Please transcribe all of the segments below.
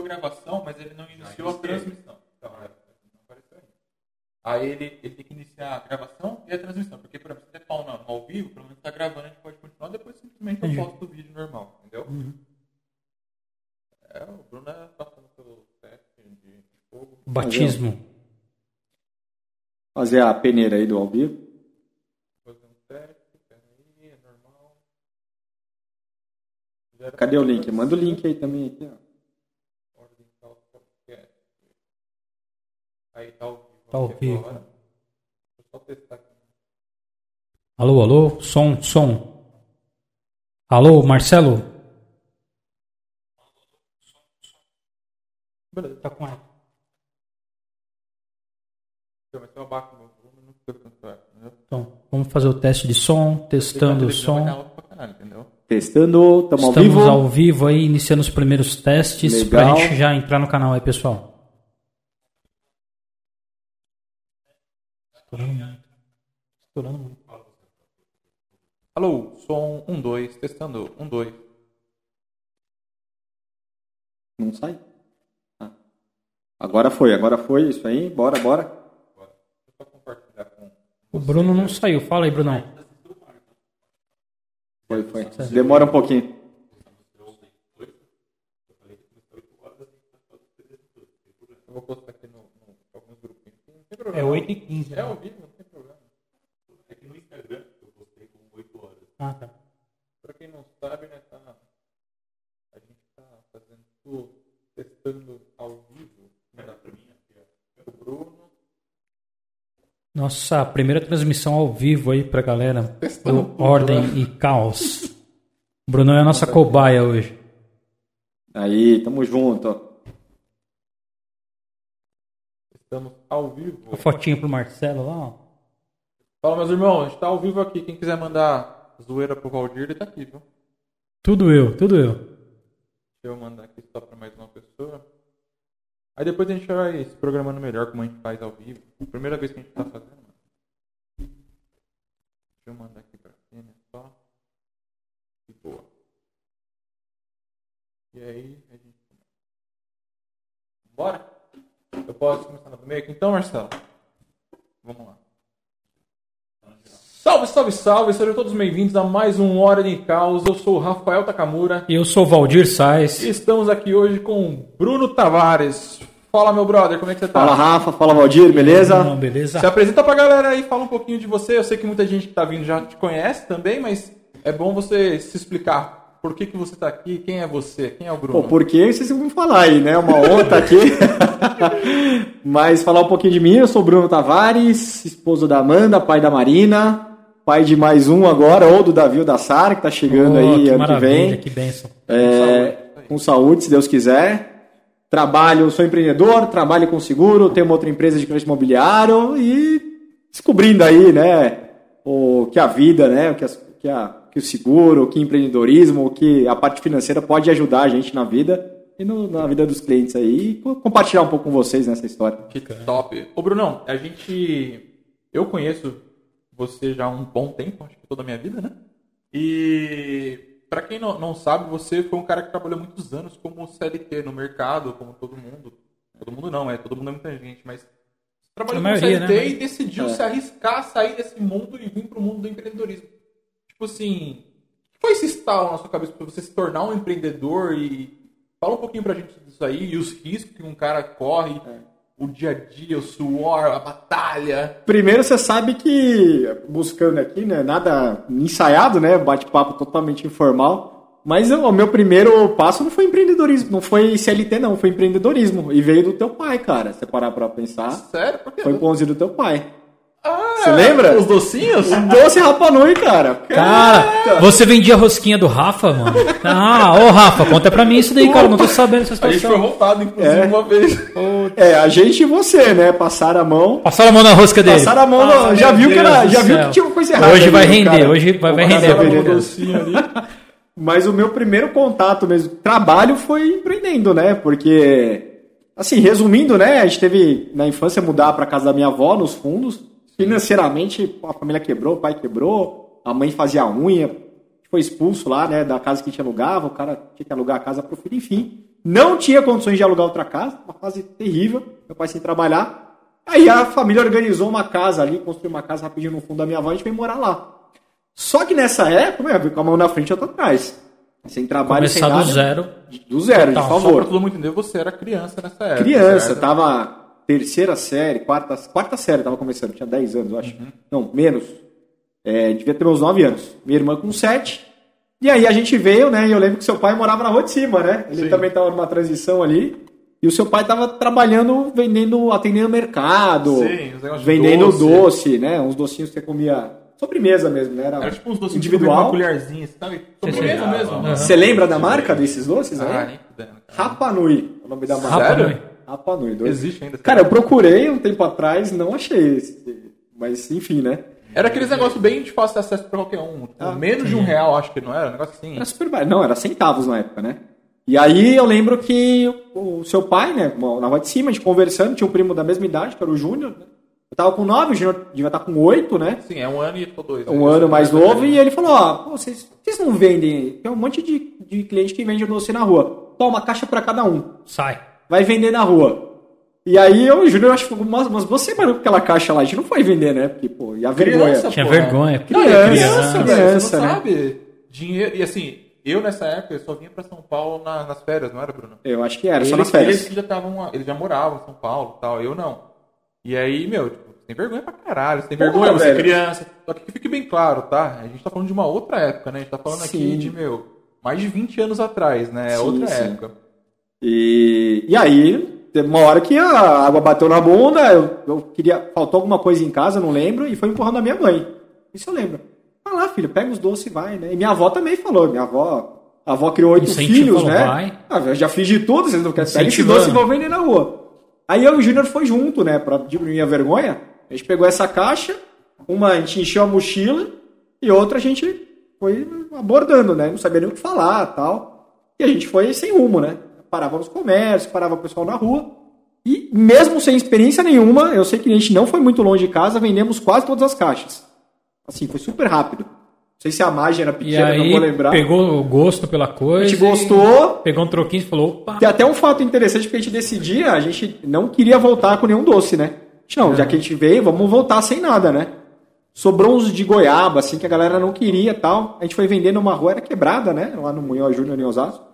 iniciou a gravação, mas ele não iniciou a transmissão. Então, é, não apareceu ainda. Aí ele, ele tem que iniciar a gravação e a transmissão. Porque, por exemplo, se no, ao vivo, pelo menos está gravando, a gente pode continuar, depois simplesmente eu posto o vídeo normal, entendeu? Uhum. É, o Bruno é passando pelo teste de fogo. Batismo. Fazer a peneira aí do ao vivo. Fazer um teste, peraí, é normal. Gera Cadê o link? Manda o link aí também. Aqui, ó. Ordem tal podcast. Aí tá ao vivo. Tá ao vivo. Deixa eu só testar aqui. Alô, alô, som, som. Alô, Marcelo? Beleza. Tá com ela. Eco? Então, vamos fazer o teste de som, testando o a som. caralho? Testando, estamos ao Estamos vivo. ao vivo aí, iniciando os primeiros testes Legal. pra gente já entrar no canal aí, pessoal. Estourando muito. Estourando muito. Alô, som 1, 2, testando 1, 2. Não sai? Ah. Agora foi, agora foi. Isso aí. Bora, bora. O Bruno não saiu. Fala aí, Brunão. Foi, foi. Demora um pouquinho. Eu vou postar aqui no, no alguns É problema. 8 e 15 É ao vivo, não tem problema. É que no Instagram eu postei com 8 horas. Ah, tá. Pra quem não sabe, né, tá, a gente tá fazendo tudo, testando ao vivo. Né, pra mim, aqui, ó. O Bruno. Nossa primeira transmissão ao vivo aí pra galera. Testando tudo, Ordem né? e Caos. O Brunão é a nossa cobaia hoje. Aí, tamo junto. Estamos ao vivo. A fotinha pro Marcelo lá, ó. Fala, meus irmãos, a gente tá ao vivo aqui. Quem quiser mandar zoeira pro Valdir, ele tá aqui, viu? Tudo eu, tudo eu. Deixa eu mandar aqui só pra mais uma pessoa. Aí depois a gente vai se programando melhor como a gente faz ao vivo. Primeira vez que a gente tá fazendo. Deixa eu mandar aqui pra cima só. E boa. E aí a gente. Bora? Eu posso começar no meio aqui então, Marcelo? Vamos lá. Salve, salve, salve! Sejam todos bem-vindos a mais um Hora de Caos. Eu sou o Rafael Takamura. Eu sou o Valdir Sais. E Estamos aqui hoje com Bruno Tavares. Fala, meu brother, como é que você tá? Fala, Rafa. Fala, Valdir. Beleza? Não, beleza? Se apresenta pra galera aí, fala um pouquinho de você. Eu sei que muita gente que tá vindo já te conhece também, mas é bom você se explicar. Por que, que você tá aqui? Quem é você? Quem é o Bruno? Pô, porque vocês vão falar aí, né? Uma honra estar aqui. Mas falar um pouquinho de mim, eu sou o Bruno Tavares, esposo da Amanda, pai da Marina, pai de mais um agora, ou do Davi ou da Sara, que tá chegando Oh, aí que ano que vem. que bênção. É, com saúde, se Deus quiser. Trabalho, sou empreendedor, trabalho com seguro, tenho uma outra empresa de crédito imobiliário e descobrindo aí, né, o que a vida, né, o que, as- que, a, que o seguro, o que empreendedorismo, o que a parte financeira pode ajudar a gente na vida e no- na vida dos clientes aí e co- compartilhar um pouco com vocês nessa história. Que top. Ô, Brunão, a gente. Eu conheço você já há um bom tempo, acho que toda a minha vida, né? E pra quem não, não sabe, você foi um cara que trabalhou muitos anos como CLT no mercado, como todo mundo. Todo mundo não, é, todo mundo é muita gente, mas você trabalhou A como maioria, CLT né? e decidiu É. se arriscar, sair desse mundo e vir pro mundo do empreendedorismo. Tipo assim, o que foi esse estalo na sua cabeça pra você se tornar um empreendedor e fala um pouquinho pra gente disso aí e os riscos que um cara corre, o dia a dia, o suor, a batalha. Primeiro, você sabe que, buscando aqui, né, nada ensaiado, né, bate-papo totalmente informal, mas o meu primeiro passo não foi empreendedorismo, não foi CLT não, foi empreendedorismo, e veio do teu pai, cara, se você parar pra pensar, Sério? Por quê? foi pãozinho do teu pai. Ah, Você lembra? Os docinhos? Doce Rapanui, cara. Cara, você vendia rosquinha do Rafa, mano? Ah, ô Rafa, conta pra mim isso daí, cara. eu Não tô sabendo essa A gente foi roubado, inclusive, É. uma vez. É, a gente e você, né, passaram a mão, Passaram a mão na rosca dele. passaram a mão, no- Ah, já viu que era, já viu que tinha uma coisa errada. Hoje ali, vai né, render, cara? hoje vai, vai render. ali. Mas o meu primeiro contato mesmo, trabalho, foi empreendendo, né? Porque, assim, resumindo, né? A gente teve na infância mudar para casa da minha avó, nos fundos. Financeiramente, a família quebrou, o pai quebrou, a mãe fazia unha, foi expulso lá, né, da casa que a gente alugava, o cara tinha que alugar a casa pro filho, enfim. Não tinha condições de alugar outra casa, uma fase terrível, meu pai sem trabalhar. Aí a família organizou uma casa ali, construiu uma casa rapidinho no fundo da minha avó, a gente veio morar lá. Só que nessa época, meu, com a mão na frente e outra atrás. Sem trabalho, Começar sem nada. do zero. Do zero, Total. de Só pra favor. todo mundo entender, você era criança nessa época. Criança, certo? tava terceira série, quarta, quarta série tava começando, tinha 10 anos, eu acho. Não, menos. É, devia ter meus 9 anos. Minha irmã com 7. E aí a gente veio, né? E eu lembro que seu pai morava na rua de cima, né? Ele Sim. também tava numa transição ali. E o seu pai tava trabalhando, vendendo, atendendo mercado. Sim, os negócios de vendendo doce. doce. né? Uns docinhos que você comia sobremesa mesmo, né? Era, Era tipo uns docinhos individual. uma colherzinha, sabe? Sobremesa mesmo. Você lembra da marca desses doces? Ah, né? nem fudendo. cara. Rapa Nui, é o nome da marca. Rapa Sério? Nui. Rapa Nui, dois. Existe ainda. Cara, eu procurei um tempo atrás, não achei esse. Mas enfim, né? Era aqueles negócios bem de fácil acesso pra qualquer um. Tipo, Ah, menos de um real, acho que não era. Um negócio assim. Era super barato. Não, era centavos na época, né? E aí eu lembro que o seu pai, né, na rua de cima, a gente conversando, tinha um primo da mesma idade, que era o Júnior. né? Eu tava com 9, o Júnior devia estar com 8, né? Sim, é um ano e tô dois. Um né? ano mais novo, e ele falou, ó, pô, vocês, vocês não vendem. Tem um monte de, de cliente que vende doce na rua. Toma uma caixa pra cada um. Sai. Vai vender na rua. E aí eu e o Júnior, acho que ficou umas, umas duas semanas com aquela caixa lá. A gente não foi vender, né? Porque, pô, e a vergonha. Criança, Tinha porra. vergonha. Não, é Criança, criança, velho. criança, Você não né? sabe. Dinheiro. E assim, eu nessa época eu só vinha pra São Paulo na- nas férias, não era, Bruno? Eu acho que era, só eles, nas férias. Eles já estavam. Eles já moravam em São Paulo e tal, eu não. E aí, meu, tipo, você tem vergonha pra caralho, você tem Porra, vergonha, você é velho. criança. Só que fique bem claro, tá? A gente tá falando de uma outra época, né? A gente tá falando aqui Sim. de, meu, mais de 20 anos atrás, né? É Sim, outra sim. época. E, e aí, uma hora que a água bateu na bunda, eu, eu queria. Faltou alguma coisa em casa, não lembro, e foi empurrando a minha mãe. Isso eu lembro. Vai lá, filho, pega os doces e vai, né? E minha avó também falou, minha avó. A avó criou oito filhos, né? vai. Ah, eu já fiz de tudo, vocês não querem esse Incentivando. doce e vão vender na rua. Aí eu e o Júnior foi junto, né? Pra diminuir a vergonha. A gente pegou essa caixa, uma a gente encheu a mochila e outra a gente foi abordando, né? Não sabia nem o que falar tal. E a gente foi sem rumo, né? Parava nos comércios, parava o pessoal na rua. E mesmo sem experiência nenhuma, eu sei que a gente não foi muito longe de casa, vendemos quase todas as caixas. Assim, foi super rápido. Não sei se a margem era E pequena, não aí vou lembrar. pegou o gosto pela coisa. A gente gostou, Pegou um troquinho e falou, opa. tem até um fato interessante porque a gente decidia, a gente não queria voltar com nenhum doce, né? Não, já que a gente veio, vamos voltar sem nada, né? Sobrou uns de goiaba, assim, que a galera não queria tal. A gente foi vender numa rua, era quebrada, né? Lá no Munhoz Júnior, em Osasco.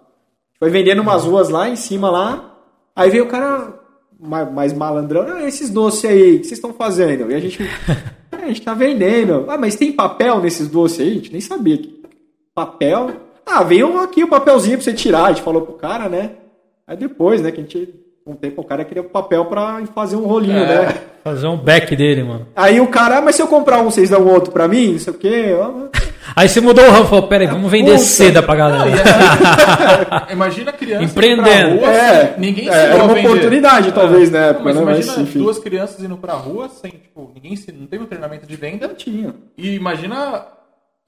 Foi vendendo umas ruas lá, em cima lá. Aí veio o cara mais, mais malandrão. Ah, esses doces aí, o que vocês estão fazendo? E a gente... "É, a gente tá vendendo. Ah, mas tem papel nesses doces aí? A gente nem sabia. Papel? Ah, veio aqui o papelzinho pra você tirar. A gente falou pro cara, né? Aí depois, né, que a gente... O tempo o cara queria o papel pra fazer um rolinho, É. né? Fazer um back dele, mano. Aí o cara, "Ah, mas se eu comprar um, vocês dão outro pra mim? Não sei o quê. Aí você mudou o ramo e falou, peraí, vamos vender Puta. seda pra galera. Imagina a criança indo Empreendendo. pra rua, É, ninguém é, era uma vender. oportunidade, talvez, na Não, época, mas né? Mas, imagina enfim. duas crianças indo pra rua sem, tipo, ninguém ensi- não teve um treinamento de venda. Não tinha. E imagina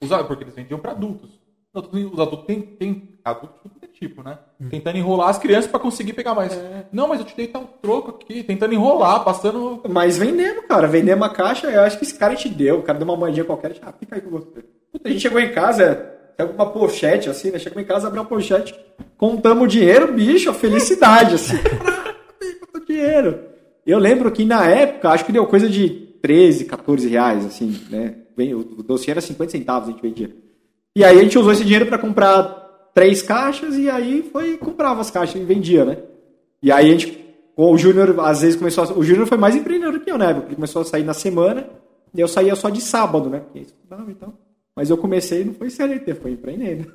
usar, porque eles vendiam pra adultos. Os adultos- Os adultos têm, têm adultos de é tipo, né? Tentando enrolar as crianças pra conseguir pegar mais. Não, mas eu te dei tal troco aqui, tentando enrolar, passando. Mas vendemos, cara. Vendemos a caixa, eu acho que esse cara te deu. O cara deu uma moedinha qualquer, a gente, ah, fica aí com você. Puta, a gente chegou em casa, pega uma pochete, assim, né? Chegou em casa, abriu uma pochete, contamos o dinheiro, bicho, a felicidade, assim. Caraca, dinheiro. Eu lembro que na época, acho que deu coisa de 13, 14 reais, assim, né? O doce era 50 centavos, a gente vendia. E aí a gente usou esse dinheiro para comprar três caixas e aí foi comprava as caixas e vendia, né? E aí a gente, o Júnior às vezes começou, a, o Júnior foi mais empreendedor que eu, né? Porque ele começou a sair na semana e eu saía só de sábado, né? Porque estudava e tal. Mas eu comecei, não foi CLT, foi empreendendo.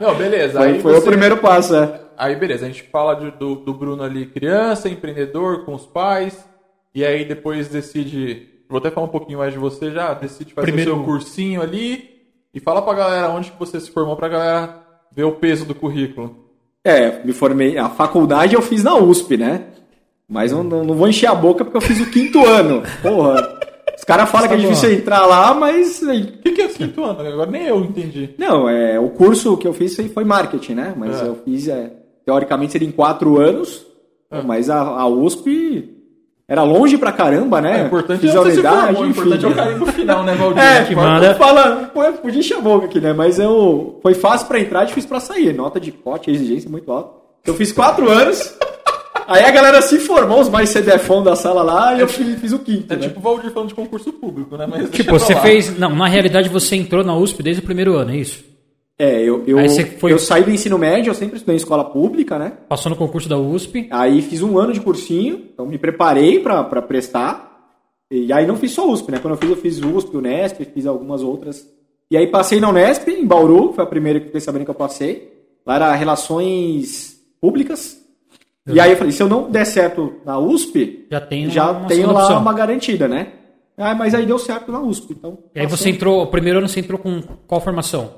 Não, beleza. Foi, aí foi você- o primeiro passo, é. Aí, beleza, a gente fala de- do, do Bruno ali, criança, empreendedor, com os pais. E aí depois decide. Vou até falar um pouquinho mais de você já. Decide fazer Primeiro- o seu cursinho ali. E fala pra galera onde que você se formou pra galera ver o peso do currículo. É, me formei. A faculdade eu fiz na USP, né? Mas eu não, não vou encher a boca porque eu fiz o quinto ano. Porra. Os caras falam que é Tá difícil entrar lá, mas. O que, que é o quinto ano? Agora nem eu entendi. Não, é, o curso que eu fiz foi- marketing, né? Mas É. eu fiz, é, teoricamente, seria em quatro anos. É. Mas a, a USP Era longe pra caramba, né? É, importante Fiz a você se unidade, formou, o importante é o enfim. carinho no final, né, Valdir? É, que manda. Fala, pô, podia encher a boca aqui, né? Mas eu. Foi fácil pra entrar, difícil pra sair. Nota de corte, exigência muito alta. Eu fiz quatro anos. Aí a galera se formou, os mais CDFão da sala lá, e eu fiz, fiz o quinto. É né? tipo o Valdir falando de concurso público, né? Mas Tipo, você fez. Não, na realidade você entrou na USP desde o primeiro ano, é isso? É, eu, eu, foi- eu saí do ensino médio, eu sempre estudei em escola pública, né? Passou no concurso da USP. Aí fiz um ano de cursinho, então me preparei pra pra prestar. E aí não fiz só USP, né? Quando eu fiz, eu fiz USP, Unesp, fiz algumas outras. E aí passei na Unesp, em Bauru, foi a primeira que eu fiquei sabendo que eu passei. Lá era Relações Públicas. E aí eu falei, se eu não der certo na USP, Já tem já uma tenho lá opção. uma garantida, né? Ah, mas aí deu certo na USP, então... E aí você passei. entrou, o primeiro ano você entrou com qual formação?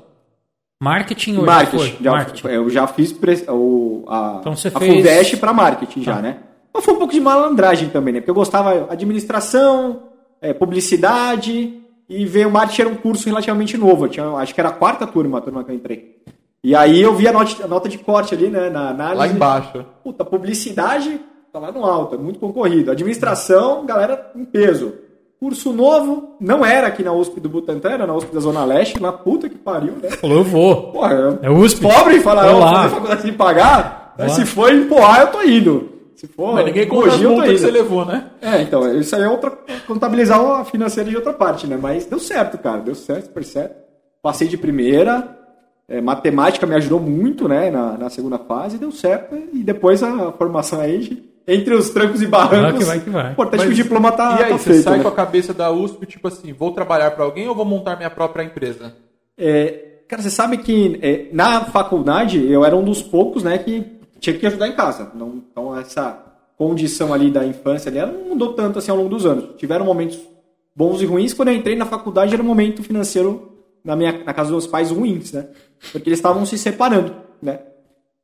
Marketing ou já Marketing. Já, Marketing. Eu já fiz pre- o, a, Então você a fez- FUVEST para marketing já, Tá. né? Mas foi um pouco de malandragem também, né? Porque eu gostava administração, é, publicidade e veio o marketing era um curso relativamente novo. Tinha, acho que era a quarta turma, a turma que eu entrei. E aí eu vi a nota, a nota de corte ali, né? Na análise. Lá embaixo. Puta, publicidade tá lá no alto, é muito concorrido. Administração, galera em peso. Curso novo, não era aqui na USP do Butantã, era na USP da Zona Leste, na puta que pariu, né? Falou, eu vou. Porra, É USP. Pobre fala, Vou não, lá. faculdade sem pagar. Lá. se for em Poá, eu tô indo. Se for Mas ninguém conta as multas que você levou, né? É, então, isso aí é outra. Contabilizar a financeira de outra parte, né? Mas deu certo, cara. Deu certo, super certo. Passei de primeira. É, matemática me ajudou muito, né? Na, na segunda fase, deu certo. E depois a formação aí, entre os trancos e barrancos. Vai que vai que vai. Importante que Mas o diploma tá, e aí, tá você feito. sai né? com a cabeça da USP, tipo assim, vou trabalhar pra alguém ou vou montar minha própria empresa? É, cara, você sabe que é, na faculdade eu era um dos poucos, né, que tinha que ajudar em casa. Não, então essa condição ali da infância ali, ela não mudou tanto assim ao longo dos anos. Tiveram momentos bons e ruins. Quando eu entrei na faculdade era um momento financeiro na minha na casa dos meus pais ruins, né? Porque eles estavam se separando, né?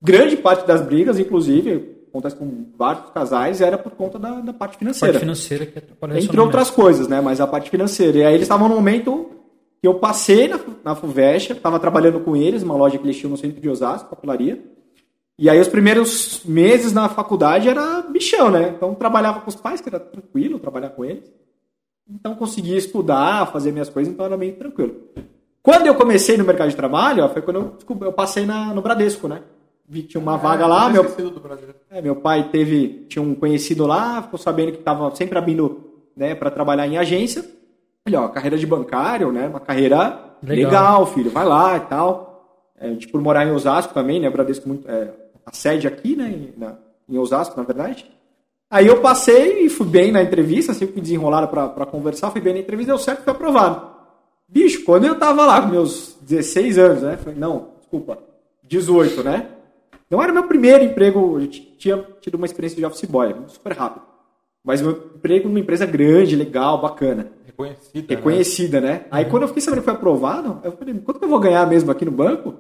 Grande parte das brigas, inclusive, acontece com vários casais, era por conta da, da parte financeira. Parte financeira que atrapalhou Entre outras coisas, né? Mas a parte financeira. E aí eles estavam no momento que eu passei na, na FUVEST, estava trabalhando com eles, uma loja que eles tinham no centro de Osasco, papelaria. E aí os primeiros meses na faculdade era bichão, né? Então trabalhava com os pais, que era tranquilo trabalhar com eles. Então conseguia estudar, fazer minhas coisas, então era meio tranquilo. Quando eu comecei no mercado de trabalho, ó, foi quando eu, eu passei na, no Bradesco, né? Vi que tinha uma vaga lá, meu, é, meu pai teve, tinha um conhecido lá, ficou sabendo que estava sempre abrindo né, para trabalhar em agência. Ele, ó, carreira de bancário, né? Uma carreira Legal. legal, filho, vai lá e tal. É, a gente por morar em Osasco também, né? Bradesco muito. É, a sede aqui, né? Em, na- em Osasco, na verdade. Aí eu passei e fui bem na entrevista, assim, fui desenrolado para conversar, fui bem na entrevista, deu certo, fui aprovado. Bicho, quando eu tava lá com meus 16 anos, né? Falei, não, desculpa, 18, né? Não era meu primeiro emprego, eu tinha tido uma experiência de office boy, super rápido. Mas meu emprego numa empresa grande, legal, bacana, Reconhecida. reconhecida, né? Aí quando eu fiquei sabendo que foi aprovado, eu falei, quanto que eu vou ganhar mesmo aqui no banco?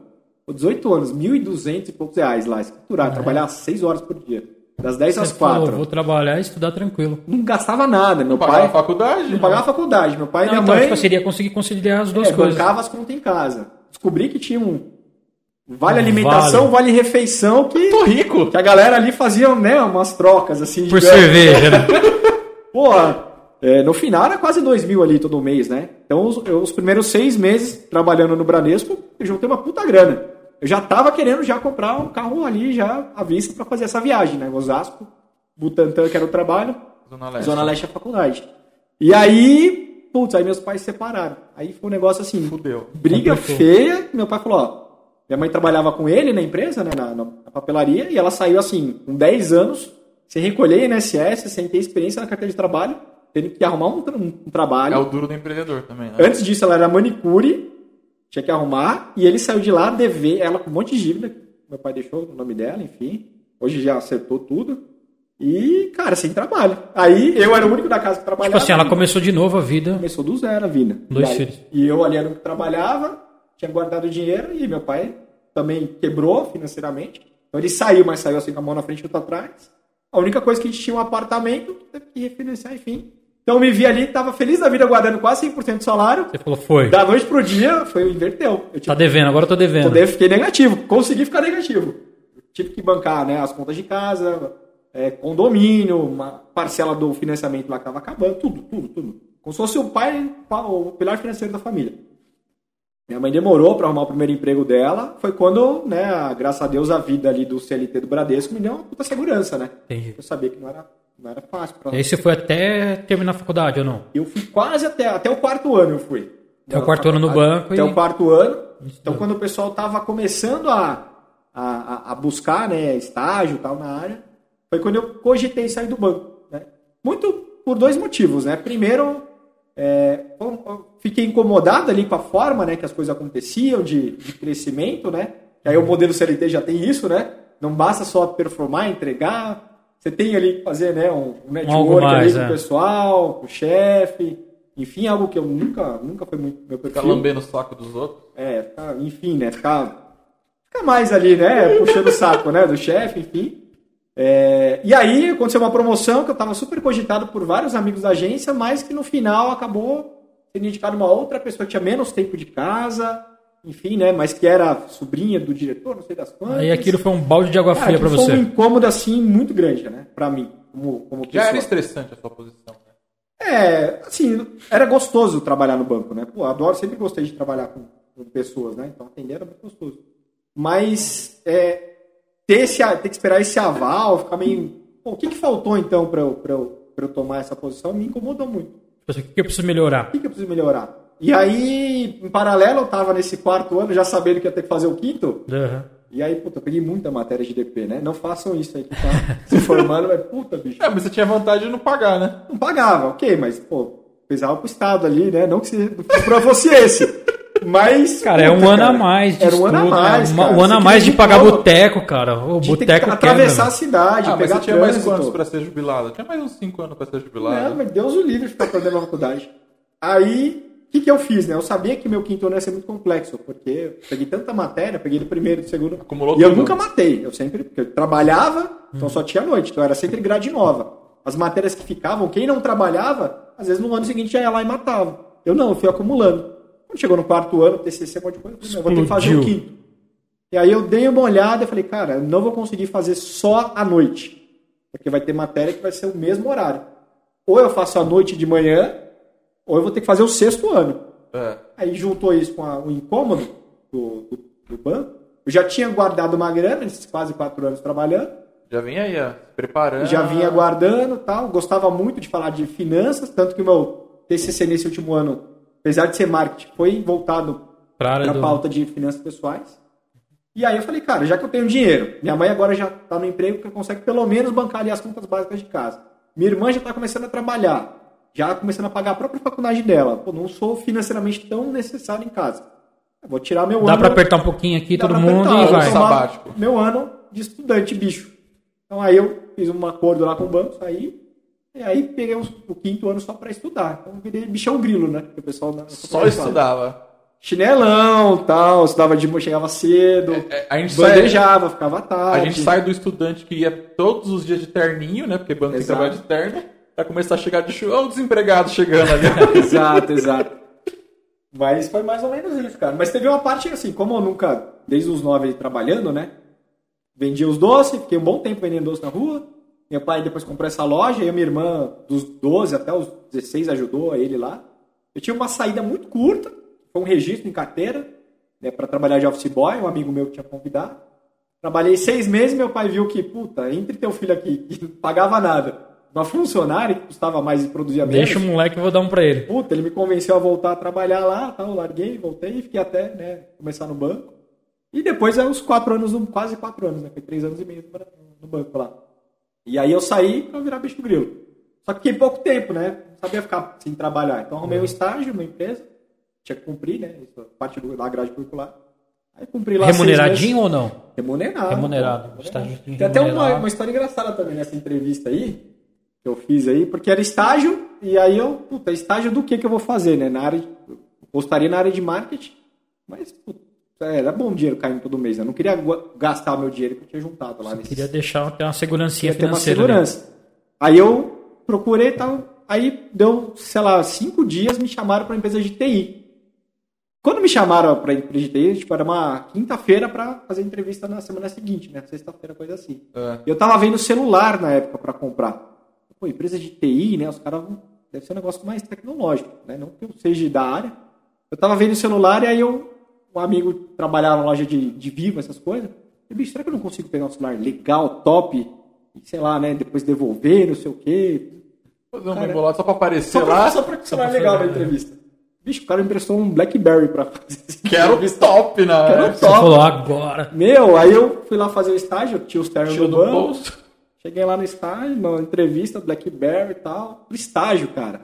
Pô, 18 anos, 1.200 e poucos reais lá, escriturar, trabalhar 6 horas por dia, das 10 às Você falou, 4. vou trabalhar e estudar tranquilo. Não gastava nada, meu Não pagava pai a faculdade? não pagava a faculdade, meu pai e Não, minha então, mãe tipo, seria conseguir conciliar as duas é, coisas. bancava as contas em casa. Descobri que tinha um vale alimentação, vale, refeição que, Tô rico. que a galera ali fazia, né, umas trocas assim. Por digamos. cerveja, né? Pô, é, no final era quase dois mil ali todo mês, né? Então os, os primeiros seis meses trabalhando no Bradesco, eu juntei uma puta grana. Eu já tava querendo já comprar um carro ali já à vista para fazer essa viagem, né? Osasco, Butantã, que era o trabalho, Zona Leste. Zona Leste é a faculdade. E aí, putz, aí meus pais se separaram. Aí foi um negócio assim, Fudeu. briga Complicou. feia. Meu pai falou, ó, minha mãe trabalhava com ele na empresa, né, na, na- papelaria, e ela saiu assim, com 10 anos, sem recolher INSS, sem ter experiência na carteira de trabalho, tendo que arrumar um, um É trabalho. o duro do empreendedor também, né? Antes disso, ela era manicure, tinha que arrumar, e ele saiu de lá dever, ela com um monte de dívida, meu pai deixou o nome dela, enfim. Hoje já acertou tudo. E, cara, sem trabalho. Aí eu era o único da casa que trabalhava. Tipo assim, ela começou de novo a vida. Começou do zero a vida. Dois e, aí- filhos. e eu ali era o que trabalhava, tinha guardado dinheiro e meu pai também quebrou financeiramente. Então ele saiu, mas saiu assim com a mão na frente e outra atrás. A única coisa que a gente tinha um apartamento, teve que refinanciar, enfim. Então eu me vi ali, tava feliz da vida, guardando quase 100% do salário. Você falou, foi. Da noite pro dia, foi inverteu. Eu Tá devendo, agora eu tô devendo. Fiquei negativo, consegui ficar negativo. Tive que bancar né, as contas de casa, é, condomínio, uma parcela do financiamento lá que estava acabando, tudo, tudo, tudo. Como se fosse o pai, o pilar financeiro da família. Minha mãe demorou para arrumar o primeiro emprego dela. Foi quando, né, graças a Deus, a vida ali do CLT do Bradesco me deu uma puta segurança, né? Entendi. Eu sabia que não era, não era fácil. Pra... E aí você foi até terminar a faculdade ou não? Eu fui quase até, até o quarto ano, eu fui. Até o quarto ano no banco Até e- o quarto ano. Então, quando o pessoal tava começando a, a, a- buscar né, estágio tal na área, foi quando eu cogitei sair do banco. Né? Muito por dois motivos. Né? Primeiro, é, eu fiquei incomodado ali com a forma né, que as coisas aconteciam, de, de crescimento. Né? E aí o modelo CLT já tem isso, né? Não basta só performar, entregar. Você tem ali que fazer né, um, um network ali mais, com é. o pessoal, com o chefe. Enfim, algo que eu nunca, nunca foi muito meu Ficar perfil. lambendo o saco dos outros. É, ficar, enfim, né? Ficar, ficar mais ali, né? Puxando o saco, né? Do chefe, enfim. É, e aí aconteceu uma promoção que eu estava super cogitado por vários amigos da agência, mas que no final acabou sendo indicado uma outra pessoa que tinha menos tempo de casa, enfim, né? Mas que era sobrinha do diretor, não sei das quantas. Aí aquilo foi um balde de água fria aquilo você. Foi um incômodo assim muito grande, né? Pra mim, como, como Já pessoa. era estressante a sua posição. Né? É, assim, era gostoso trabalhar no banco, né? Pô, adoro, sempre gostei de trabalhar com, com pessoas, né? Então atender era muito gostoso. Mas é, ter, esse, ter que esperar esse aval, ficar meio. Pô, o que, que faltou então pra eu, pra, eu, pra eu tomar essa posição me incomodou muito. Tipo assim, O que eu preciso melhorar? O que, que eu preciso melhorar? E aí, em paralelo, eu tava nesse quarto ano, já sabendo que ia ter que fazer o quinto. Aham. E aí, puta, eu peguei muita matéria de DP, né? Não façam isso aí que tá se formando, mas puta, bicho. É, mas você tinha vantagem de não pagar, né? Não pagava, ok, mas, pô, pesava pro Estado ali, né? Não que se, pra fosse esse. Mas. Cara, é um puta, ano a cara, mais de Era um ano a estudo, mais. né? cara. Um ano a Você mais de pagar diploma, boteco, cara. O de ter boteco que quebra, atravessar a velho. cidade, Ah, mas pegar você tinha mais quantos pra ser jubilado? Tinha mais uns 5 anos pra ser jubilado. Não, mas Deus o livre de ficar perdendo a faculdade. Aí, que, que eu fiz, né? Eu sabia que meu quinto ano ia ser muito complexo, porque eu peguei tanta matéria, peguei do primeiro, do segundo. Acumulou e eu nunca matei. Eu sempre, porque eu trabalhava, então só tinha noite, então era sempre grade nova. As matérias que ficavam, quem não trabalhava, às vezes no ano seguinte já ia lá e matava. Eu não, eu fui acumulando. Quando chegou no quarto ano, TCC, um monte de coisa, eu vou ter que fazer o quinto. E aí eu dei uma olhada e falei, cara, eu não vou conseguir fazer só à noite. Porque vai ter matéria que vai ser o mesmo horário. Ou eu faço à noite de manhã, ou eu vou ter que fazer o sexto ano. É. Aí juntou isso com a- o incômodo do, do- do banco. Eu já tinha guardado uma grana, nesses quase quatro anos trabalhando. Já vinha aí, ó, se preparando. Já vinha guardando tal. Gostava muito de falar de finanças, tanto que o meu TCC nesse último ano, apesar de ser marketing, foi voltado para do... pauta de finanças pessoais. E aí eu falei, cara, já que eu tenho dinheiro, minha mãe agora já está no emprego que consegue pelo menos bancar ali as contas básicas de casa. Minha irmã já está começando a trabalhar, já começando a pagar a própria faculdade dela. Pô, não sou financeiramente tão necessário em casa. Eu vou tirar meu Dá ano. pra apertar um pouquinho aqui, dá todo mundo apertar, e vai. Sabático. Meu ano de estudante, bicho. Então aí eu fiz um acordo lá com o banco, saí. E aí peguei os- o quinto ano só para estudar. Então virei bichão grilo, né? Que o pessoal da- Só estudava. Chinelão, tal, estudava de chegava cedo, É, a gente sai, bandejava, ficava a tarde. gente sai do estudante que ia todos os dias de terninho, né? Porque banco tem trabalhar de terno. Pra começar a chegar de chuva. O desempregado chegando ali. exato, exato. Mas foi mais ou menos isso, cara. Mas teve uma parte assim, como eu nunca, desde os nove trabalhando, né? Vendia os doces, fiquei um bom tempo vendendo doce na rua. Meu pai depois comprou essa loja, e a minha irmã, dos 12 até os 16, ajudou ele lá. Eu tinha uma saída muito curta, foi um registro em carteira, né, para trabalhar de office boy, um amigo meu que tinha convidado. Trabalhei seis meses, meu pai viu que, puta, entre teu filho aqui, que não pagava nada, uma funcionária que custava mais e produzia menos. Deixa o moleque, eu vou dar um pra ele. Puta, ele me convenceu a voltar a trabalhar lá, tal, larguei, voltei, fiquei até, né, começar no banco. E depois é uns quatro anos, no- quase quatro anos, né, foi três anos e meio no- banco lá. E aí eu saí pra virar bicho grilo. Só que fiquei pouco tempo, né, não sabia ficar sem trabalhar. Então arrumei um estágio numa empresa, tinha que cumprir, né, isso, parte da grade curricular. Aí cumpri lá Remuneradinho ou não? Remunerado. Remunerado. pô, Estágio Tem até uma, remunerado. uma história engraçada também nessa entrevista aí, que eu fiz aí, porque era estágio, e aí eu, puta, estágio do que que eu vou fazer, né? Na área, de, eu gostaria na área de marketing, mas, puta, era bom dinheiro caindo todo mês, né? Eu não queria gastar o meu dinheiro que eu tinha juntado lá nesse Queria deixar ter uma segurancinha Queria ter uma financeira. né? segurança. Aí eu procurei e tal. Aí deu, sei lá, cinco dias me chamaram para empresa de TI. Quando me chamaram pra empresa de TI, tipo, era uma quinta-feira pra fazer entrevista na semana seguinte, né? Sexta-feira, coisa assim. É. Eu tava vendo celular na época pra comprar. Pô, empresa de TI, né? Os caras vão- deve ser um negócio mais tecnológico, né? Não que eu seja da área. Eu tava vendo celular e aí eu, um amigo trabalhava na loja de, de Vivo, essas coisas. Eu, bicho, será que eu não consigo pegar um celular legal, top, e, sei lá, né? Depois devolver, não sei o quê. Fazer um embolado só pra aparecer Só pra, lá. só pra que o celular legal na entrevista. Bicho, o cara me emprestou um Blackberry pra fazer essa Que era o top na Que era o época. Você top. falou agora. Meu, aí eu fui lá fazer o estágio, tinha os ternos do banco. bolso. Cheguei lá no estágio, na entrevista, Blackberry e tal. Pro estágio, cara.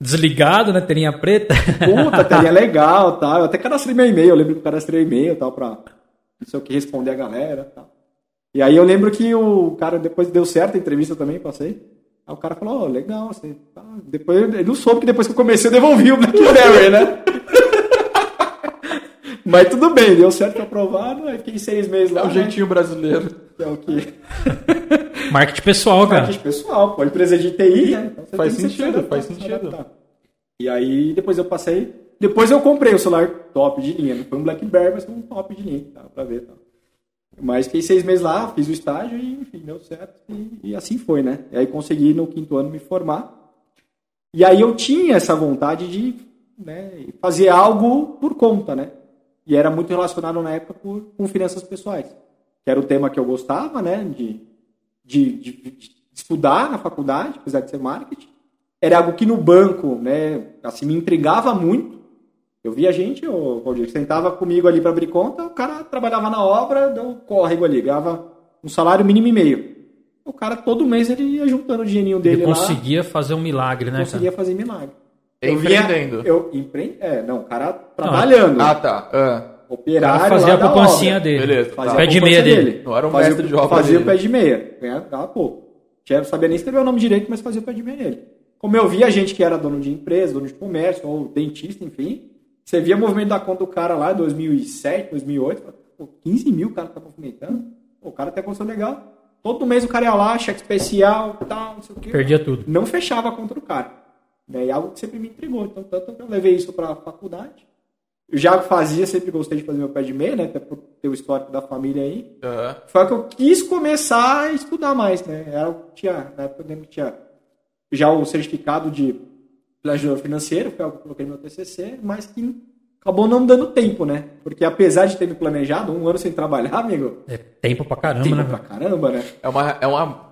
Desligado, né? Telinha preta. Puta, teria legal e tal. Eu até cadastrei meu e-mail, eu lembro que eu cadastrei e-mail e tal, pra não sei o que responder a galera e tal. E aí eu lembro que o cara, depois deu certo a entrevista também, passei. Aí o cara falou, ó, legal, você. tá. Depois ele não soube que depois que eu comecei eu devolvi o Blackberry, né? Mas tudo bem, deu certo aprovado, aí fiquei seis meses lá. É o né? jeitinho brasileiro. É o que. Marketing pessoal, cara. Marketing pessoal, pô, empresa de TI, né? Então Faz sentido, faz se sentido. E aí depois eu passei. Depois eu comprei o celular top de linha. Não foi um Blackberry, mas foi um top de linha, tá? Pra ver, tá? Mas fiquei seis meses lá, fiz o estágio e, enfim, deu certo. E, e assim foi, né? E aí consegui no quinto ano me formar. E aí eu tinha essa vontade de né, fazer algo por conta, né? E era muito relacionado na época por, com finanças pessoais. Que era o tema que eu gostava, né? De, de, de, de estudar na faculdade, apesar de ser marketing. Era algo que no banco, né? Assim, me intrigava muito. Eu via gente, o Valdir, sentava comigo ali para abrir conta, o cara trabalhava na obra, deu um córrego ali, ganhava um salário mínimo e meio. O cara, todo mês, ele ia juntando o dinheirinho dele Ele lá conseguia fazer um milagre, né, conseguia cara? fazer milagre. Empreendendo. Via, eu empre... É, não, o cara trabalhando. Ah, tá. Ah, operário cara fazia lá a poupancinha dele. Beleza, Fazia tá. Pé de meia dele. Não era um fazia, mestre de obra Fazia dele. o pé de meia. Ganhava pouco. Tinha- Não sabia nem escrever o nome direito, mas fazia o pé de meia dele. Como eu via gente que era dono de empresa, dono de comércio, ou dentista, enfim, você via o movimento da conta do cara lá em 2007, 2008, falava, pô, 15 mil o cara tá movimentando. Pô, o cara tem a condição legal. Todo mês o cara ia lá, cheque especial, tal, não sei o quê. Perdia tudo. Não fechava a conta do cara. E algo que sempre me intrigou. Então, tanto que eu levei isso para a faculdade. Eu já fazia, sempre gostei de fazer meu pé de meia, né? Até por ter o histórico da família aí. ah. Foi que eu quis começar a estudar mais, né? Era, o que tinha, na época eu lembro que tinha já o certificado de planejador financeiro, foi algo que eu coloquei no meu TCC, mas que acabou não dando tempo, né? Porque apesar de ter me planejado, um ano sem trabalhar, amigo, É tempo pra caramba, tempo né? pra velho? caramba, né? É uma, é uma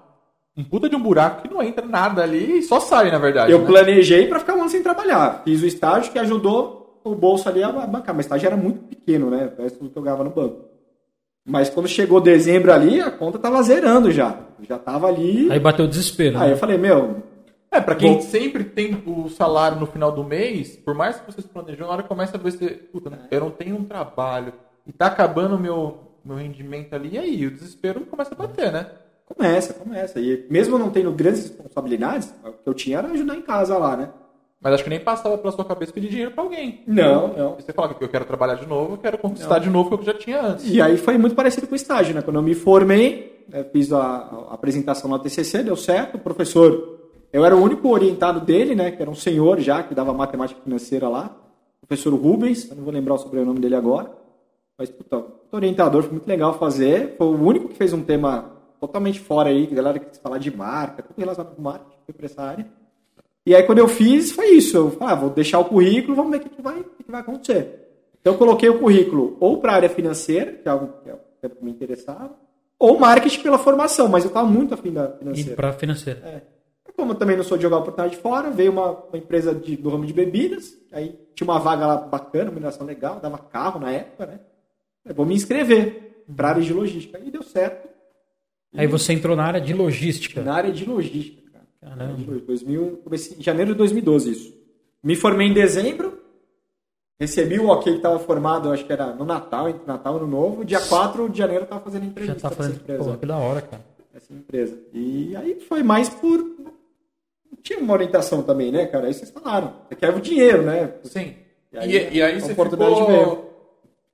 um puta de um buraco que não entra nada ali e só sai, na verdade. Eu né? planejei para ficar um ano sem trabalhar. Fiz o estágio que ajudou o bolso ali a bancar. Mas o estágio era muito pequeno, né? O resto do que eu ganhava no banco. Mas quando chegou dezembro ali, a conta tava zerando já. Já tava ali. Aí bateu o desespero. Aí né? eu falei, meu, É, pra quem Bom. sempre tem o salário no final do mês, por mais que você se planejou, na hora começa a ver se, puta, eu não tenho um trabalho e tá acabando o meu, meu rendimento ali, e aí o desespero começa a bater, né? começa, começa. E mesmo não tendo grandes responsabilidades, o que eu tinha era ajudar em casa lá, né? Mas acho que nem passava pela sua cabeça pedir dinheiro pra alguém. Não, não. E você fala que eu quero trabalhar de novo, eu quero conquistar de novo o que eu já tinha antes. E aí foi muito parecido com o estágio, né? Quando eu me formei, né, fiz a, a apresentação na TCC, deu certo. O professor, eu era o único orientado dele, né? Que era um senhor já, que dava matemática financeira lá. O professor Rubens, eu não vou lembrar o sobrenome dele agora. Mas, puta, orientador foi muito legal fazer. Foi o único que fez um tema totalmente fora aí, que a galera quis falar de marca, tudo relacionado com marketing, foi pra essa área. E aí quando eu fiz, foi isso. Eu falei, ah, vou deixar o currículo, vamos ver o que, que vai, o que, vai acontecer. Então eu coloquei o currículo ou para a área financeira, que é algo que, é o que me interessava, ou marketing pela formação, mas eu estava muito afim da E financeira. pra financeira. É. Como eu também não sou de jogar oportunidade fora, veio uma, uma empresa de, do ramo de bebidas, aí tinha uma vaga lá bacana, uma remuneração legal, dava carro na época, né? Eu vou me inscrever para área de logística. E deu certo. Aí você entrou na área de logística. Na área de logística. Caramba. 2000, comecei- em janeiro de 2012 isso. Me formei em dezembro, recebi o ok que estava formado, acho que era no Natal, entre Natal e Ano Novo. Dia 4 de janeiro eu estava fazendo Já entrevista tá pra essa fazendo. empresa. Pô, que da hora, cara. essa empresa. E aí foi mais por. Tinha uma orientação também, né, cara? Aí vocês falaram. Você quer o dinheiro, né? Sim. E E aí, aí, e aí você oportunidade ficou...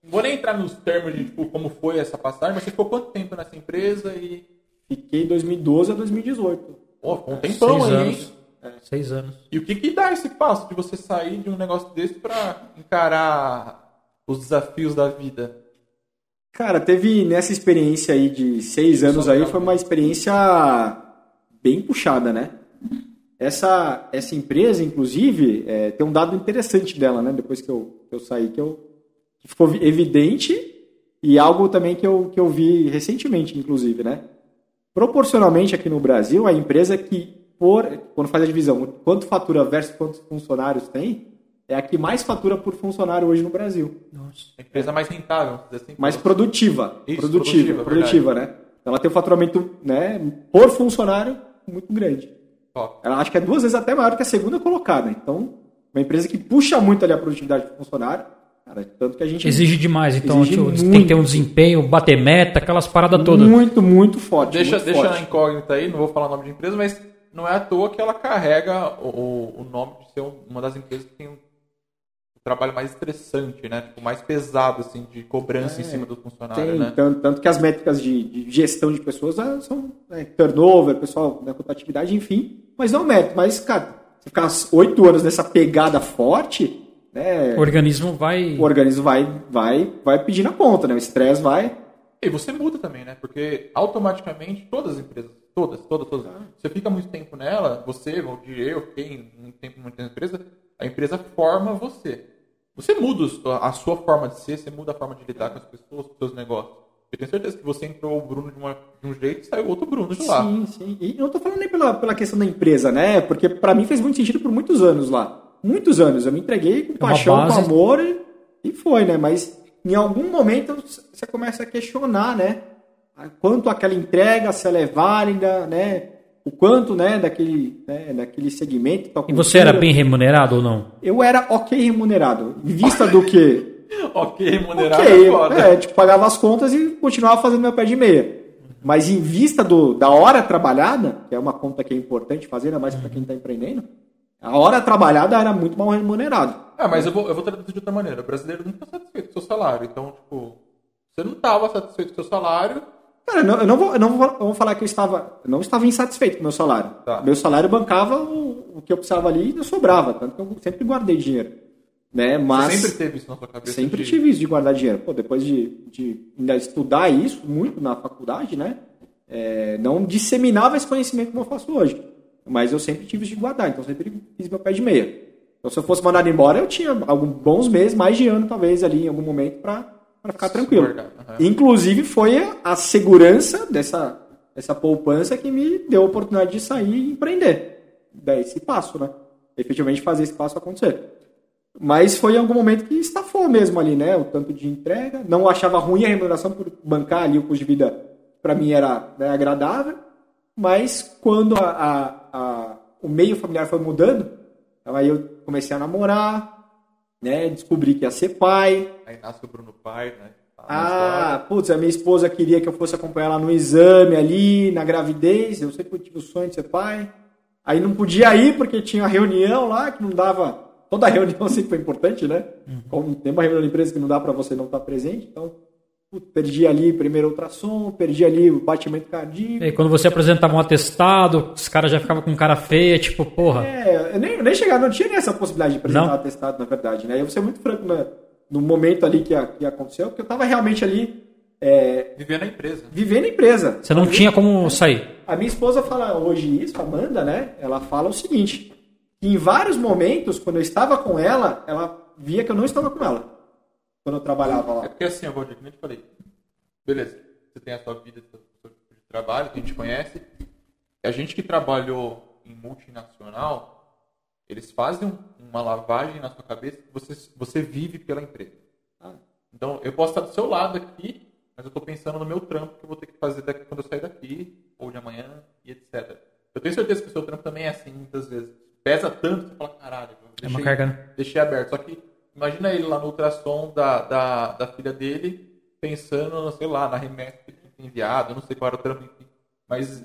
Não vou nem entrar nos termos de tipo, como foi essa passagem, mas você ficou quanto tempo nessa empresa e... Fiquei 2012 a 2018. Pô, um tempão Seis aí, anos. hein? Seis anos. E o que que dá esse passo de você sair de um negócio desse pra encarar os desafios da vida? Cara, teve nessa experiência aí de seis anos aí, foi uma experiência bem puxada, né? Essa, essa empresa, inclusive, é, tem um dado interessante dela, né? Depois que eu, que eu saí, que, eu, que ficou evidente e algo também que eu, que eu vi recentemente, inclusive, né? Proporcionalmente aqui no Brasil, a empresa que, por, quando faz a divisão, quanto fatura versus quantos funcionários tem, é a que mais fatura por funcionário hoje no Brasil. Nossa. A empresa mais rentável, assim. Mais produtiva. Isso, produtiva, produtiva, produtiva, né? Ela tem um faturamento né, por funcionário muito grande. Ela acho que é duas vezes até maior que a segunda colocada. Então, uma empresa que puxa muito ali a produtividade do funcionário, cara, tanto que a gente Exige demais, então Exige tipo, tem muito. que ter um desempenho, bater meta, aquelas paradas todas. muito, muito forte. Deixa, muito deixa forte. na incógnita aí, não vou falar o nome de empresa, mas não é à toa que ela carrega o, o- nome de ser uma das empresas que tem um, o trabalho mais estressante, né? Tipo, mais pesado, assim, de cobrança em cima do funcionário, Tem, né? tanto, tanto que as métricas de, de gestão de pessoas ah, são né, turnover, pessoal, né, rotatividade, enfim. Mas não é um mérito. Mas, cara, você ficar oito anos nessa pegada forte, né, O organismo vai. o organismo vai, vai, vai pedir na conta, né? O estresse vai. E você muda também, né? Porque automaticamente todas as empresas, todas, todas, todas, você fica muito tempo nela, você, Valdir, eu, quem muito tempo na empresa, a empresa forma você. Você muda a sua forma de ser, você muda a forma de lidar com as pessoas, com os seus negócios. Eu tenho certeza que você entrou o Bruno de, uma- de um jeito e saiu outro Bruno de lá. Sim, sim. E não tô falando nem pela, pela questão da empresa, né? Porque pra mim fez muito sentido por muitos anos lá. Muitos anos. Eu me entreguei com É paixão, base. com amor e, e foi, né? Mas em algum momento você começa a questionar, né? Quanto aquela entrega, se ela é válida, né? O quanto, né, daquele, né, daquele segmento. tal E você era bem remunerado ou não? Eu era ok remunerado. Em vista do que Ok, remunerado Ok, é foda. é, tipo, pagava as contas e continuava fazendo meu pé de meia. Mas em vista do, da hora trabalhada, que é uma conta que é importante fazer, ainda mais para quem está empreendendo, a hora trabalhada era muito mal remunerado. Ah, mas eu vou, eu vou traduzir de outra maneira. O brasileiro não está satisfeito com o seu salário. Então, tipo, você não estava satisfeito com o seu salário, Cara, eu não, eu não vou, eu não vou, eu vou falar que eu estava, eu não estava insatisfeito com o meu salário. Tá. Meu salário bancava o, o que eu precisava ali e sobrava, tanto que eu sempre guardei dinheiro. Né? Mas você sempre teve isso na sua cabeça. Sempre de- tive isso de guardar dinheiro. Pô, depois de, de ainda estudar isso muito na faculdade, né? É, não disseminava esse conhecimento como eu faço hoje. Mas eu sempre tive de guardar, então sempre fiz meu pé de meia. Então se eu fosse mandado embora, eu tinha alguns bons meses, mais de ano talvez ali em algum momento para ficar tranquilo. aham. Inclusive foi a, a segurança dessa, dessa poupança que me deu a oportunidade de sair e empreender. Dar esse passo, né? Efetivamente fazer esse passo acontecer. Mas foi em algum momento que estafou mesmo ali, né? O tanto de entrega. Não achava ruim a remuneração por bancar ali o custo de vida, para mim era né, agradável. Mas quando a, a- a- o meio familiar foi mudando, aí eu comecei a namorar, né? Descobri que ia ser pai. Aí nasce o Bruno Pai, né? Tá Ah, putz, a minha esposa queria que eu fosse acompanhar ela no exame ali, na gravidez. Eu sempre tive o sonho de ser pai. Aí não podia ir porque tinha reunião lá que não dava. Toda reunião sempre foi importante, né? Como tem uma reunião da empresa que não dá para você não estar presente, então perdi ali primeiro ultrassom, perdi ali o batimento cardíaco. E quando você apresentava um atestado, os caras já ficavam com cara feia, tipo, porra. É, eu nem, nem chegava, não tinha nem essa possibilidade de apresentar Não? atestado, na verdade, né? Eu vou ser muito franco né, no momento ali que, a- que aconteceu, porque eu tava realmente ali é, Viver na empresa. vivendo a empresa. Você não tinha como sair. A minha esposa fala hoje isso, a Amanda, né? Ela fala o seguinte: que em vários momentos, quando eu estava com ela, ela via que eu não estava com ela. Quando eu trabalhava É lá. porque assim, eu vou dizer, como eu te falei. Beleza, você tem a sua vida, seu seu tipo de trabalho, que a gente conhece. A gente que trabalhou em multinacional, eles fazem um- uma lavagem na sua cabeça que você, você vive pela empresa. Ah. Então, eu posso estar do seu lado aqui, mas eu estou pensando no meu trampo que eu vou ter que fazer daqui, quando eu sair daqui, ou de amanhã, e etc. Eu tenho certeza que o seu trampo também é assim, muitas vezes. Pesa tanto que você fala, caralho, eu É uma deixei- carga, né? deixei aberto. Só que imagina ele lá no ultrassom da, da, da filha dele, pensando, sei lá, na remessa que tinha enviado, não sei qual era o trampo, enfim. Mas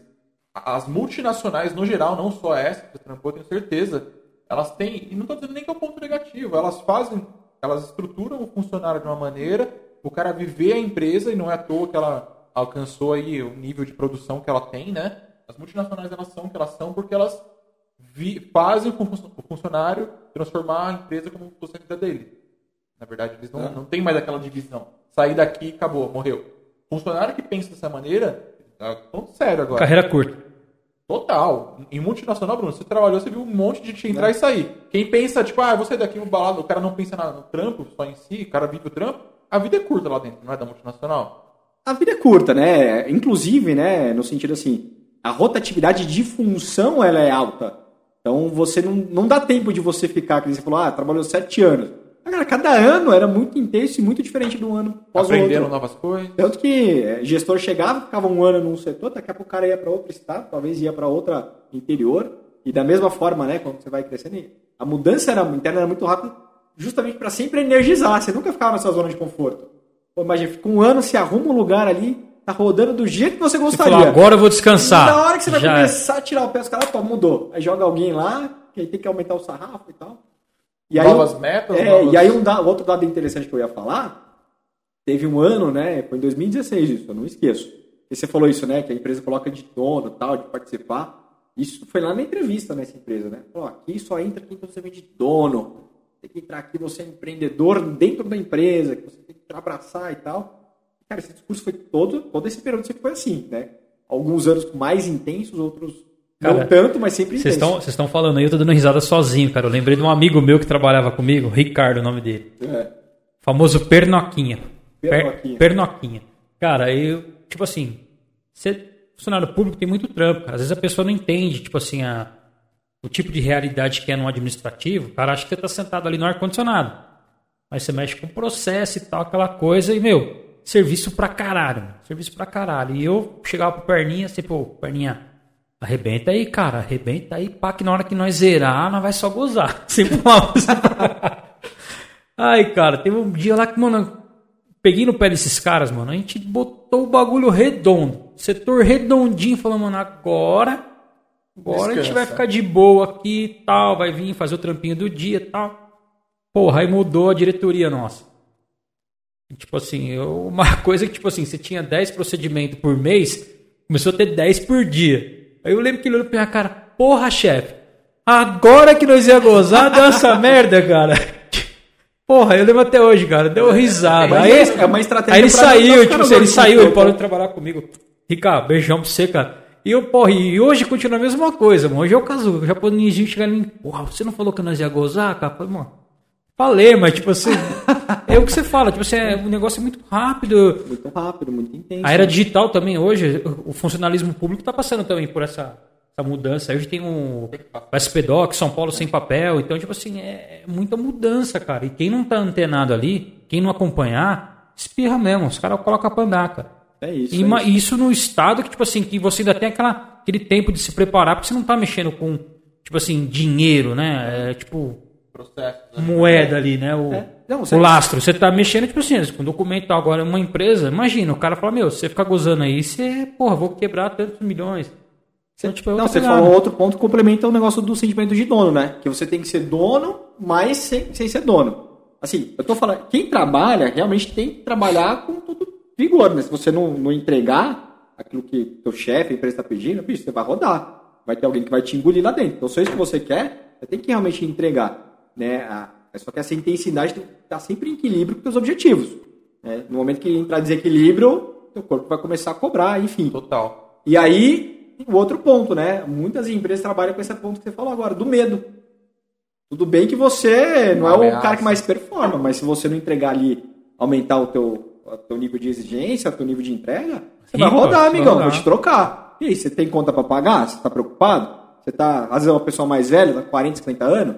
as multinacionais, no geral, não só essa que trampou, tenho certeza, elas têm, e não estou dizendo nem que é um ponto negativo, elas fazem, elas estruturam o funcionário de uma maneira, o cara viver a empresa, e não é à toa que ela alcançou aí o nível de produção que ela tem, né? As multinacionais, elas são o que elas são porque elas vi, fazem o fun- o funcionário transformar a empresa como fosse a vida dele. Na verdade, eles não, não tem mais aquela divisão. Sair daqui, acabou, morreu. Funcionário que pensa dessa maneira, tá falando sério agora. Carreira curta. Total. Em multinacional, Bruno, você trabalhou, você viu um monte de gente entrar e sair. Quem pensa, tipo, ah, sair daqui no balado, o cara não pensa no trampo, só em si, o cara vive o trampo, a vida é curta lá dentro, não é da multinacional? A vida é curta, né? Inclusive, né, no sentido assim, a rotatividade de função ela é alta. Então você não, não dá tempo de você ficar, que você falou, ah, trabalhou sete anos. Cara, cada ano era muito intenso e muito diferente do ano após o Aprendendo outro. novas coisas. Tanto que é, gestor chegava, ficava um ano num setor, daqui a pouco o cara ia para outro estado, talvez ia para outra interior. E da mesma forma, né, quando você vai crescendo, a mudança era, interna era muito rápida, justamente para sempre energizar. Você nunca ficava na sua zona de conforto. Pô, imagina, fica um ano, se arruma um lugar ali, tá rodando do jeito que você Você gostaria. falou, agora eu vou descansar. Na hora que você vai Já é. começar a tirar o pé, os caras, pô, mudou. Aí joga alguém lá, que aí tem que aumentar o sarrafo e tal. E aí, Novas metas, É, novas- e aí um da- outro dado interessante que eu ia falar, teve um ano, né, foi em 2016 isso, eu não esqueço. E você falou isso, né, que a empresa coloca de dono, tal, de participar. Isso foi lá na entrevista nessa empresa, né? Falou, aqui só entra quem você vem de dono. Tem que entrar aqui, você é empreendedor dentro da empresa, que você tem que abraçar e tal. Cara, esse discurso foi todo, todo esse período sempre foi assim, né? Alguns anos mais intensos, outros não Cara, tanto, mas sempre intensos. vocês estão falando aí, eu tô dando risada sozinho, cara. Eu lembrei de um amigo meu que trabalhava comigo, Ricardo, o nome dele. É. Famoso Pernoquinha. Per- Pernoquinha. Pernoquinha. Cara, eu, tipo assim, você, funcionário público tem muito trampo, cara. Às vezes a pessoa não entende, tipo assim, a, o tipo de realidade que é no administrativo. O cara acha que você tá sentado ali no ar-condicionado. Mas você mexe com processo e tal, aquela coisa, e, meu, serviço pra caralho. mano. Serviço pra caralho. E eu chegava pro Perninha, assim, pô, Perninha, arrebenta aí, cara, arrebenta aí, pá, que na hora que nós zerar, nós vai só gozar. Sempre assim. Ai, cara, teve um dia lá que, mano, peguei no pé desses caras, mano. A gente botou o bagulho redondo. Setor redondinho. Falou, mano, agora. Agora a gente Descansa. vai ficar de boa aqui e tal. Vai vir fazer o trampinho do dia e tal. Porra, aí mudou a diretoria nossa. Tipo assim, eu- uma coisa que, tipo assim, você tinha 10 procedimentos por mês, começou a ter 10 por dia. Aí eu lembro que ele olhou pra minha cara, porra, chefe, agora que nós ia gozar dessa merda, cara. Porra, eu lembro até hoje, cara, deu risada. Mas Aí, é uma estratégia aí ele saiu, tipo assim, ele saiu, ele parou de trabalhar comigo. Ricardo, beijão pra você, cara. E eu, porra, e hoje continua a mesma coisa, mano. Hoje é o caso, o japonesinho chegando em mim, porra, você não falou que nós ia gozar, cara? Eu Falei, mano, falei, mas tipo assim, é o que você fala, tipo assim, é, o negócio é muito rápido. Muito rápido, muito intenso. A era digital também hoje, o funcionalismo público está passando também por essa, essa mudança. Hoje tem um o SPDOC, São Paulo sem papel. Então, tipo assim, é muita mudança, cara. E quem não tá antenado ali, quem não acompanhar, espirra mesmo. Os caras colocam pra andar, cara. É isso. E é isso. isso no estado que, tipo assim, que você ainda tem aquela, aquele tempo de se preparar, porque você não tá mexendo com, tipo assim, dinheiro, né? É, tipo, Processo. né? moeda ali, né? O, É. Não, você- o lastro. Você tá mexendo, tipo assim, com documento agora, uma empresa, imagina, o cara fala, meu, você ficar gozando aí, você, porra, vou quebrar tantos milhões. Então, tipo, é Não, você pegada. falou outro ponto que complementa o negócio do sentimento de dono, né? Que você tem que ser dono, mas sem, sem ser dono. Assim, eu tô falando, quem trabalha realmente tem que trabalhar com todo vigor, né? Se você não, não entregar aquilo que teu chefe, a empresa está pedindo, bicho, você vai rodar. Vai ter alguém que vai te engolir lá dentro. Então, se é isso que você quer, você tem que realmente entregar, né? A, só que essa intensidade tem que estar sempre em equilíbrio com os teus objetivos. né? No momento que entrar desequilíbrio, teu corpo vai começar a cobrar, enfim. Total. E aí, o outro ponto, né? Muitas empresas trabalham com esse ponto que você falou agora, do medo. Tudo bem que você não é o Ameaça. cara que mais performa, mas se você não entregar ali, aumentar o teu, o teu nível de exigência, o teu nível de entrega, você vai Sim, pô, rodar, vai amigão, rodar. vou te trocar. E aí, você tem conta pra pagar? Você tá preocupado? Você tá, às vezes é uma pessoa mais velha, tá com 40, 50 anos,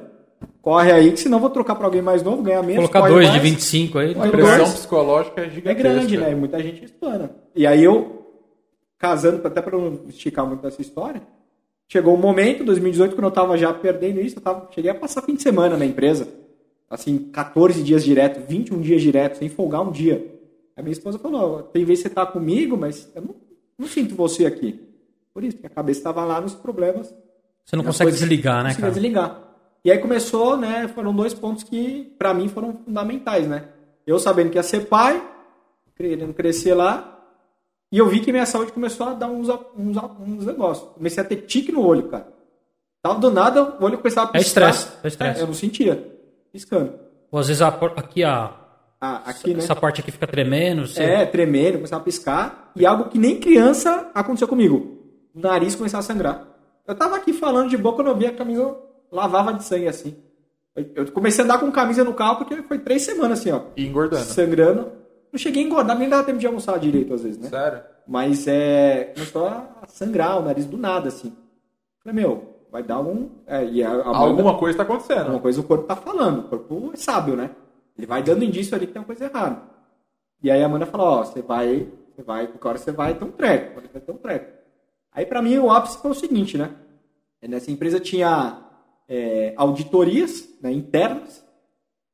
corre aí que senão eu vou trocar pra alguém mais novo, ganhar menos. Colocar dois de mais. 25 aí. A Dois. pressão psicológica é É gigantesca. grande, né? Muita gente espana. E aí eu, casando, até para não esticar muito essa história, chegou um momento, 2018, quando eu tava já perdendo isso, eu tava, cheguei a passar fim de semana na empresa. Assim, 14 dias direto, 21 dias direto, sem folgar um dia. A minha esposa falou, tem vez que você tá comigo, mas eu não, não sinto você aqui. Por isso, porque a cabeça estava lá nos problemas Você não consegue coisas- desligar, né, cara? desligar. E aí começou, né? Foram dois pontos que, pra mim, foram fundamentais, né? Eu sabendo que ia ser pai, querendo crescer lá, e eu vi que minha saúde começou a dar uns, uns, uns negócios. Comecei a ter tique no olho, cara. Tava do nada, o olho começava a É piscar. estresse, é estresse. eu não sentia. Piscando. Ou às vezes a aqui, a, Ah, aqui, né? essa parte aqui fica tremendo. É, tremendo, começava a piscar. E algo que nem criança aconteceu comigo. O nariz começava a sangrar. Eu tava aqui falando de boa quando eu vi a camisa lavava de sangue assim. Eu- comecei a andar com camisa no carro porque foi três semanas assim, ó. E engordando. Sangrando. Não cheguei a engordar, nem dava tempo de almoçar direito às vezes, né? Sério? Mas é. Começou a sangrar o nariz do nada, assim. Falei, meu, vai dar algum. É, e a, a Alguma coisa tá acontecendo. Alguma coisa o corpo tá falando. O corpo é sábio, né? Ele vai dando indício ali que tem uma coisa errada. E aí a Amanda falou, ó, você vai, você vai, qualquer hora você vai ter um treco, pode ter um treco. Aí pra mim o ápice foi o seguinte, né? Nessa empresa tinha é, auditorias né, internas,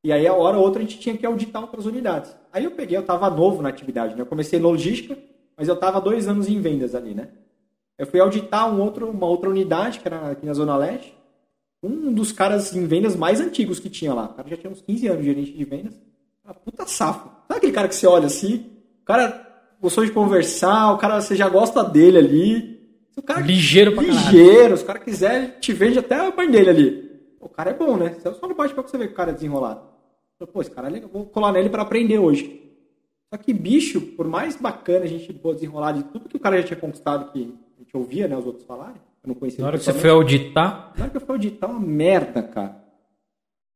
e aí a hora ou outra a gente tinha que auditar outras unidades. Aí eu peguei, eu tava novo na atividade, né? Eu comecei logística, mas eu tava dois anos em vendas ali, né? Eu fui auditar um outro, uma outra unidade, que era aqui na Zona Leste, um dos caras em vendas mais antigos que tinha lá. O cara já tinha uns 15 anos de gerente de vendas. Uma puta safo. Sabe aquele cara que você olha assim? O cara gostou de conversar, o cara, você já gosta dele ali. Se o cara, Ligeiro pra caralho. Ligeiro. Se o cara quiser, ele te vende até a mãe dele ali. O cara é bom, né? Você só não bate pra você ver que o cara é desenrolado. Eu, Pô, esse cara é legal. Vou colar nele pra aprender hoje. Só que bicho, por mais bacana a gente pô, desenrolar de tudo que o cara já tinha conquistado, que a gente ouvia, né, os outros falarem, eu não conhecia Na hora que você foi auditar, Na hora que eu fui auditar, uma merda, cara.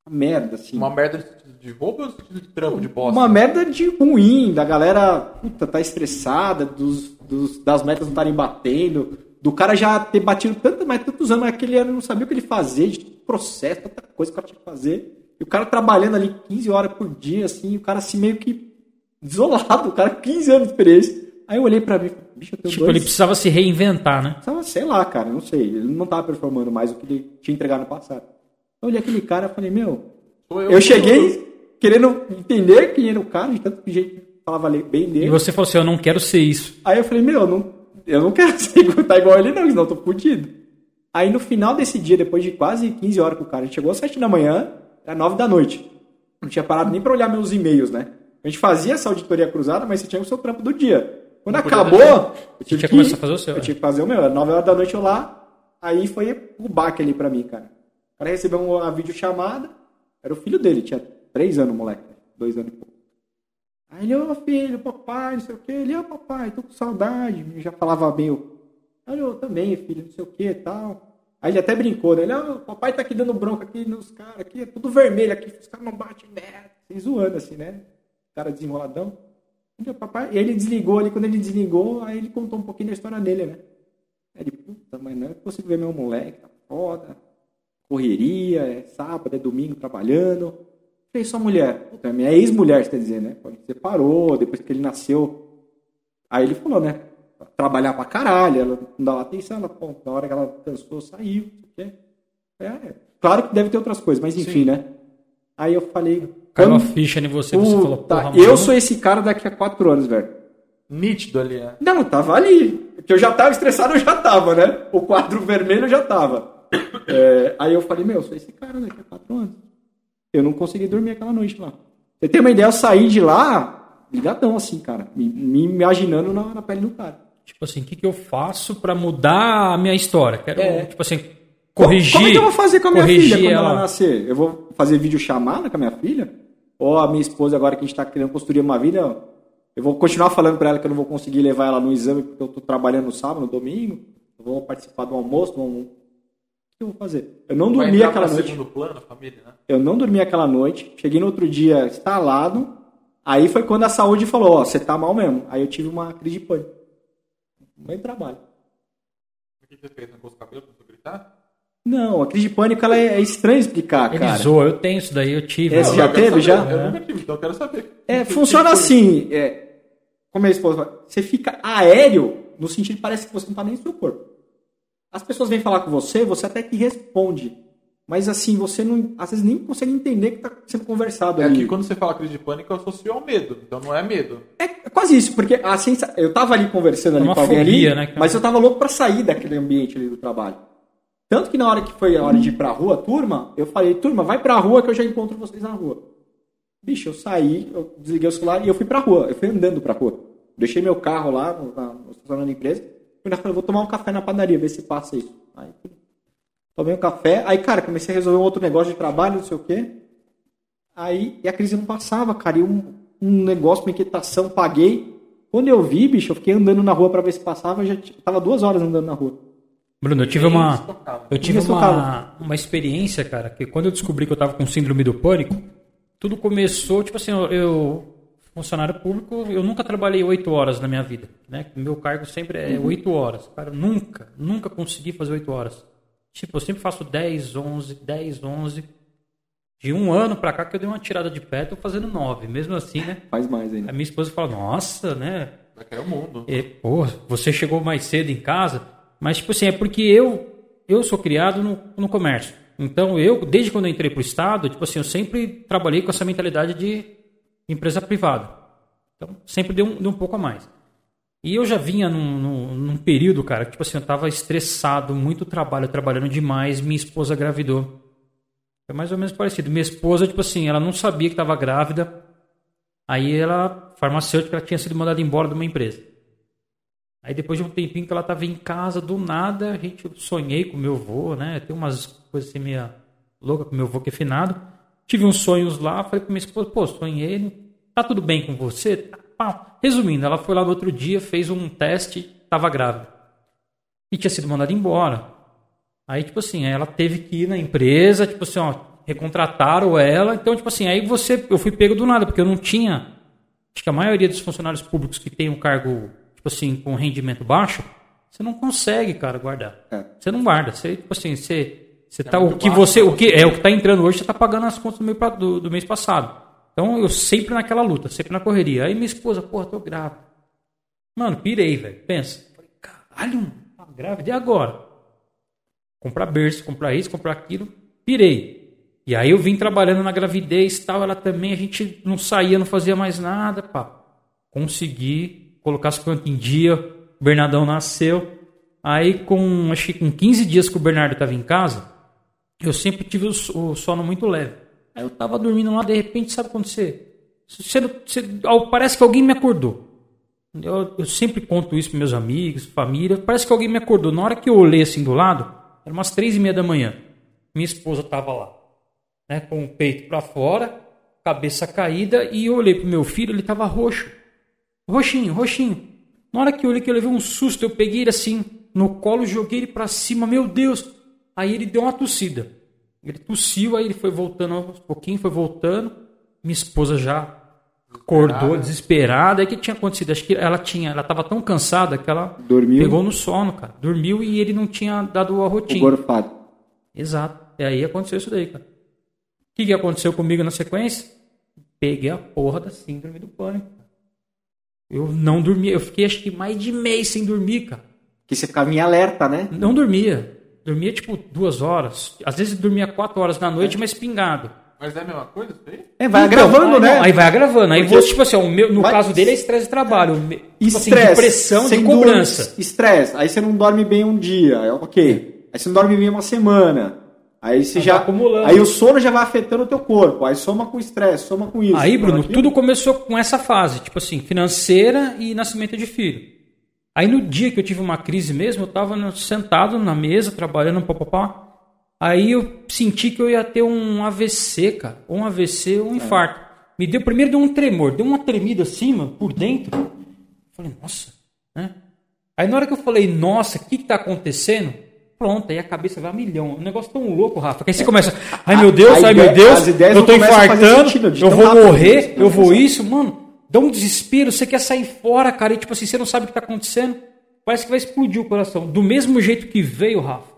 Uma merda, assim. Uma merda de roubo ou de trampo, de bosta? Uma merda de ruim, da galera, puta, tá estressada, dos, dos- das metas não estarem batendo, do cara já ter batido tanto, mas tantos anos, mas aquele ano não sabia o que ele fazia, de processo, tanta coisa que o cara tinha que fazer. E o cara trabalhando ali 15 horas por dia, assim, o cara assim meio que desolado, o cara com 15 anos de experiência. Aí eu olhei pra mim e falei, bicho, eu tenho tipo, dois... ele precisava se reinventar, né? Precisava, sei lá, cara, não sei. Ele não tava performando mais o que ele tinha entregado no passado. Eu olhei aquele cara e falei, meu. Sou Eu, cheguei querendo entender quem era o cara, de tanto que gente falava bem dele. E você falou assim, eu não quero ser isso. Aí eu falei, meu, não, eu não quero ser igual, tá igual ele, não, senão eu tô fudido. Aí no final desse dia, depois de quase 15 horas com o cara, a gente chegou às 7 da manhã, era 9 da noite. Não tinha parado nem pra olhar meus e-mails, né? A gente fazia essa auditoria cruzada, mas você tinha o seu trampo do dia. Quando Não acabou, eu tive tinha que que começar a fazer o seu, Eu é. tinha que fazer o meu. Era 9 horas da noite eu lá, aí foi o baque ali pra mim, cara. O cara recebeu uma videochamada, era o filho dele, tinha 3 anos, moleque. 2 anos e pouco. Aí ele, ô filho, papai, não sei o quê. Ele, ô papai, tô com saudade. Eu já falava meio, olha, eu também, filho, não sei o que e tal. Aí ele até brincou, né? Ele, ô, papai tá aqui dando bronca aqui nos caras, aqui, é tudo vermelho aqui, os caras não batem merda. Assim, zoando assim, né? Cara desenroladão. Ele, "Ô, papai, e ele desligou ali, quando ele desligou, aí ele contou um pouquinho da história dele, né? Aí ele, puta, mas não é consigo ver meu moleque, tá foda. Correria, é sábado, é domingo trabalhando. Falei, sua mulher. Puta, minha ex-mulher, você quer dizer, né? Pode separou, depois que ele nasceu. Aí ele falou, né? Trabalhar pra caralho, ela não dava atenção, ela, pô, na hora que ela cansou, saiu, quê. É, claro que deve ter outras coisas, mas enfim, né? Aí eu falei. Caiu a quando- ficha em você, você falou, porra, eu mano. sou esse cara daqui a quatro anos, velho. Nítido ali, né? Não, tava ali. Porque eu já tava estressado, eu já tava, né? O quadro vermelho eu já tava. É, aí eu falei, meu, eu sou esse cara daqui a quatro anos. Eu não consegui dormir aquela noite lá. Você tem uma ideia, eu saí de lá ligadão assim, cara. Me, me imaginando na, na pele do cara. Tipo assim, o que, que eu faço pra mudar a minha história? Quero, É. tipo assim, corrigir. Como é que eu vou fazer com a minha filha quando ela... ela. nascer? Eu vou fazer vídeo chamada com a minha filha? Ou a minha esposa, agora que a gente tá querendo construir uma vida, eu vou continuar falando pra ela que eu não vou conseguir levar ela no exame porque eu tô trabalhando no sábado, no domingo. Eu vou participar do almoço, do que eu vou fazer? Eu não Vai dormi aquela noite. segundo plano, a família, né? Eu não dormi aquela noite. Cheguei no outro dia instalado. Aí foi quando a saúde falou, ó, você tá mal mesmo. Aí eu tive uma crise de pânico. Meio trabalho. O que você fez? Arrancou os cabelos pra gritar? Não, a crise de pânico ela é, é estranho explicar, Ele cara. zoa, eu tenho isso daí, eu tive. Esse Não, já teve, saber. já? Eu nunca tive, então eu quero saber. É, funciona assim, é, como a esposa fala, você fica aéreo no sentido que parece que você não está nem no seu corpo. As pessoas vêm falar com você, você até que responde. Mas assim, você não, às vezes nem consegue entender que está sendo conversado É ali. que quando você fala crise de pânico, eu associo ao medo. Então não é medo. É quase isso, porque a sensa... eu tava ali conversando ali uma com alguém ali, né, mas eu tava louco pra sair daquele ambiente ali do trabalho. Tanto que na hora que foi a hora de ir pra rua, turma, eu falei, turma, vai pra rua que eu já encontro vocês na rua. Bicho, eu saí, eu desliguei o celular e eu fui pra rua. Eu fui andando pra rua. Deixei meu carro lá no estacionamento da empresa. Fui na vou tomar um café na padaria, ver se passa isso. Aí tomei um café. Aí, cara, comecei a resolver um outro negócio de trabalho, não sei o quê. Aí, e a crise não passava, cara. E um, um negócio, uma inquietação, paguei. Quando eu vi, bicho, eu fiquei andando na rua para ver se passava, já t- tava duas horas andando na rua. Bruno, eu tive uma, eu tive uma, uma experiência, cara, que quando eu descobri que eu tava com síndrome do pânico, tudo começou, tipo assim, eu, eu funcionário público, eu nunca trabalhei oito horas na minha vida, né? Meu cargo sempre é oito horas. Cara, nunca, nunca consegui fazer oito horas. Tipo, eu sempre faço 10, 11, 10, 11. De um ano pra cá que eu dei uma tirada de pé, tô fazendo nove. Mesmo assim, né? Faz mais A ainda. minha esposa fala, nossa, né? Vai cair o mundo. É, pô, você chegou mais cedo em casa, mas tipo assim, é porque eu eu sou criado no, no comércio. Então eu, desde quando eu entrei pro estado, tipo assim, eu sempre trabalhei com essa mentalidade de empresa privada. Então sempre deu um, deu um pouco a mais. E eu já vinha num, num, num período, cara, que tipo assim, eu tava estressado, muito trabalho, trabalhando demais, minha esposa gravidou. É mais ou menos parecido. Minha esposa, tipo assim, ela não sabia que estava grávida. Aí ela, farmacêutica, ela tinha sido mandada embora de uma empresa. Aí depois de um tempinho que ela estava em casa, do nada, a gente sonhei com meu avô, né? Tem umas coisas assim meio louca com meu avô que é finado. Tive uns sonhos lá, falei pra minha esposa, pô, sonhei, tá tudo bem com você? Tá. Resumindo, ela foi lá no outro dia, fez um teste, tava grávida. E tinha sido mandada embora. Aí, tipo assim, ela teve que ir na empresa, tipo assim, ó, recontrataram ela. Então, tipo assim, aí você, eu fui pego do nada, porque eu não tinha. Acho que a maioria dos funcionários públicos que tem um cargo, tipo assim, com rendimento baixo, você não consegue, cara, guardar. É. Você não guarda. Você, tipo assim, você, você tá, muito o que você, o que é o que tá entrando hoje, você tá pagando as contas do, meu, do, do mês passado. Então, eu sempre naquela luta, sempre na correria. Aí minha esposa, porra, tô grávida. Mano, pirei, velho. Pensa. Falei, caralho, tá grávida, e agora? comprar berço, comprar isso, comprar aquilo, pirei. E aí eu vim trabalhando na gravidez tal, ela também, a gente não saía, não fazia mais nada, pá. Consegui colocar as contas em dia, o Bernardão nasceu. Aí com, acho que com 15 dias que o Bernardo estava em casa, eu sempre tive o, so- o sono muito leve. Aí eu tava dormindo lá, de repente, sabe quando você... você, você parece que alguém me acordou. Eu, eu sempre conto isso para meus amigos, família. Parece que alguém me acordou. Na hora que eu olhei assim do lado, era umas três e meia da manhã. Minha esposa estava lá, né, com o peito para fora, cabeça caída, e eu olhei pro meu filho, ele estava roxo. Roxinho, roxinho. Na hora que eu olhei que eu levei um susto, eu peguei ele assim no colo, joguei ele para cima, meu Deus. Aí ele deu uma tossida. Ele tossiu, aí ele foi voltando aos pouquinho, foi voltando. Minha esposa já acordou desesperada. Aí o que tinha acontecido? Acho que ela tinha, ela estava tão cansada que ela Dormiu. pegou no sono, cara. Dormiu e ele não tinha dado a O rotina. gorfado. Exato. E aí aconteceu isso daí, cara. O que, que aconteceu comigo na sequência? Peguei a porra da síndrome do pânico. cara. Eu não dormia. Eu fiquei acho que mais de mês sem dormir, cara. Que você ficava em alerta, né? Não dormia. Dormia tipo duas horas. Às vezes dormia quatro horas na noite, mas pingado. Mas é a mesma coisa isso aí? É, vai Então, agravando, aí, né? não, aí vai agravando. Aí você, tipo assim, ó, o meu- no Vai- caso dele é estresse de trabalho. me- Tipo assim, Estresse. de pressão, de sem cobrança. Estresse. Aí você não dorme bem um dia. aí, Ok. Aí você não dorme bem uma semana. Aí você já. acumulando. Aí o sono já vai afetando o teu corpo. Aí soma com estresse, soma com isso. Aí, soma Bruno, tudo começou com essa fase, tipo assim, financeira e nascimento de filho. Aí no dia que eu tive uma crise mesmo, eu tava no- sentado na mesa, trabalhando, papapá. Aí eu senti que eu ia ter um AVC, cara. Um AVC um infarto. Me deu, primeiro deu um tremor, deu uma tremida assim, mano, por dentro. Falei, nossa, né? Aí na hora que eu falei, nossa, o que que tá acontecendo? Pronto, aí a cabeça vai a milhão. Um negócio tão louco, Rafa, que aí você começa, ai meu Deus, ai meu Deus, eu tô infartando, eu vou morrer, eu vou isso, mano. Dá um desespero, você quer sair fora, cara, e tipo assim, você não sabe o que tá acontecendo. Parece que vai explodir o coração. Do mesmo jeito que veio, Rafa,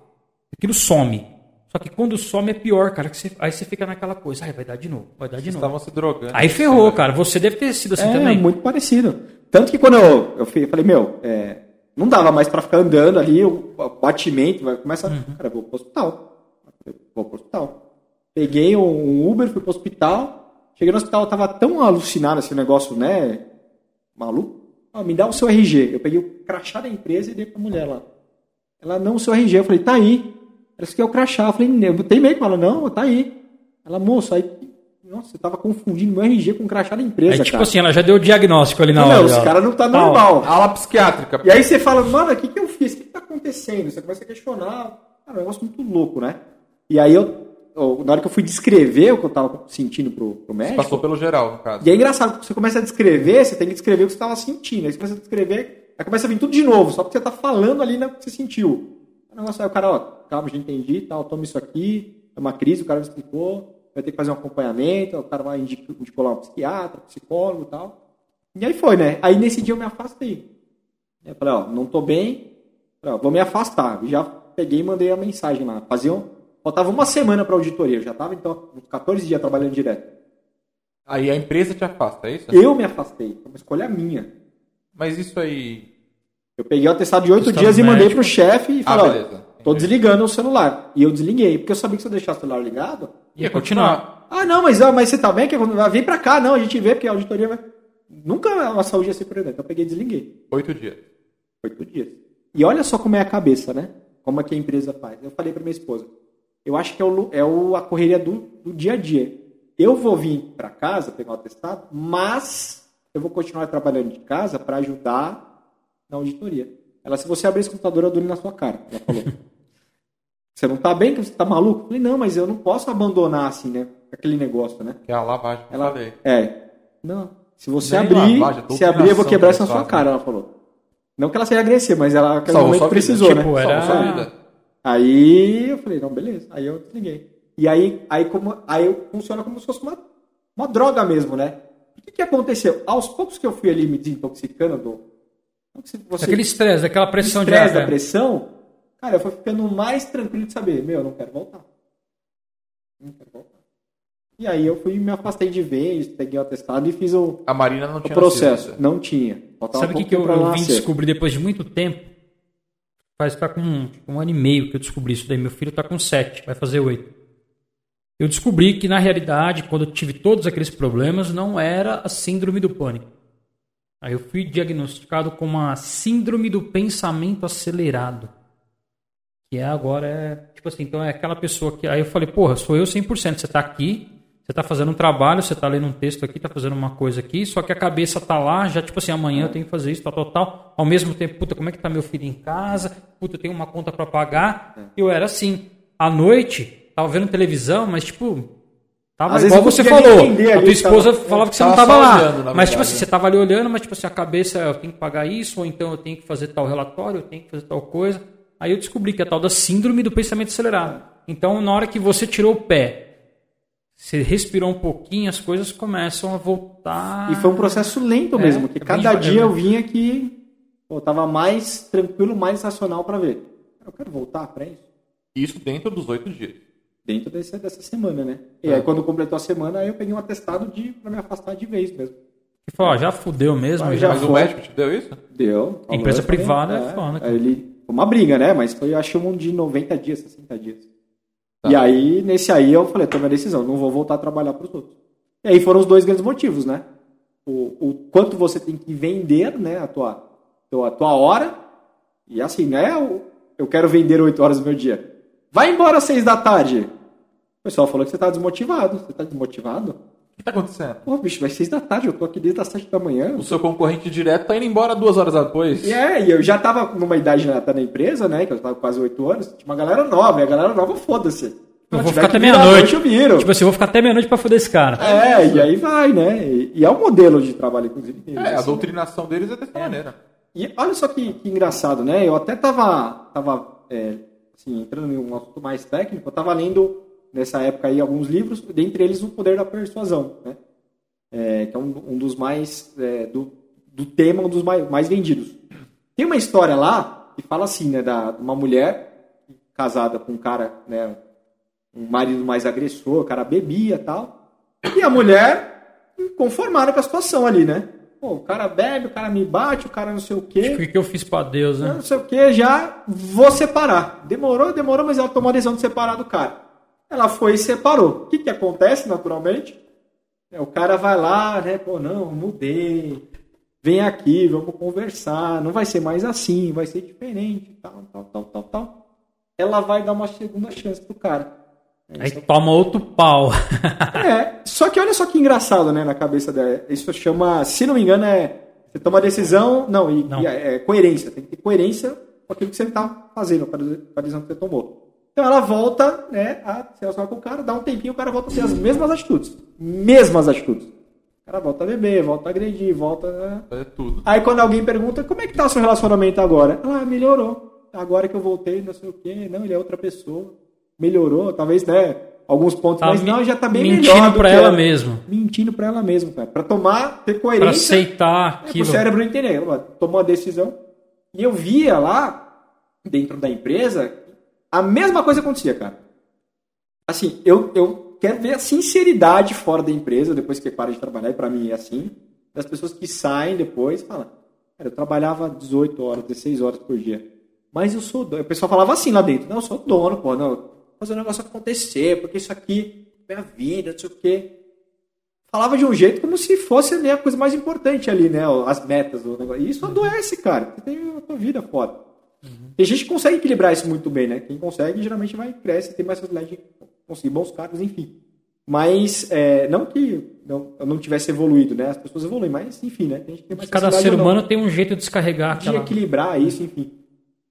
aquilo some. Só que quando some é pior, cara, que você- aí você fica naquela coisa, ai, vai dar de novo, vai dar de Vocês novo. estavam se drogando. Aí ferrou, cara. Você deve ter sido assim É, também. muito parecido. Tanto que quando eu, eu fui- eu falei, meu, é, não dava mais pra ficar andando ali, o batimento, vai começar. Uhum. Cara, eu vou pro hospital. Eu vou pro hospital. Peguei um Uber, fui pro hospital. Cheguei no hospital, eu tava tão alucinado esse negócio, né? Maluco. Ah, me dá o seu RG. Eu peguei o crachá da empresa e dei pra mulher lá. Ela, não, o seu RG. Eu falei, tá aí. Ela disse que é o crachá. Eu falei, eu tem meio com ela, não, tá aí. Ela, moço, aí. Nossa, você tava confundindo meu RG com o crachá da empresa, Aí, tipo cara. assim, ela já deu o diagnóstico ali na Não, hora. esse ó. cara não tá Tá, ó. normal. Aula psiquiátrica. E aí você fala, mano, o que, que eu fiz? O que, que tá acontecendo? Você começa a questionar. Cara, um negócio muito louco, né? E aí eu, eu- na hora que eu fui descrever o que eu tava sentindo pro, pro Você médico. passou pelo geral, no caso. E é engraçado, porque você começa a descrever, você tem que descrever o que você estava sentindo. Aí você começa a descrever, aí começa a vir tudo de novo, só porque você tá falando ali né, o que você sentiu. O negócio aí, o cara, ó, calma, já entendi, tal, toma isso aqui, é uma crise, o cara me explicou, vai ter que fazer um acompanhamento, o cara vai indicar, lá um psiquiatra, psicólogo e tal. E aí foi, né? Aí nesse dia eu me afastei. Eu falei, ó, não tô bem, falei, ó, vou me afastar. Já peguei e mandei a mensagem lá. Faziam, faltava uma semana para auditoria, eu já tava então uns 14 dias trabalhando direto. Aí a empresa te afasta, é isso? Eu me afastei, foi uma escolha minha. Mas isso aí. Eu peguei o atestado de oito Atestado dias e mandei médico. pro chefe e Ah, falei, ó, beleza. tô desligando o celular. E eu desliguei, porque eu sabia que se eu deixar o celular ligado... Ia continuar. Ah, não, mas, ah, mas você tá bem? Que vem pra cá. Não, a gente vê, porque a auditoria vai... Nunca a saúde ia ser prioridade. Então eu peguei e desliguei. Oito dias. Oito dias. E olha só como é a cabeça, né? Como é que a empresa faz. Eu falei pra minha esposa, eu acho que é, o, é o, a correria do, do dia a dia. Eu vou vir pra casa pegar o atestado, mas eu vou continuar trabalhando de casa para ajudar na auditoria. Ela, se você abrir esse computador, eu dou ele na sua cara. Ela falou. você não tá bem? que Você tá maluco? Eu falei, não, mas eu não posso abandonar assim, né? Aquele negócio, né? Que é a lavagem Ela, falei. é. Não. Se você Nem abrir, lavagem, se abrir, eu vou quebrar que isso na eles sua cara, ela falou. Não que ela seja agressiva, mas ela momento sua vida. precisou, Tipo, né? era- Salvou sua vida. Aí eu falei, não, beleza. Aí eu desliguei. E aí, aí, como, aí funciona como se fosse uma, uma droga mesmo, né? O que, que aconteceu? Aos poucos que eu fui ali me desintoxicando do. Você, Aquele estresse, aquela pressão de estresse ar. da pressão, cara, eu fui ficando mais tranquilo de saber, meu, eu não quero voltar. Não quero voltar. E aí eu fui me afastei de vez, peguei o atestado e fiz o, A Marina não o tinha processo. nascido Não tinha. Faltava Sabe o que, que eu, eu vim descobrir depois de muito tempo? Faz ficar com um, um ano e meio que eu descobri isso daí. Meu filho tá com sete, vai fazer oito. Eu descobri que, na realidade, quando eu tive todos aqueles problemas, não era a síndrome do pânico. Aí eu fui diagnosticado com uma síndrome do pensamento acelerado. Que é agora, é, tipo assim, então é aquela pessoa que... Aí eu falei, porra, sou eu 100%. Você tá aqui, você tá fazendo um trabalho, você tá lendo um texto aqui, tá fazendo uma coisa aqui, só que a cabeça tá lá, já tipo assim, amanhã eu tenho que fazer isso, tal, tal, tal. Ao mesmo tempo, puta, como é que tá meu filho em casa? Puta, eu tenho uma conta para pagar. Eu era assim. À noite, tava vendo televisão, mas tipo, tava Às igual você falou. A tua que tava- esposa falava que você não tava lá. olhando, mas tipo assim, né? você tava ali olhando, mas tipo assim, a cabeça, eu tenho que pagar isso, ou então eu tenho que fazer tal relatório, eu tenho que fazer tal coisa. Aí eu descobri que é a tal da síndrome do pensamento acelerado. Então, na hora que você tirou o pé, você respirou um pouquinho, as coisas começam a voltar. E foi um processo lento É, mesmo, que é cada dia eu vinha que pô, eu tava mais tranquilo, mais racional para ver. Eu quero voltar para isso. Isso dentro dos oito dias. Dentro desse, dessa semana, né? E É. aí quando completou a semana, aí eu peguei um atestado de para me afastar de vez mesmo. E falou, ó, já fudeu mesmo. Mas já Mas o foi. médico te deu isso? Deu. Empresa eu falei, privada é foda, cara. Aí ele foi uma briga, né? Mas foi acho um de 90 dias, 60 dias. Tá. E aí, nesse aí, eu falei, tomei a decisão, não vou voltar a trabalhar para os outros. E aí foram os dois grandes motivos, né? O, o quanto você tem que vender, né, a tua, a tua hora. E assim, né? Eu, eu quero vender 8 horas do meu dia. Vai embora às 6 da tarde. O pessoal falou que você tá desmotivado. Você tá desmotivado? O que tá acontecendo? Pô, bicho, vai 6 da tarde, eu tô aqui desde as 7 da manhã. O seu concorrente direto tá indo embora duas horas depois. E é, e eu já tava numa idade na, até na empresa, né? Que eu tava quase 8 anos. Tinha uma galera nova, e a galera nova, foda-se. Eu Não, vou ficar que até meia-noite. eu viro. Tipo assim, eu vou ficar até meia-noite pra foder esse cara. É, e aí vai, né? E, e é o modelo de trabalho, inclusive. É, a assim. doutrinação deles é dessa maneira. E olha só que, que engraçado, né? Eu até tava, tava é, assim, entrando em um assunto mais técnico, eu tava lendo nessa época aí alguns livros, dentre eles O Poder da Persuasão, né? É, que é um, um dos mais, é, do, do tema, um dos mais, mais vendidos. Tem uma história lá que fala assim, né, da uma mulher casada com um cara, né, um marido mais agressor, o cara bebia e tal, e a mulher conformada com a situação ali, né? Pô, o cara bebe, o cara me bate, o cara não sei o quê. O que, eu fiz pra Deus, Eu né? não sei o que, já vou separar. Demorou, demorou, mas ela tomou a decisão de separar do cara. Ela foi e separou. O que, que acontece, naturalmente? É, o cara vai lá, né? Pô, não, mudei. Vem aqui, vamos conversar. Não vai ser mais assim, vai ser diferente, tal, tal, tal, tal, tal. Ela vai dar uma segunda chance pro cara. É, Aí toma outro pau. é, só que olha só que engraçado, né, na cabeça dela. Isso chama, se não me engano, é. Você toma decisão. Não, e, Não. e é, é coerência. Tem que ter coerência com aquilo que você está fazendo, com a decisão que você tomou. Então ela volta, né, a se relacionar com o cara, dá um tempinho, o cara volta a ter as mesmas atitudes. Mesmas atitudes. O cara volta a beber, volta a agredir, volta. Fazer tudo. Aí quando alguém pergunta, como é que tá o seu relacionamento agora? Ah, melhorou. Agora que eu voltei, não sei o quê. Não, ele é outra pessoa. Melhorou, talvez, né? Alguns pontos, Tá mas não, já tá bem mentindo melhor. do pra que ela era. mesmo. Mentindo pra ela mesma, cara. Pra tomar, ter Pra coerência. aceitar É, pro aquilo. cérebro entender. Ela Tomou a decisão. E eu via lá, dentro da empresa, a mesma coisa acontecia, cara. Assim, eu, eu quero ver a sinceridade fora da empresa, depois que para de trabalhar, e pra mim é assim, das pessoas que saem depois e falam, cara, eu trabalhava 18 horas, 16 horas por dia. Mas eu sou dono. O pessoal falava assim lá dentro, não, eu sou dono, pô, não, vou fazer o negócio acontecer, porque isso aqui é a vida, não sei o quê falava de um jeito como se fosse né, a coisa mais importante ali, né? As metas do negócio. E isso adoece, cara. Você tem a tua vida fora. Tem gente que consegue equilibrar isso muito bem, né? Quem consegue geralmente vai cresce, tem mais facilidade de conseguir bons cargos, enfim. Mas é, não que não, eu não tivesse evoluído, né? As pessoas evoluem, mas enfim, né? Tem gente que tem mais Cada ser humano tem um jeito de descarregar de aquela. equilibrar isso, enfim.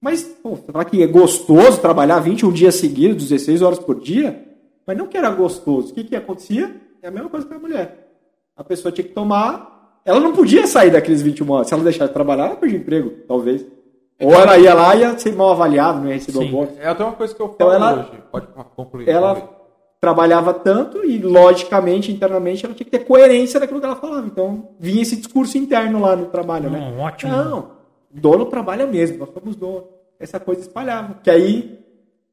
Mas, pô, você falar que é gostoso trabalhar 21 dias seguidos, 16 horas por dia, mas não que era gostoso. O que que acontecia? É a mesma coisa que a mulher. A pessoa tinha que tomar... Ela não podia sair daqueles 21 horas. Se ela deixar de trabalhar, ela perdia emprego, talvez. Ou ela ia lá e ia ser mal avaliada, não ia receber Sim. o bônus. É até uma coisa que eu falo Então ela- hoje. Pode concluir. Ela trabalhava tanto e, logicamente, internamente, ela tinha que ter coerência daquilo que ela falava. Então, vinha esse discurso interno lá no trabalho, né? Não, ótimo. Não, dono trabalha mesmo, nós somos dono. Essa coisa espalhava. Que aí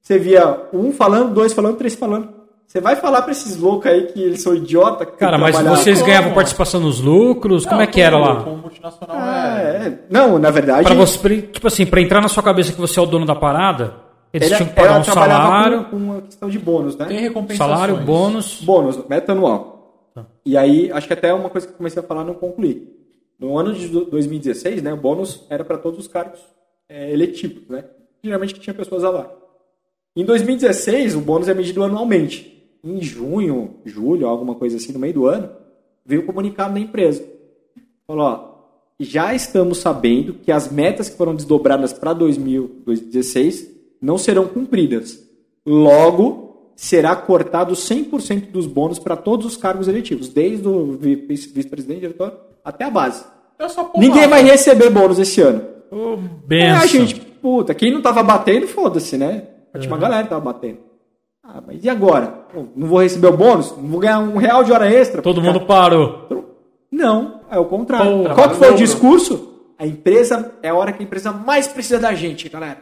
você via um falando, dois falando, três falando. Você vai falar pra esses loucos aí que eles são idiota. Cara, mas vocês Como? ganhavam participação nos lucros? Como é que era lá? Com multinacional Ah, é. é. Não, na verdade. Pra você, pra- tipo assim, pra entrar na sua cabeça que você é o dono da parada, eles ela, tinham que pagar um salário, com, com uma questão de bônus, né? Tem recompensações. salário, bônus. Bônus, meta anual. Tá. E aí, acho que até uma coisa que eu comecei a falar não concluí. No ano de do- 2016, né, o bônus era para todos os cargos é, eletivos, né? Geralmente que tinha pessoas abaixo. Em 2016, o bônus é medido anualmente. Em junho, julho, alguma coisa assim, no meio do ano, veio o comunicado da empresa. Falou, ó, já estamos sabendo que as metas que foram desdobradas para 2016 não serão cumpridas. Logo, será cortado 100% dos bônus para todos os cargos eletivos, desde o vi- vice- vice-presidente, diretor, até a base. Só pôr Ninguém vai receber bônus esse ano. Ô, É, a gente, puta, quem não tava batendo, foda-se, né? Tinha uma galera que tava batendo. Ah, mas e agora? Pô, Não vou receber o bônus? Não vou ganhar um real de hora extra? Todo Cara, mundo parou. Não, é o contrário. Porra, Qual que foi o discurso? A empresa é a hora que a empresa mais precisa da gente, galera.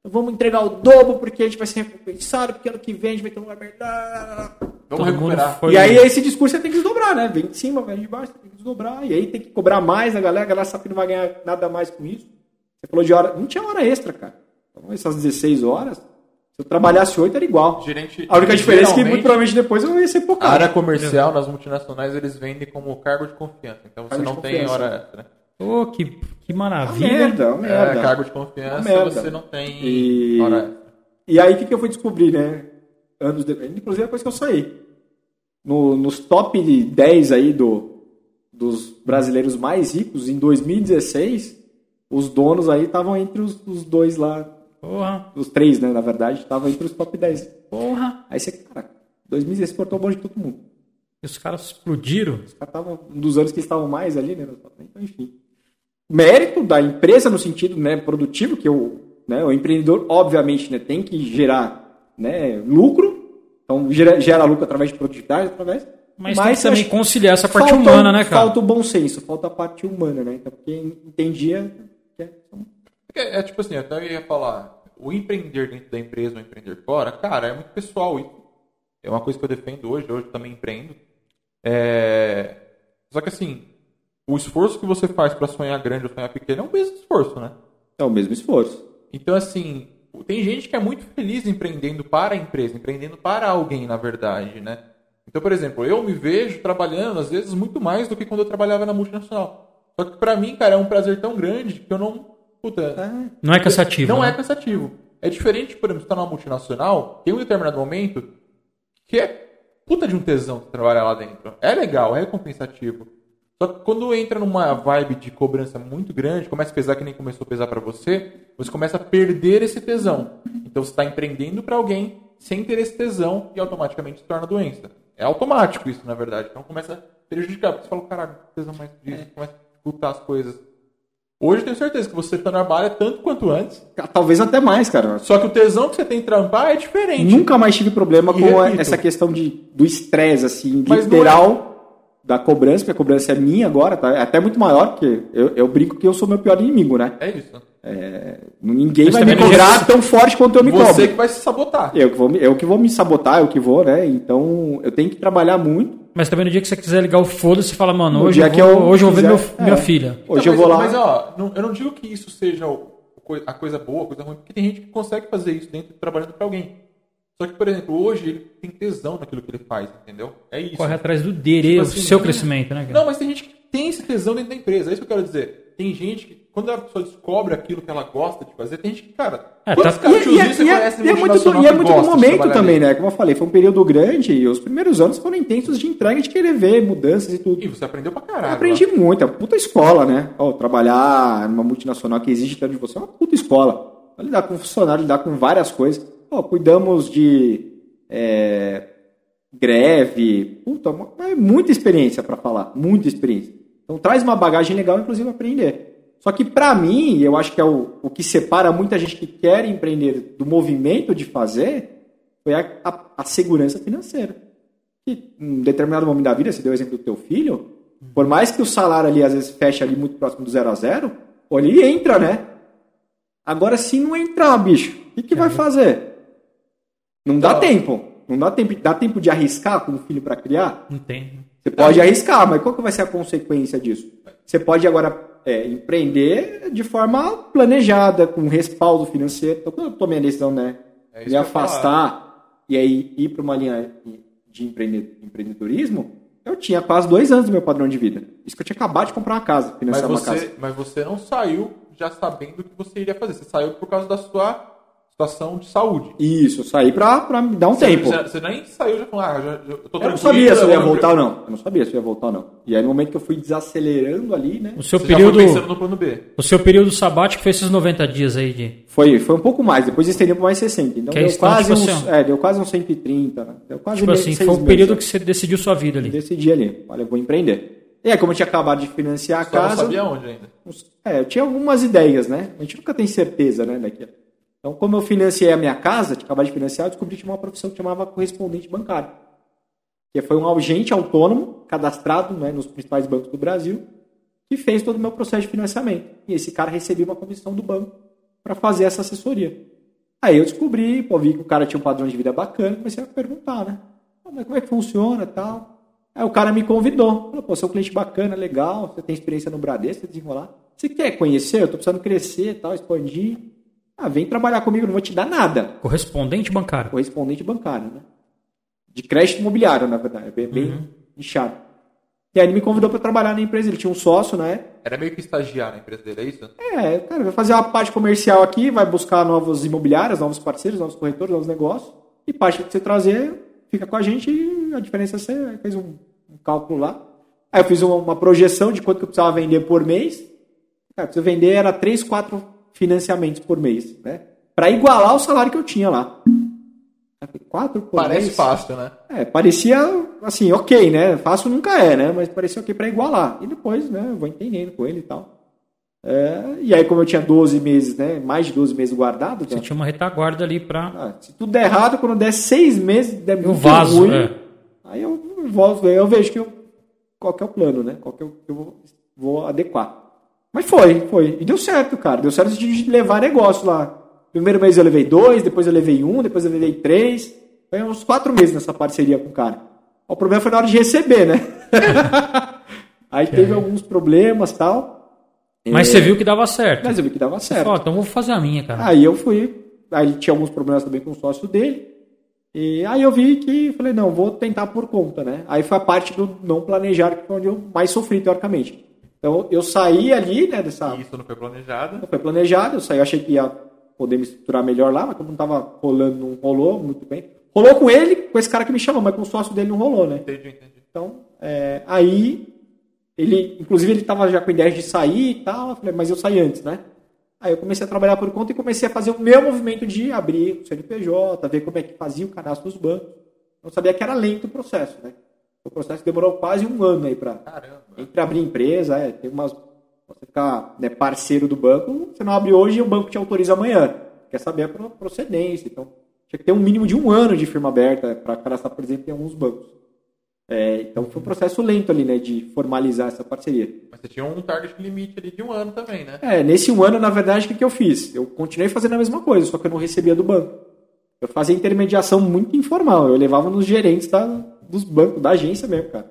Então vamos entregar o dobro porque a gente vai ser recompensado, porque ano que vem a gente vai ter um lugar melhor. Vamos recuperar. E aí esse discurso você tem que desdobrar, né? Vem de cima, vem de baixo, tem que desdobrar. E aí tem que cobrar mais da galera, a galera sabe que não vai ganhar nada mais com isso. Você falou de hora. Não tinha hora extra, cara. Então essas 16 horas, se eu trabalhasse 8 era igual. Gerente, A única diferença é que muito provavelmente depois eu ia ser A focado. área comercial nas multinacionais eles vendem como cargo de confiança. Então você Cargo não tem hora extra. Ô, que, que Uma maravilha. merda, uma É, merda. cargo de confiança, Uma merda. você não tem E- hora extra. E aí, o que, que eu fui descobrir, né? Anos depois. Inclusive, depois que eu saí. No- nos top 10 aí do, dos brasileiros mais ricos, em 2016, os donos aí estavam entre os, os dois lá. Porra, Os três, né? Na verdade, estavam entre os top 10. porra. Aí você, cara, 2016 cortou o bonde de todo mundo. E os caras explodiram. Os caras estavam, um dos anos que estavam mais ali, né? no top 10, Então, enfim. Mérito da empresa no sentido né, produtivo, que o, né, o empreendedor, obviamente, né, tem que gerar né, lucro. Então, gera, gera lucro através de produtividade, através. Mas, tem que também conciliar essa parte falta- humana, né, cara? Falta o bom senso, falta a parte humana, né? Então, porque entendia que é- Porque É, tipo assim, eu até ia falar, o empreender dentro da empresa ou empreender fora, cara, é muito pessoal isso. É uma coisa que eu defendo hoje, hoje também empreendo. É... Só que assim, o esforço que você faz para sonhar grande ou sonhar pequeno é o mesmo esforço, né? é o mesmo esforço. Então, assim, tem gente que é muito feliz empreendendo para a empresa, empreendendo para alguém, na verdade, né? Então, por exemplo, eu me vejo trabalhando, às vezes, muito mais do que quando eu trabalhava na multinacional. Só que pra mim, cara, é um prazer tão grande que eu não. Puta. Não é cansativo. Não né? é cansativo. É diferente, por exemplo, você tá numa multinacional, tem um determinado momento que é puta de um tesão você trabalhar lá dentro. É legal, é recompensativo. Só que quando entra numa vibe de cobrança muito grande, começa a pesar que nem começou a pesar para você, você começa a perder esse tesão. Então você está empreendendo para alguém sem ter esse tesão e automaticamente se torna doença. É automático isso, na verdade. Então começa a prejudicar. Porque você fala, caralho, tesão mais disso, é. começa a dificultar as coisas. Hoje eu tenho certeza que você trabalha tanto quanto antes. Talvez até mais, cara. Só que o tesão que você tem em trampar é diferente. Nunca mais tive problema e com repito, essa questão de, do estresse, assim, literal da cobrança, porque a cobrança é minha agora, tá? É até muito maior, porque eu, eu brinco que eu sou meu pior inimigo, né? É isso. É, ninguém Mas vai me cobrar tão forte quanto eu me cobro. Você que vai se sabotar. Eu que, vou, eu que vou me sabotar, eu que vou, né? Então eu tenho que trabalhar muito. Mas também no dia que você quiser ligar o foda-se, você fala, mano, hoje, eu vou, eu hoje eu vou ver meu, é. minha filha. Hoje eu vou lá. Mas ó, não, eu não digo que isso seja a coisa boa, a coisa ruim, porque tem gente que consegue fazer isso dentro trabalhando para alguém. Só que, por exemplo, hoje ele tem tesão naquilo que ele faz, entendeu? É isso. Corre atrás do dele, tipo assim, seu crescimento, né? Não, mas tem gente que tem esse tesão dentro da empresa. É isso que eu quero dizer. Tem gente que, quando a pessoa descobre aquilo que ela gosta de fazer, tem gente que, cara, é, tá... e, e, é, você e, é, conhece e é muito, do, e é muito do momento também, ali? né? Como eu falei, foi um período grande e os primeiros anos foram intensos de entrega, de querer ver mudanças e tudo. E você aprendeu pra caralho. Eu aprendi ó. muito, é uma puta escola, né? Ó, trabalhar numa multinacional que exige tanto de você é uma puta escola. Lidar com funcionário, lidar com várias coisas. Ó, cuidamos de é, greve. Puta, é muita experiência para falar, muita experiência. Então traz uma bagagem legal, inclusive, aprender. Só que para mim, eu acho que é o, o que separa muita gente que quer empreender do movimento de fazer, foi a, a, a segurança financeira. Que em determinado momento da vida, você deu o exemplo do teu filho, por mais que o salário ali às vezes feche ali muito próximo do zero a zero, ele entra, né? Agora, se não entrar, bicho, o que, que vai fazer? Não dá tempo. Não dá tempo. Dá tempo de arriscar com o filho para criar? Não tem. Você pode arriscar, mas qual que vai ser a consequência disso? Você pode agora é, empreender de forma planejada, com respaldo financeiro. Então, quando eu tomei a decisão, né, é me afastar e aí ir para uma linha de empreendedorismo, eu tinha quase dois anos do meu padrão de vida. Isso que eu tinha acabado de comprar uma casa, financiar mas você, uma casa. Mas você não saiu já sabendo o que você iria fazer. Você saiu por causa da sua situação de saúde. Isso, eu saí pra, pra me dar um você, tempo. Você, você, nem saiu já falou, ah, já, eu tô Eu não sabia se eu ia voltar ou não. Eu não sabia se eu ia voltar ou não. E aí no momento que eu fui desacelerando ali, né? O seu você período. pensando no plano B. O seu período sabático foi esses 90 dias aí de. Foi, foi um pouco mais, depois estendeu para mais 60. Então que deu, quase tipo uns, assim, é, deu quase uns 130, né? Deu quase tipo assim, foi o período meses, que você decidiu sua vida ali. Decidi ali. Olha, eu vou empreender. E aí, como eu tinha acabado de financiar a Só casa. Não sabia onde ainda. É, eu tinha algumas ideias, né? A gente nunca tem certeza, né, daquilo. Então, como eu financiei a minha casa, tinha acabado de financiar, eu descobri que tinha uma profissão que chamava correspondente bancário. Que foi um agente autônomo, cadastrado né, nos principais bancos do Brasil, que fez todo o meu processo de financiamento. E esse cara recebia uma comissão do banco para fazer essa assessoria. Aí eu descobri, pô, vi que o cara tinha um padrão de vida bacana, comecei a perguntar, né? Como é que funciona tal? Aí o cara me convidou. Falou, pô, você é um cliente bacana, legal, você tem experiência no Bradesco, você desenrolar. Você quer conhecer? Eu tô precisando crescer tal, expandir. Ah, vem trabalhar comigo, não vou te dar nada. Correspondente bancário. Correspondente bancário, né? De crédito imobiliário, na verdade. É bem, bem uhum. inchado. E aí ele me convidou para trabalhar na empresa. Ele tinha um sócio, né? Era meio que estagiar na empresa dele, é isso? É, cara, vai fazer uma parte comercial aqui, vai buscar novos imobiliários, novos parceiros, novos corretores, novos negócios. E parte que você trazer, fica com a gente e a diferença é você fez um, um cálculo lá. Aí eu fiz uma, uma, projeção de quanto que eu precisava vender por mês. Cara, você vender era 3, 4 financiamentos por mês, né? Para igualar o salário que eu tinha lá. Quatro por Parece mês. fácil, né? É, parecia assim, ok, né? Fácil nunca é, né? Mas parecia ok para igualar. E depois, né? Eu vou entendendo com ele e tal. É, e aí, como eu tinha 12 meses, né? Mais de 12 meses guardado. Você né? tinha uma retaguarda ali para. Ah, se tudo der errado, quando der seis meses, der muito vaso, ruim. É. Aí eu volto, eu vejo que eu, qual que é o plano, né? Qual que eu, eu vou, vou adequar. Mas foi, foi. E deu certo, cara. Deu certo de levar negócio lá. Primeiro mês eu levei dois, depois eu levei um, depois eu levei três. Foi uns quatro meses nessa parceria com o cara. O problema foi na hora de receber, né? Aí teve é. alguns problemas tal. Mas é... você viu que dava certo. Mas eu vi que dava certo. Falou, então vou fazer a minha, cara. Aí eu fui. Aí tinha alguns problemas também com o sócio dele. E aí eu vi que falei, não, vou tentar por conta, né? Aí foi a parte do não planejar, que foi onde eu mais sofri, teoricamente. Então eu saí ali, né, dessa. Isso não foi planejado. Não foi planejado, eu saí, eu achei que ia poder me estruturar melhor lá, mas como não estava rolando, não rolou muito bem. Rolou com ele, com esse cara que me chamou, mas com o sócio dele não rolou, né? Entendi, entendi. Então, é, aí Ele, inclusive, ele estava já com ideia de sair e tal. Eu falei, mas eu saí antes, né? Aí eu comecei a trabalhar por conta e comecei a fazer o meu movimento de abrir o CNPJ, ver como é que fazia o cadastro dos bancos. Eu sabia que era lento o processo, né? O processo demorou quase um ano aí para entre abrir empresa, é, tem umas você ficar né, parceiro do banco, você não abre hoje e o banco te autoriza amanhã. Quer saber a procedência, então tinha que ter um mínimo de um ano de firma aberta para cadastrar, por exemplo, em alguns bancos. É, então foi um processo lento ali, né, de formalizar essa parceria. Mas você tinha um target limite ali de um ano também, né? É, nesse um ano, na verdade, o que, que eu fiz? Eu continuei fazendo a mesma coisa, só que eu não recebia do banco. Eu fazia intermediação muito informal, eu levava nos gerentes da, dos bancos, da agência mesmo, cara.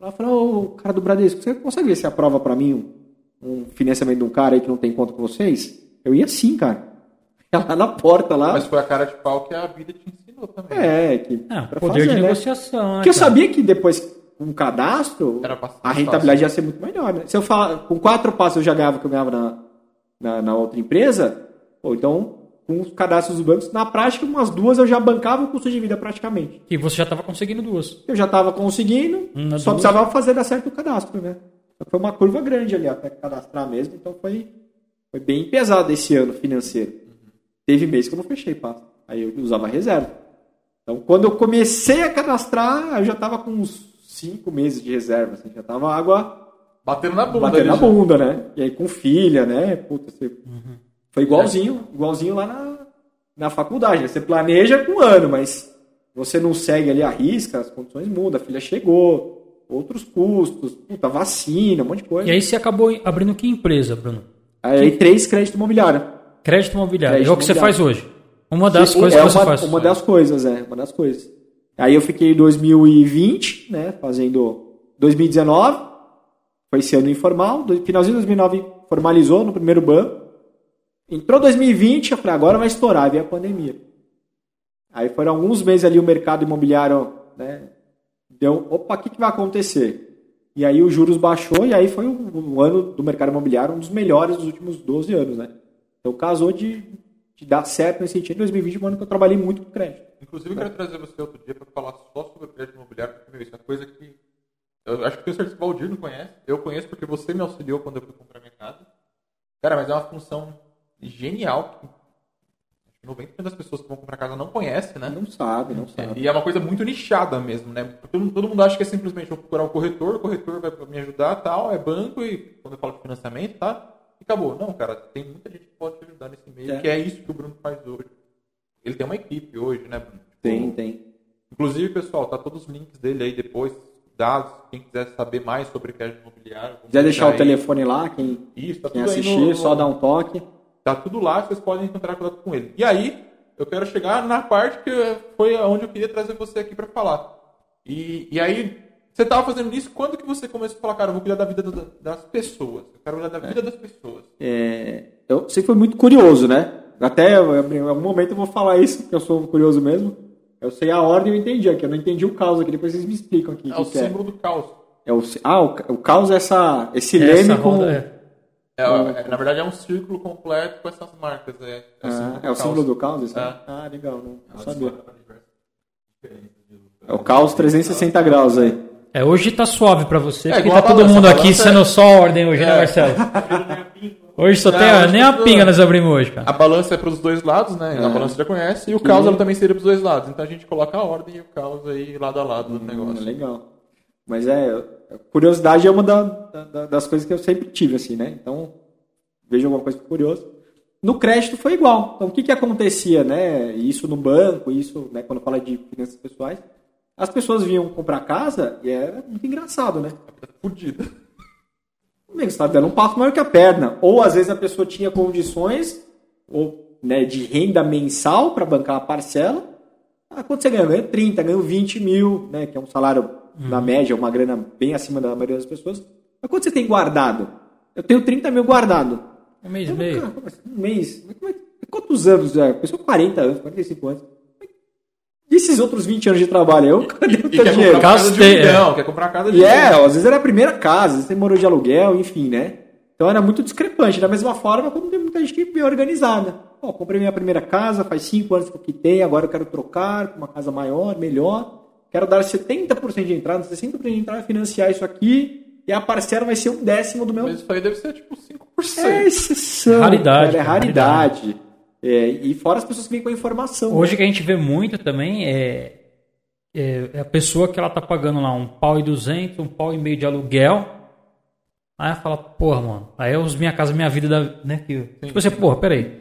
Ela falou, ô, cara do Bradesco, você consegue ver se aprova para mim um, um, financiamento de um cara aí que não tem conta com vocês? Eu ia sim, cara. Lá na porta lá. Mas foi a cara de pau que a vida te ensinou também. É, que. Ah, poder fazer, de né? negociação. Porque eu sabia que depois, com um cadastro, a rentabilidade fácil. ia ser muito melhor, né? Se eu falar, com quatro passos eu já ganhava o que eu ganhava na, na, na outra empresa, ou então com os cadastros dos bancos. Na prática, umas duas eu já bancava o custo de vida praticamente. E você já estava conseguindo duas. Eu já estava conseguindo, hum, só duas. precisava fazer dar certo o cadastro, né? Foi uma curva grande ali até cadastrar mesmo, então foi, foi bem pesado esse ano financeiro. Uhum. Teve mês que eu não fechei, pá. Aí eu usava reserva. Então, quando eu comecei a cadastrar, eu já estava com uns cinco meses de reserva, assim, já estava água... Batendo na bunda. Batendo na bunda, né? E aí com filha, né? Puta, você... Uhum foi igualzinho, igualzinho lá na, na faculdade. Né? Você planeja com um ano, mas você não segue ali a risca, as condições mudam, a filha chegou, outros custos, puta, vacina, um monte de coisa. E aí você acabou abrindo que empresa, Bruno? Aí que... três crédito imobiliário. Crédito imobiliário. Crédito é o que você faz hoje. Uma das Sim, coisas é que você uma, faz. Uma das coisas, é. Uma das coisas. Aí eu fiquei em 2020, né? Fazendo 2019. Foi esse ano informal. Finalzinho de 2009 formalizou no primeiro banco. Entrou 2020, eu falei, agora vai estourar, veio a pandemia. Aí foram alguns meses ali o mercado imobiliário, né, deu, opa, o que, que vai acontecer? E aí os juros baixou e aí foi um, um, ano do mercado imobiliário um dos melhores dos últimos 12 anos, né? Então casou de, de dar certo nesse sentido. Em 2020 um ano que eu trabalhei muito com crédito. Inclusive eu quero trazer você outro dia para falar só sobre crédito imobiliário, porque isso é coisa que eu acho que o certeza que não conhece. Eu conheço porque você me auxiliou quando eu fui comprar minha casa. Cara, mas é uma função genial. 90% das pessoas que vão comprar casa não conhecem, né? Não sabe, não sabe. E é uma coisa muito nichada mesmo, né? Todo, todo mundo acha que é simplesmente vou procurar um corretor, o corretor vai me ajudar, tal, é banco e quando eu falo de financiamento, tá? E acabou. Não, cara, tem muita gente que pode te ajudar nesse meio, é. que é isso que o Bruno faz hoje. Ele tem uma equipe hoje, né, Bruno? Tem, tem. Inclusive, pessoal, tá todos os links dele aí depois, dados, quem quiser saber mais sobre crédito imobiliário. Quiser deixar o telefone lá, quem, isso, tá quem assistir, no, só dá um toque. Tá tudo lá, vocês podem encontrar contato com ele. E aí, eu quero chegar na parte que foi onde eu queria trazer você aqui para falar. E, e aí, você estava fazendo isso, quando que você começou a falar, cara, eu vou cuidar da vida das pessoas, eu quero cuidar da vida é. das pessoas? É, eu sempre fui muito curioso, né? Até em algum momento eu vou falar isso, porque eu sou curioso mesmo. Eu sei a ordem eu entendi aqui, eu não entendi o caos aqui, depois vocês me explicam aqui. É o, o símbolo é. do caos. É o, ah, o, o caos é essa, esse essa leme com... É. É, é, na verdade é um círculo completo com essas marcas. É, é, ah, é o símbolo do caos? Isso? É. Ah, legal, não, não sabia. É o caos 360 graus aí. É, hoje tá suave pra você, é, porque tá todo mundo aqui sendo só ordem hoje, né, é. Marcelo? Hoje só tem a, nem a pinga nós abrimos hoje, cara. A balança é pros dois lados, né? É. A balança já conhece. E o caos ela também seria pros dois lados. Então a gente coloca a ordem e o caos aí lado a lado do hum, negócio. Legal. Mas é, curiosidade é uma da, da, das coisas que eu sempre tive, assim, né? Então, vejo alguma coisa curiosa. No crédito foi igual. Então, o que, que acontecia, né? Isso no banco, isso, né, quando fala de finanças pessoais, as pessoas vinham comprar casa e era muito engraçado, né? Fudida. Você está dando um passo maior que a perna. Ou às vezes a pessoa tinha condições ou, né, de renda mensal para bancar a parcela. Ah, quando você ganha? Ganha 30, ganha 20 mil, né, que é um salário hum. na média, uma grana bem acima da maioria das pessoas. Mas quanto você tem guardado? Eu tenho 30 mil guardado. Um mês e meio? Cara, um mês. É quantos anos já? Pessoa 40 anos, 45 anos. E esses outros 20 anos de trabalho? Eu, cadê o teu dinheiro? Casa de aluguel, quer comprar casa de E é, às vezes era a primeira casa, às vezes você morou de aluguel, enfim, né? Então era muito discrepante. Da mesma forma, como tem muita gente bem organizada. Pô, comprei minha primeira casa, faz 5 anos que eu quitei, agora eu quero trocar para uma casa maior, melhor. Quero dar 70% de entrada, 60% de entrada, financiar isso aqui e a parcela vai ser um décimo do meu. Mas isso aí deve ser tipo 5%. É exceção. Raridade, cara, é raridade. É, e fora as pessoas que vêm com a informação. Hoje né? que a gente vê muito também é, é, é a pessoa que ela tá pagando lá um pau e duzentos, um pau e meio de aluguel. Aí ela fala, porra, mano, aí eu uso minha casa, minha vida, da, né? Que, tipo assim, porra, peraí.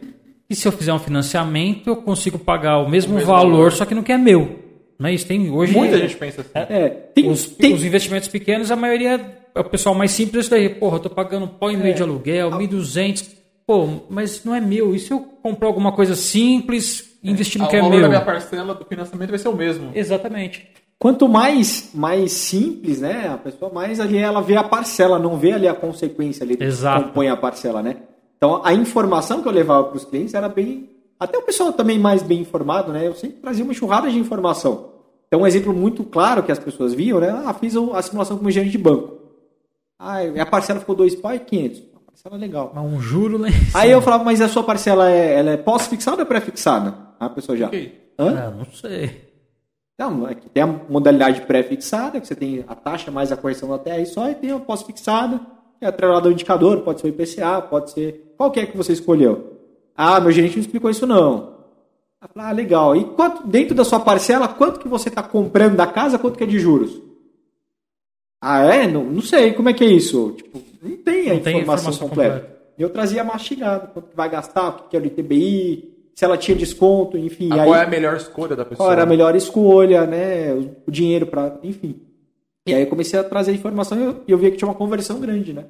E se eu fizer um financiamento, eu consigo pagar o mesmo, mesmo valor, valor. só que não que é meu. Não é isso? Tem, hoje, Muita gente pensa assim. É, tem, os, tem, os investimentos pequenos, a maioria é o pessoal mais simples, é isso daí. Porra, eu tô pagando um pau e meio de aluguel, 1.200. Pô, mas não é meu. E se eu comprar alguma coisa simples, investir no Ah, que o é valor meu? da minha parcela do financiamento vai ser o mesmo. Exatamente. Quanto mais, mais simples, né? A pessoa mais ali ela vê a parcela, não vê ali a consequência ali do que Exato. compõe a parcela, né? Então a informação que eu levava para os clientes era bem. Até o pessoal também mais bem informado, né? Eu sempre trazia uma enxurrada de informação. Então um exemplo muito claro que as pessoas viam, né? Ah, fiz a simulação como gerente de banco. Ah, a parcela ficou dois pau e 500. Uma parcela legal. Mas um juro em Aí eu falava, mas a sua parcela é, ela é pós-fixada ou pré-fixada? Ah, A pessoa já. Hã? Ah, não sei. Não, é que tem a modalidade pré-fixada, que você tem a taxa mais a correção da TR só, e tem a pós-fixada, que é atrelado ao indicador, pode ser o IPCA, pode ser qualquer que você escolheu. Ah, meu gerente não explicou isso não. Ah, legal. E quanto, dentro da sua parcela, quanto que você está comprando da casa, quanto que é de juros? Ah, é? Não, não sei, como é que é isso? Tipo, não tem a Não tem informação, informação completa. completa. E eu trazia mastigado, quanto que vai gastar, o que era o ITBI, se ela tinha desconto, enfim. Ah, aí- qual é a melhor escolha da pessoa? qual era a melhor escolha, né? O, dinheiro para, enfim. E aí eu comecei a trazer informação e eu, eu via que tinha uma conversão grande, né?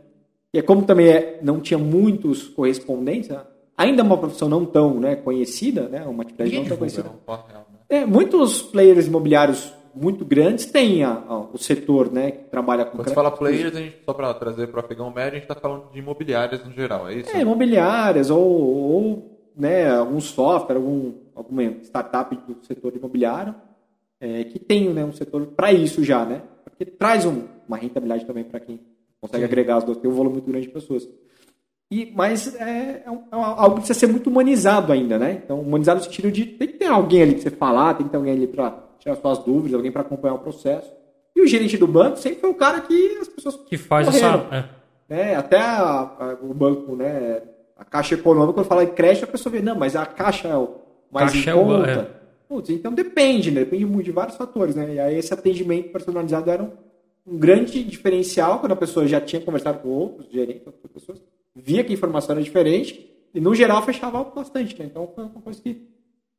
E é como também é, não tinha muitos correspondentes, né? Ainda é uma profissão não tão né, conhecida, né? Uma atividade Ninguém não tão conhecida. fala real, né? É, muitos players imobiliários muito grandes têm a- a- o setor, né? Que trabalha com Quando você fala players, a gente, só para trazer para o afegão médio, a gente está falando de imobiliárias no geral, é isso? É, imobiliárias ou, ou né, algum software, algum, alguma startup do setor imobiliário é, que tem né, um setor para isso já, né? Porque traz um- uma rentabilidade também para quem consegue agregar as duas, tem um volume muito grande de pessoas. E, mas é, é é algo que precisa ser muito humanizado ainda, né? Então, humanizado no sentido de tem que ter alguém ali para você falar, tem que ter alguém ali para tirar suas dúvidas, alguém para acompanhar o processo. E o gerente do banco sempre foi o cara que as pessoas Que faz correram essa. é. né? Até a- a- o banco, né? A Caixa Econômica, quando fala em crédito, a pessoa vê, não, mas a Caixa é o mais Caixa em é o- conta. é. Putz, então depende, né? Depende muito de vários fatores, né? E aí esse atendimento personalizado era um, um grande diferencial quando a pessoa já tinha conversado com outros gerentes, outras pessoas, via que a informação era diferente e, no geral, fechava bastante, né? Então foi uma coisa que,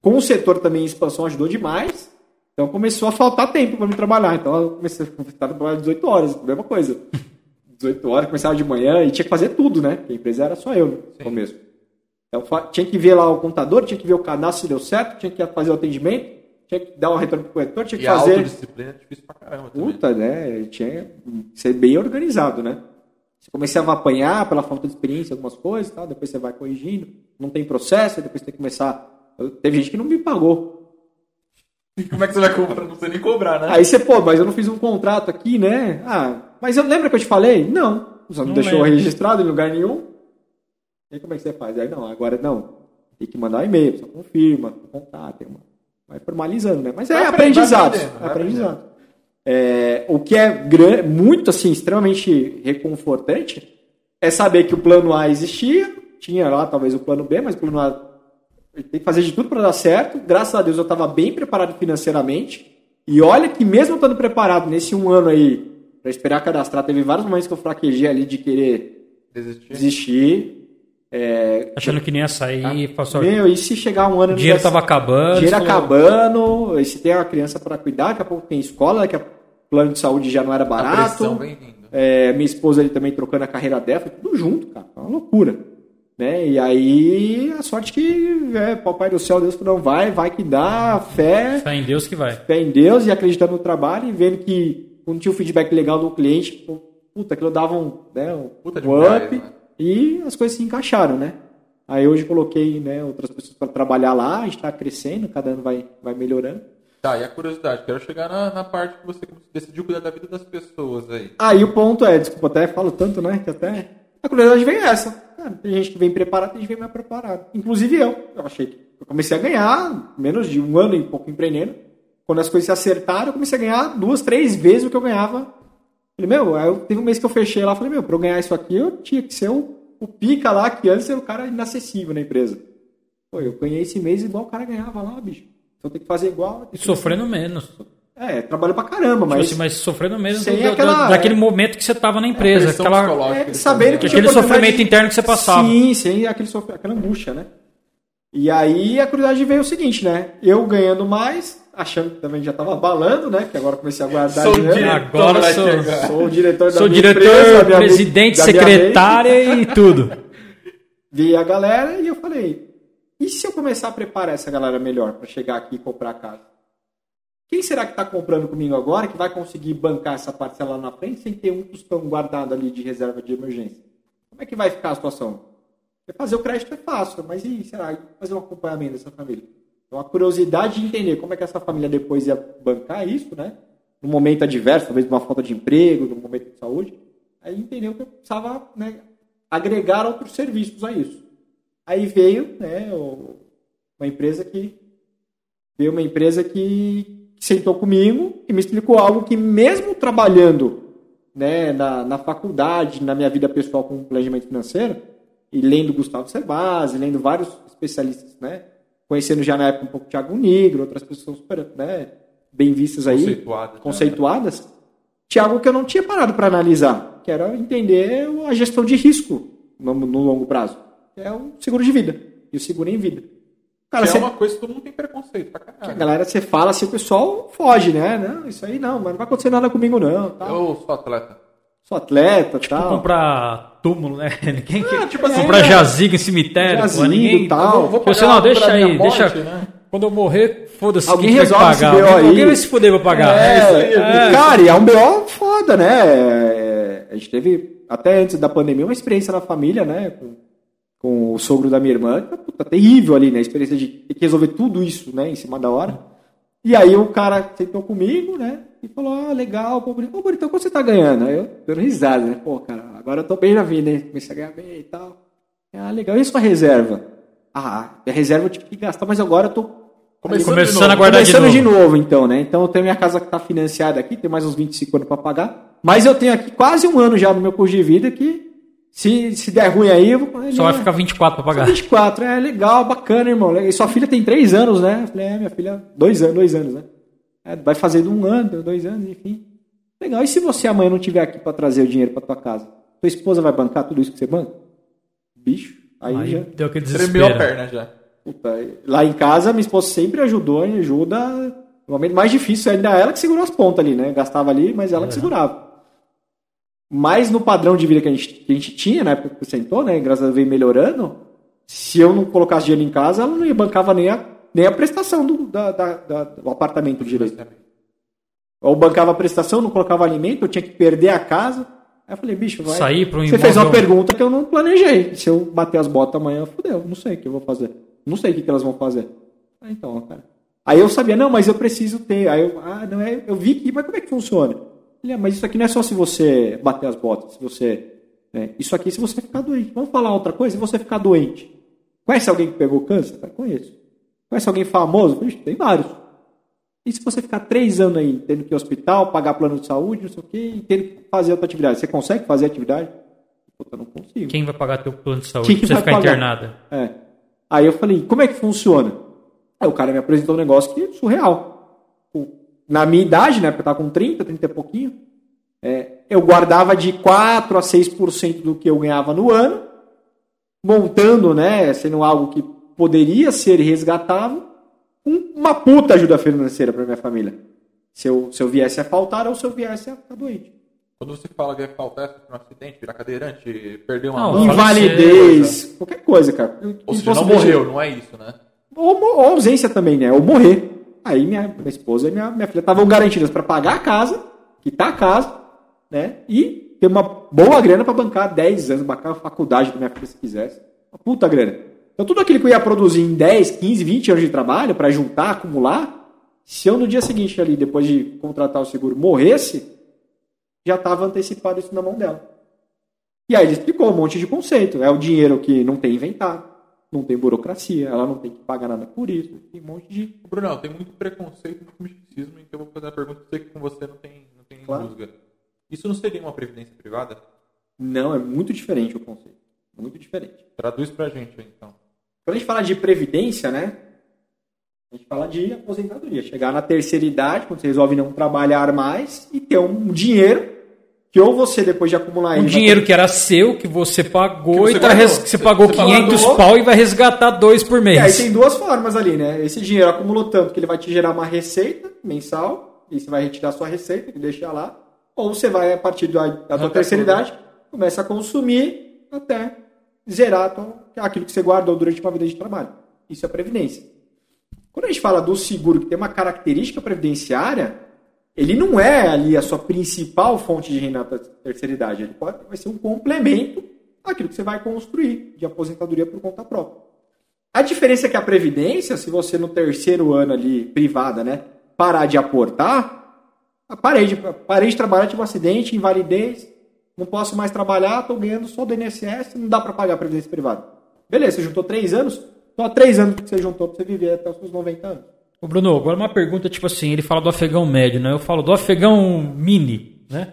com o setor também em expansão, ajudou demais. Então começou a faltar tempo para me trabalhar. Então eu comecei a trabalhar 18 horas, mesma coisa. 18 horas, começava de manhã e tinha que fazer tudo, né? Porque a empresa era só eu no Sim. começo. Então tinha que ver lá o contador, tinha que ver o cadastro se deu certo, tinha que fazer o atendimento, tinha que dar o retorno pro corretor, tinha que E a fazer. autodisciplina é difícil pra caramba também. Puta, né? Tinha que ser bem organizado, né? Você começava a apanhar pela falta de experiência algumas coisas, tal, depois você vai corrigindo, não tem processo, depois tem que começar. Eu- Teve gente que não me pagou. Como é que você vai cobrar? Não sei nem cobrar, né? Aí você, pô, mas eu não fiz um contrato aqui, né? Ah, mas eu lembra que eu te falei? Não. Você não, Não deixou lembro. registrado em lugar nenhum. E aí como é que você faz? Aí não, agora não. Tem que mandar um e-mail, você confirma, contato, uma- vai formalizando, né? Mas é Vai aprendizado. vai aprendizado. É, o que é muito assim, extremamente reconfortante é saber que o plano A existia, tinha lá talvez o plano B, mas o plano A tem que fazer de tudo para dar certo. Graças a Deus eu estava bem preparado financeiramente. E olha que mesmo estando preparado nesse um ano aí para esperar cadastrar, teve vários momentos que eu fraquejei ali de querer Desistir. desistir. É, Achando que nem ia sair, passou. meu, e se chegar um ano O dinheiro não der- tava acabando. dinheiro falou, acabando, e se tem uma criança para cuidar, daqui a pouco tem escola, daqui a plano de saúde já não era A pressão barato. vem vindo. É, minha esposa ali também trocando a carreira dela, foi tudo junto, cara. Foi uma loucura. Né? E aí, a sorte que é, papai do céu, Deus falou, não vai, vai que dá, fé, Fé em Deus que vai. fé em Deus e acreditando no trabalho e vendo que quando tinha um feedback legal do cliente, puta, aquilo dava um, né, um Puta de um up né? E as coisas se encaixaram, né? Aí hoje coloquei né, outras pessoas para trabalhar lá, a gente está crescendo, cada ano vai, vai melhorando. Tá, e a curiosidade? Quero chegar na, na parte que você decidiu cuidar da vida das pessoas aí. Aí o ponto é, desculpa, até falo tanto, né? Que até. A curiosidade vem essa. Cara, tem gente que vem preparada, tem gente que vem mais preparada. Inclusive eu. Eu achei que. Eu comecei a ganhar menos de um ano e pouco empreendendo. Quando as coisas se acertaram, eu comecei a ganhar duas, três vezes o que eu ganhava Falei, meu, aí eu, teve um mês que eu fechei lá, falei, meu, pra eu ganhar isso aqui, eu tinha que ser o, o pica lá, que antes era o cara inacessível na empresa. Pô, eu ganhei esse mês igual o cara ganhava lá, bicho. Então tem que fazer igual. E sofrendo menos. É, trabalho pra caramba, Tipo mas. assim, mas sofrendo mesmo do- do- aquela- daquele momento que você tava na empresa. aquela. É, sabendo que aquele sofrimento de- interno que você passava. Sim, sim, aquele sofr- aquela angústia, né? E aí a curiosidade veio o seguinte, né? Eu ganhando mais, achando que também já tava balando, né? Que agora comecei a guardar Sou diretor, Agora sou-. Sou o diretor da Sou minha diretor, empresa, da minha- presidente, minha secretária e tudo. Vi a galera e eu falei, e se eu começar a preparar essa galera melhor para chegar aqui e comprar a casa? Quem será que está comprando comigo agora que vai conseguir bancar essa parcela lá na frente sem ter um tostão guardado ali de reserva de emergência? Como é que vai ficar a situação? Fazer o crédito é fácil, mas e será? Fazer um acompanhamento dessa família? Então a curiosidade de entender como é que essa família depois ia bancar isso, né? Num momento adverso, talvez de uma falta de emprego, num momento de saúde, aí entendeu que eu precisava né, agregar outros serviços a isso. Aí veio né, uma empresa que veio uma empresa que, que sentou comigo e me explicou algo que mesmo trabalhando né, na, na faculdade, na minha vida pessoal com planejamento financeiro, e lendo Gustavo Cerbasi, lendo vários especialistas, né, conhecendo já na época um pouco Thiago Negro, outras pessoas super né, bem vistas aí, Conceituadas. conceituadas, tinha algo que eu não tinha parado para analisar, que era entender a gestão de risco no, no longo prazo, que é o seguro de vida e o seguro em vida. Cara, Que é uma coisa que todo mundo tem preconceito pra a caralho. galera, você fala assim, o pessoal foge, né? Não, isso aí não, mas não vai acontecer nada comigo não. Tal. Eu sou atleta. Sou atleta, tal. Comprar túmulo, né? Ninguém quer Ah, tipo assim, comprar é. jazigo em cemitério. Jazigo ninguém... e tal. Eu vou Você pagar não, deixa aí, morte, deixa. né? Quando eu morrer, foda-se. Alguém quem vai resolve esse pagar. BO aí. Alguém vai se fuder pra pagar. É, aí. é. Cara, e é um BO foda, né? É, A gente teve, até antes da pandemia, uma experiência na família, né? Com, com o sogro da minha irmã. que, Puta, terrível ali, né? A experiência de ter que resolver tudo isso, né? Em cima da hora. E aí o cara sentou comigo, né? E falou, ah, legal, pô, então quanto você tá ganhando? Aí eu dando risada, né? Pô, cara, agora eu tô bem na vida, né? Comecei a ganhar bem e tal. Ah, legal. E a sua reserva? Ah, a reserva eu tive que gastar, mas agora eu tô Começando, Começando de a guardar de Começando de novo. novo. então, né? Então eu tenho minha casa que está financiada aqui, tem mais uns 25 anos para pagar. Mas eu tenho aqui quase um ano já no meu curso de vida que, se, se der ruim aí, eu vou. Só vai ficar 24 pra Só pagar. 24, é legal, bacana, irmão. E sua filha tem 3 anos, né? Eu falei, é, minha filha, 2 anos, dois anos, né? É, vai fazer de um ano, dois anos, enfim. Legal. E se você amanhã não tiver aqui para trazer o dinheiro para tua casa? Tua esposa vai bancar tudo isso que você banca? Bicho, aí, Aí já. deu aquele Tremeu a desespero. perna já. Puta, lá em casa, minha esposa sempre ajudou e ajuda. No momento mais difícil, ainda ela que segurou as pontas ali, né? Gastava ali, mas ela que segurava. Mas no padrão de vida que a gente, que a gente tinha, na época que sentou, né? Graças a Deus veio melhorando. Se eu não colocasse dinheiro em casa, ela não ia bancava nem a, nem a prestação do, da, da- da- do apartamento direito. Ou bancava a prestação, não colocava alimento, eu tinha que perder a casa. Aí eu falei, bicho, vai. Sair pra um Você fez uma pergunta que eu não planejei. Se eu bater as botas amanhã, fudeu. Não sei o que eu vou fazer. Não sei o que, que elas vão fazer. Ah, então, cara. Aí eu sabia, não, mas eu preciso ter. Aí eu, ah, não é. Eu vi que, mas como é que funciona? Ele, ah, mas isso aqui não é só se você bater as botas, se você. né, Isso aqui se você ficar doente. Vamos falar outra coisa, se você ficar doente. Conhece alguém que pegou câncer? Cara, conheço. Conhece alguém famoso? Vixe, tem vários. E se você ficar três anos aí, tendo que ir ao hospital, pagar plano de saúde, não sei o quê, e tendo que fazer outra atividade? Você consegue fazer atividade? Puta, não consigo. Quem vai pagar teu plano de saúde Quem pra você ficar pagar? internada? É. Aí eu falei, como é que funciona? Aí o cara me apresentou um negócio que é surreal. Na minha idade, né, porque eu tava com 30, 30 e pouquinho, é, eu guardava de 4 a 6% do que eu ganhava no ano, montando, né, sendo algo que poderia ser resgatável, uma puta ajuda financeira para minha família. Se eu, se eu viesse a faltar ou se eu viesse a ficar doente. Quando você fala que faltar, sofrer um acidente, virar cadeirante, perder uma Não, Invalidez, qualquer coisa, cara. Ou seja, não morreu, não é isso, né? ou, ou ausência também, né? Ou morrer. Aí minha, minha esposa e minha, minha filha estavam garantidas para pagar a casa, quitar a casa, né? E ter uma boa grana para bancar 10 anos, bancar a faculdade da minha filha se quisesse. Uma puta grana. Então tudo aquilo que eu ia produzir em 10, 15, 20 anos de trabalho para juntar, acumular, se eu no dia seguinte ali, depois de contratar o seguro, morresse, já estava antecipado isso na mão dela. E aí ele explicou um monte de conceito. É o dinheiro que não tem inventado, não tem burocracia, ela não tem que pagar nada por isso, tem um monte de. Brunão, tem muito preconceito, muito misticismo, então eu vou fazer a pergunta que com você não tem, não tem Claro. Isso não seria uma previdência privada? Não, é muito diferente o conceito. Muito diferente. Traduz pra gente então. Quando a gente fala de previdência, né? A gente fala de aposentadoria. Chegar na terceira idade, quando você resolve não trabalhar mais e ter um dinheiro que ou você, depois de acumular Um dinheiro ter- que era seu, que você pagou Que você e tá res- você pagou Você 500 pagou. pau e vai resgatar dois por E aí mês. tem duas formas ali, né? Esse dinheiro acumulou tanto que ele vai te gerar uma receita mensal, e você vai retirar sua receita e deixar lá, ou você vai, a partir da, da Arrancar terceira idade, começa a consumir até zerar aquilo que você guardou durante uma vida de trabalho. Isso é previdência. Quando a gente fala do seguro que tem uma característica previdenciária, ele não é ali a sua principal fonte de renda na terceira idade. Ele pode, vai ser um complemento àquilo que você vai construir de aposentadoria por conta própria. A diferença é que a previdência, se você no terceiro ano ali, privada, né, parar de aportar, parei de, parei de trabalhar, tive um acidente, invalidez, não posso mais trabalhar, estou ganhando só do INSS, não dá para pagar a previdência privada. Beleza, você juntou três anos, então três anos que você juntou para você viver até os seus 90 anos. Ô Bruno, agora uma pergunta, tipo assim, ele fala do afegão médio, né? Eu falo do afegão mini, né?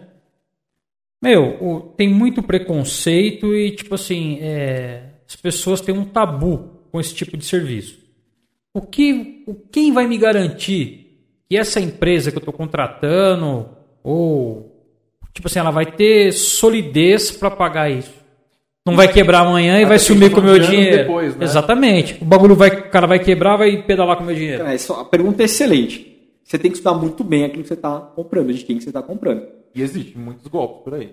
Meu, o- tem muito preconceito e, tipo assim, é, as pessoas têm um tabu com esse tipo de serviço. O que, o, quem vai me garantir que essa empresa que eu estou contratando, ou, tipo assim, ela vai ter solidez para pagar isso? Não vai quebrar amanhã e Até vai porque sumir tá com o meu dinheiro. depois, né? Exatamente. O bagulho vai, o cara vai quebrar, vai pedalar com o meu dinheiro. Cara, essa- a pergunta é excelente. Você tem que estudar muito bem aquilo que você está comprando, de quem que você está comprando. E existem muitos golpes por aí.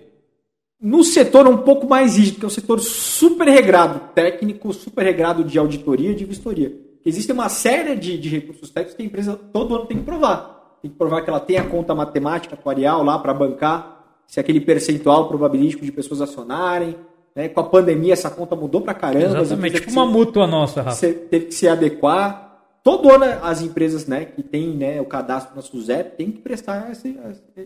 No setor é um pouco mais rígido, porque é um setor super regrado, técnico, super regrado de auditoria e de vistoria. Existe uma série de, de recursos técnicos que a empresa todo ano tem que provar. Tem que provar que ela tem a conta matemática atuarial lá para bancar, se aquele percentual probabilístico de pessoas acionarem. Né? Com a pandemia, essa conta mudou pra caramba. Exatamente. Tipo uma se- mútua nossa, Rafa. você teve que se adequar. Todo ano as empresas né, que têm né, o cadastro na SUSEP têm que prestar esse-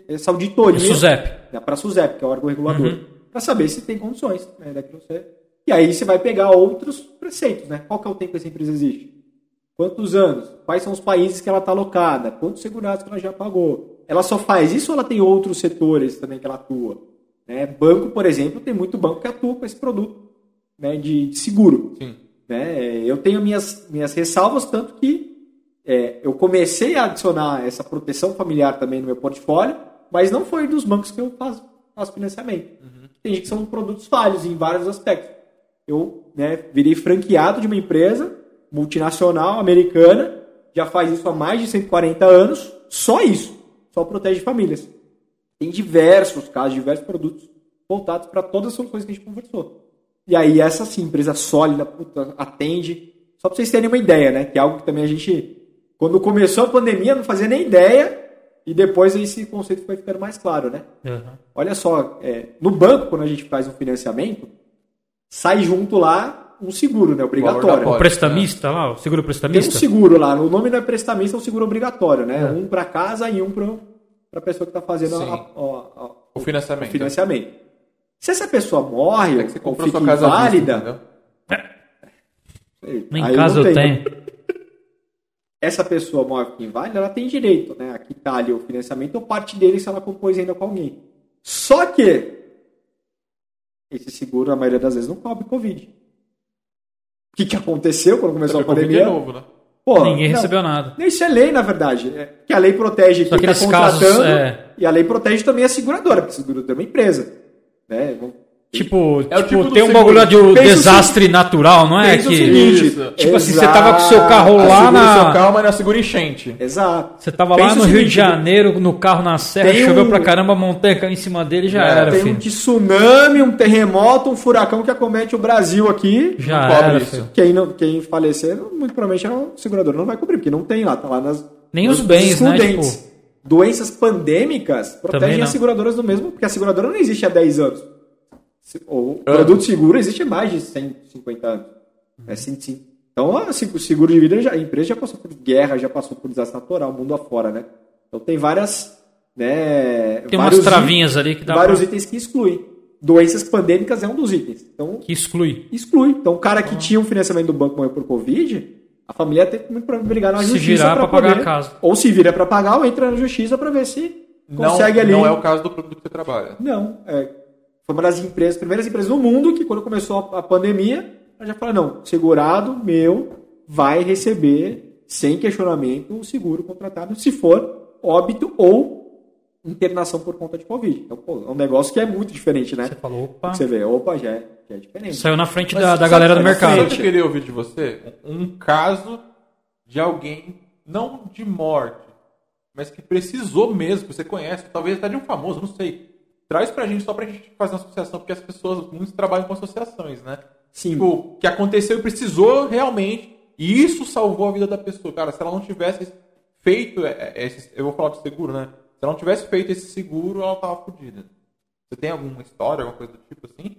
essa auditoria SUSEP. né, para a SUSEP, que é o órgão regulador, para saber se tem condições né, daquilo você... E aí você vai pegar outros preceitos, né? Qual que é o tempo que essa empresa existe? Quantos anos? Quais são os países que ela está alocada? Quantos segurados que ela já pagou? Ela só faz isso ou ela tem outros setores também que ela atua? Né? Banco, por exemplo, tem muito banco que atua com esse produto né, de, de seguro. Sim. Né? Eu tenho minhas, minhas ressalvas, tanto que é, eu comecei a adicionar essa proteção familiar também no meu portfólio, mas não foi dos bancos que eu faço, faço financiamento. Tem gente que são produtos falhos em vários aspectos. Eu né, virei franqueado de uma empresa multinacional americana, já faz isso há mais de 140 anos, só isso, só protege famílias. Tem diversos casos, diversos produtos voltados para todas as soluções que a gente conversou. E aí, essa sim, empresa sólida, puta, atende. Só para vocês terem uma ideia, né? Que é algo que também a gente, quando começou a pandemia, não fazia nem ideia. E depois esse conceito foi ficando mais claro, né? Uhum. Olha só, é, no banco, quando a gente faz um financiamento, sai junto lá um seguro, né? Obrigatório. O prestamista lá, o seguro Tem um prestamista? seguro lá, o nome não é prestamista, é um seguro obrigatório, né? Um para casa e um para a pessoa que está fazendo a- a- a- O financiamento. o financiamento. Se essa pessoa morre É que você ou comprou fica sua casa vista, inválida? Nem aí casa não eu tem. tenho. essa pessoa morre fica inválida, ela tem direito, né? A quitar ali o financiamento ou parte dele se ela compôs ainda com alguém. Só que esse seguro, a maioria das vezes, não cobre Covid. O que, que aconteceu quando começou a Covid pandemia? é novo, né? Pô, Ninguém não. recebeu nada. Isso é lei, na verdade. É, que a lei protege quem está aqueles contratando casos, é. e a lei protege também a seguradora, porque a seguradora é uma empresa. Né? Tipo, É o tipo, tipo tem um bagulho de um o desastre natural, não é? O Que, seguinte, tipo assim, você tava com o seu carro exato, lá na- seu carro, mas não segura enchente. Exato. Você tava Pensa lá o no Rio seguinte, de Janeiro, no carro na serra, tem choveu um- pra caramba, a montanha caiu em cima dele, já É, era, Tem um filho. tsunami, um terremoto, um furacão que acomete o Brasil aqui. Já cobre era, isso. filho. Quem, não, quem falecer, muito provavelmente a seguradora não vai cobrir, porque não tem lá, tá lá nas. Nem nos os bens, né, tipo- Doenças pandêmicas protegem não. as seguradoras do mesmo, porque a seguradora não existe há 10 anos. O É. produto seguro existe há mais de 150 anos. É 105. Então, a seg- o seguro de vida, já, a empresa já passou por guerra, já passou por desastre natural, mundo afora, né? Então, tem várias. Né, Tem umas vários travinhas ali que dá vários pra... itens que excluem. Doenças pandêmicas é um dos itens. Então, que exclui. exclui. Então, o cara que tinha um financiamento do banco morreu por Covid, a família tem muito para brigar na Se justiça virar pra pra pagar poder- a casa. Ou se vira para pagar, ou entra na justiça para ver se Não, consegue ali. não é o caso do produto que você trabalha. Não, é, foi uma das empresas, primeiras empresas no mundo que quando começou a, a pandemia, ela já falou, não, segurado meu vai receber sem questionamento o seguro contratado se for óbito ou internação por conta de Covid. Então, pô, é um negócio que é muito diferente, né? Você falou, opa. Você vê, opa, já é, já é diferente. Saiu na frente Mas da, da galera do mercado. Eu queria ouvir de você? Um um caso de alguém, não de morte, mas que precisou mesmo, que você conhece, talvez até de um famoso, não sei. Traz pra gente, só pra gente fazer uma associação, porque as pessoas, muitos trabalham com associações, né? Sim. Tipo, que aconteceu e precisou realmente, e isso salvou a vida da pessoa. Cara, se ela não tivesse feito é, é, esse, eu vou falar de seguro, né? Se ela não tivesse feito esse seguro, ela tava fodida. Você tem alguma história, alguma coisa do tipo assim?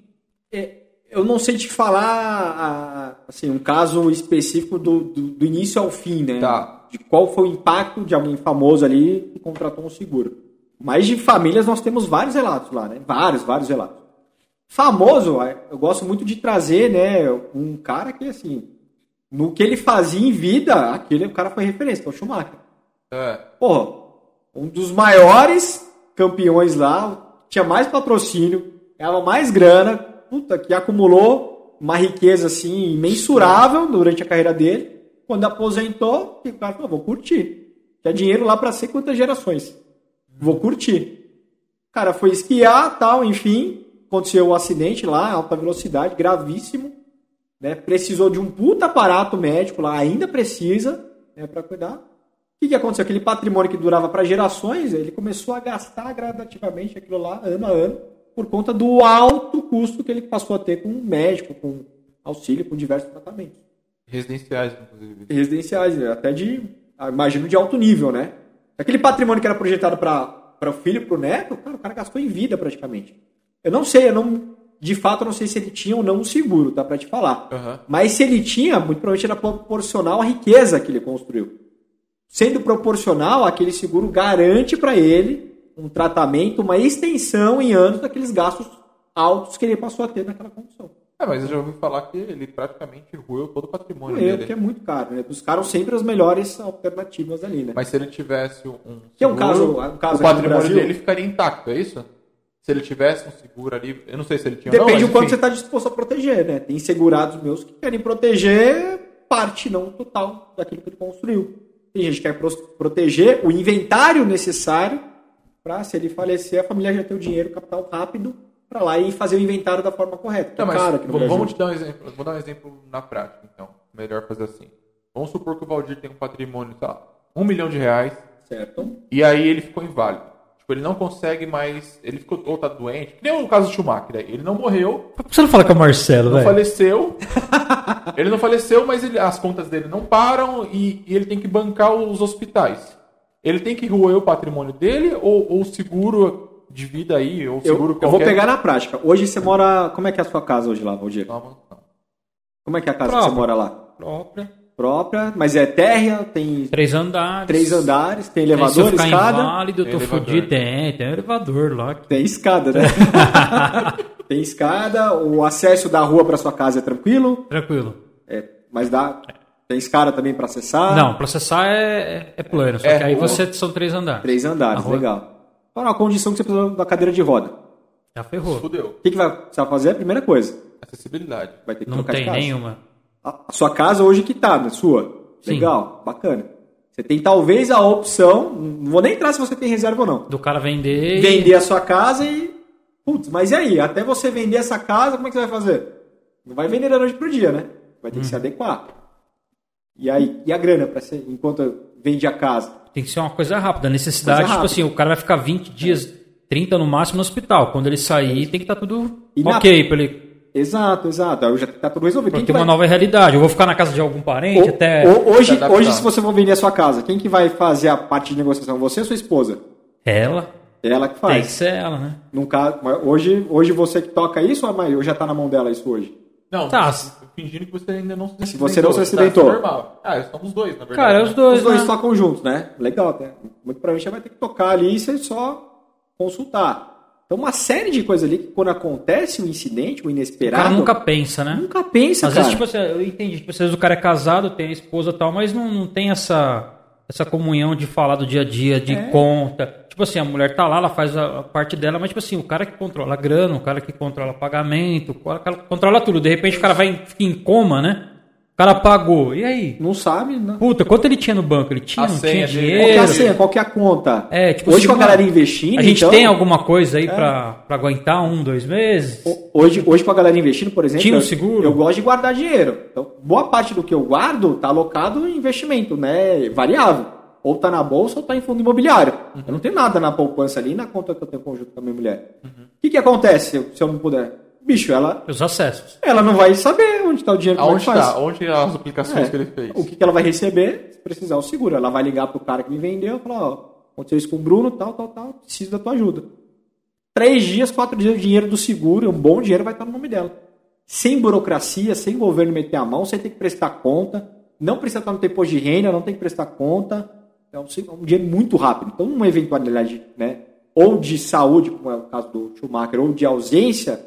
É, eu não sei te falar assim, um caso específico do, do, do início ao fim, né? Tá. De qual foi o impacto de alguém famoso ali que contratou um seguro. Mas de famílias nós temos vários relatos lá, né? Vários, vários relatos. Famoso, eu gosto muito de trazer, né? Um cara que, assim, no que ele fazia em vida, aquele o cara foi referência, que é o Schumacher. É. Porra, um dos maiores campeões lá, tinha mais patrocínio, ganhava mais grana, puta, que acumulou uma riqueza assim imensurável durante a carreira dele. Quando aposentou, o cara falou: vou curtir. Tinha dinheiro lá para ser quantas gerações. Vou curtir. O cara foi esquiar, tal, enfim, aconteceu o um acidente lá, alta velocidade, gravíssimo, né? Precisou de um puta aparato médico lá, ainda precisa, né, para cuidar. O que, que aconteceu? Aquele patrimônio que durava para gerações, ele começou a gastar gradativamente aquilo lá, ano a ano, por conta do alto custo que ele passou a ter com médico, com auxílio, com diversos tratamentos. Residenciais, inclusive. Residenciais, né? até de, imagino, de alto nível, né? Aquele patrimônio que era projetado para o filho e para o neto, cara, o cara gastou em vida praticamente. Eu não sei, eu não, de fato, eu não sei se ele tinha ou não um seguro, tá? Para te falar. Aham. Mas se ele tinha, muito provavelmente era proporcional à riqueza que ele construiu. Sendo proporcional, aquele seguro garante para ele um tratamento, uma extensão em anos daqueles gastos altos que ele passou a ter naquela condição. É, mas eu já ouvi falar que ele praticamente ruiu todo o patrimônio Eu, dele. porque é muito caro, né? Buscaram sempre as melhores alternativas ali, né? Mas se ele tivesse um Que é um seguro, caso- um caso o patrimônio Brasil. dele ficaria intacto, é isso? Se ele tivesse um seguro ali, eu não sei se ele tinha ou não, Depende mas do quanto você está disposto a proteger, né? Tem segurados meus que querem proteger parte, não total, daquilo que ele construiu. Tem gente que quer pro- proteger o inventário necessário para, se ele falecer, a família já ter o dinheiro, o capital rápido, para lá e fazer o inventário da forma correta. que Não, é mas caro aqui no vamos, te dar um exemplo. Vou dar um exemplo na prática, então. Melhor fazer assim. Vamos supor que o Valdir tem um patrimônio, sei lá, um milhão de reais, Certo? e aí ele ficou inválido. Tipo, ele não consegue mais. Ele ficou ou tá doente. Que nem o caso do Schumacher aí. Ele não morreu, Por que você não fala com o Marcelo, não velho? faleceu. ele não faleceu, mas ele- as contas dele não param e, e ele tem que bancar os hospitais. Ele tem que roer o patrimônio dele ou ou o seguro de vida aí, ou Eu, seguro eu vou qualquer- pegar na prática. Hoje você mora. Como é que é a sua casa hoje lá, Valdir? Não. Como é que é a casa que Própria. você mora lá? Própria. Própria, mas é térrea, tem Três andares. três andares, tem elevador, ficar escada. inválido, eu Tem tô elevador. fudido. Tem, tem um elevador lá. Tem escada, né? tem escada, o acesso da rua para sua casa é tranquilo, Tranquilo. é, mas dá. Tem escada também para acessar. Não, processar é, é, é plano. Só É, que aí você são três andares. Três andares, legal. Para uma condição que você precisa da cadeira de roda. Já ferrou. Fudeu. O que, que vai, você vai fazer? A primeira coisa, Acessibilidade. vai ter que Não trocar de tem casa. nenhuma. A, a sua casa hoje que tá, na sua. Sim. Legal, bacana. Você tem talvez a opção, não vou nem entrar se você tem reserva ou não. Do cara vender. e- Vender a sua casa e. Putz, mas e aí? Até você vender essa casa, como é que você vai fazer? Não vai vender da noite pro dia, né? Vai ter que Uhum. se adequar. E aí, e a grana para ser enquanto vende a casa? Tem que ser uma coisa rápida. A necessidade, Coisa tipo rápida. assim, o cara vai ficar 20 dias, 30 no máximo no hospital. Quando ele sair, tem que estar tudo E na- ok pra ele. Exato, exato. Aí já tá tudo resolvido. Pra Quem ter que uma vai- nova realidade. Eu vou ficar na casa de algum parente Ho- até. ho- hoje, hoje, se você for vender a sua casa, quem que vai fazer a parte de negociação? Você ou sua esposa? Ela. É ela que Tem que faz. ser ela, né? Num caso, mas hoje, hoje você que toca isso ou a Maria? Ou já tá na mão dela isso hoje? Não, Tá. fingindo que você ainda não se acidentou. Se você não se tá? acidentou. Isso é normal. Ah, somos dois, na verdade. Cara, né? os dois. Os dois né? tocam juntos, né? Legal, até. Muito provavelmente você vai ter que tocar ali e você só consultar. Então, uma série de coisas ali que quando acontece um incidente, um O inesperado, cara nunca pensa, né? nunca pensa, Às cara. vezes, tipo assim, eu entendi, tipo, às vezes o cara é casado, tem a esposa e tal, mas não, não tem essa, essa comunhão de falar do dia a dia, de É. conta. Tipo assim, a mulher tá lá, ela faz a, a parte dela, mas tipo assim, o cara que controla a grana, o cara que controla pagamento, o cara que controla tudo. De repente o cara vai fica em coma, né? O cara pagou. E aí? Não sabe, né? Puta, quanto ele tinha no banco? Ele tinha, A não senha tinha dele. Qual que é a dinheiro? senha? Qual que é a conta? É, tipo Hoje assim, com a galera investindo, A gente então, tem alguma coisa aí pra, pra aguentar um, dois meses? ho- Hoje, hoje com a galera investindo, por exemplo, Tinha um eu- seguro? eu gosto de guardar dinheiro. Então, boa parte do que eu guardo tá alocado em investimento, né? Variável. Ou tá na bolsa ou tá em fundo imobiliário. Eu não tenho nada na poupança ali na conta que eu tenho conjunto com a minha mulher. O que, que acontece se eu, não puder? Bicho, ela, Os acessos. ela não vai saber onde está o dinheiro é Aonde que faz. tá? Onde as aplicações É. que ele fez? O que, que ela vai receber se precisar o seguro? Ela vai ligar pro cara que me vendeu e falar, ó, aconteceu isso com o Bruno, tal, tal, tal, preciso da tua ajuda. Três dias, quatro dias, o dinheiro do seguro, um bom dinheiro vai estar no nome dela. Sem burocracia, sem governo meter a mão, sem ter que prestar conta, não precisa estar no tempo de renda, não tem que prestar conta. É um, é dinheiro muito rápido. Então, uma eventualidade, né, ou de saúde, como é o caso do Schumacher, ou de ausência,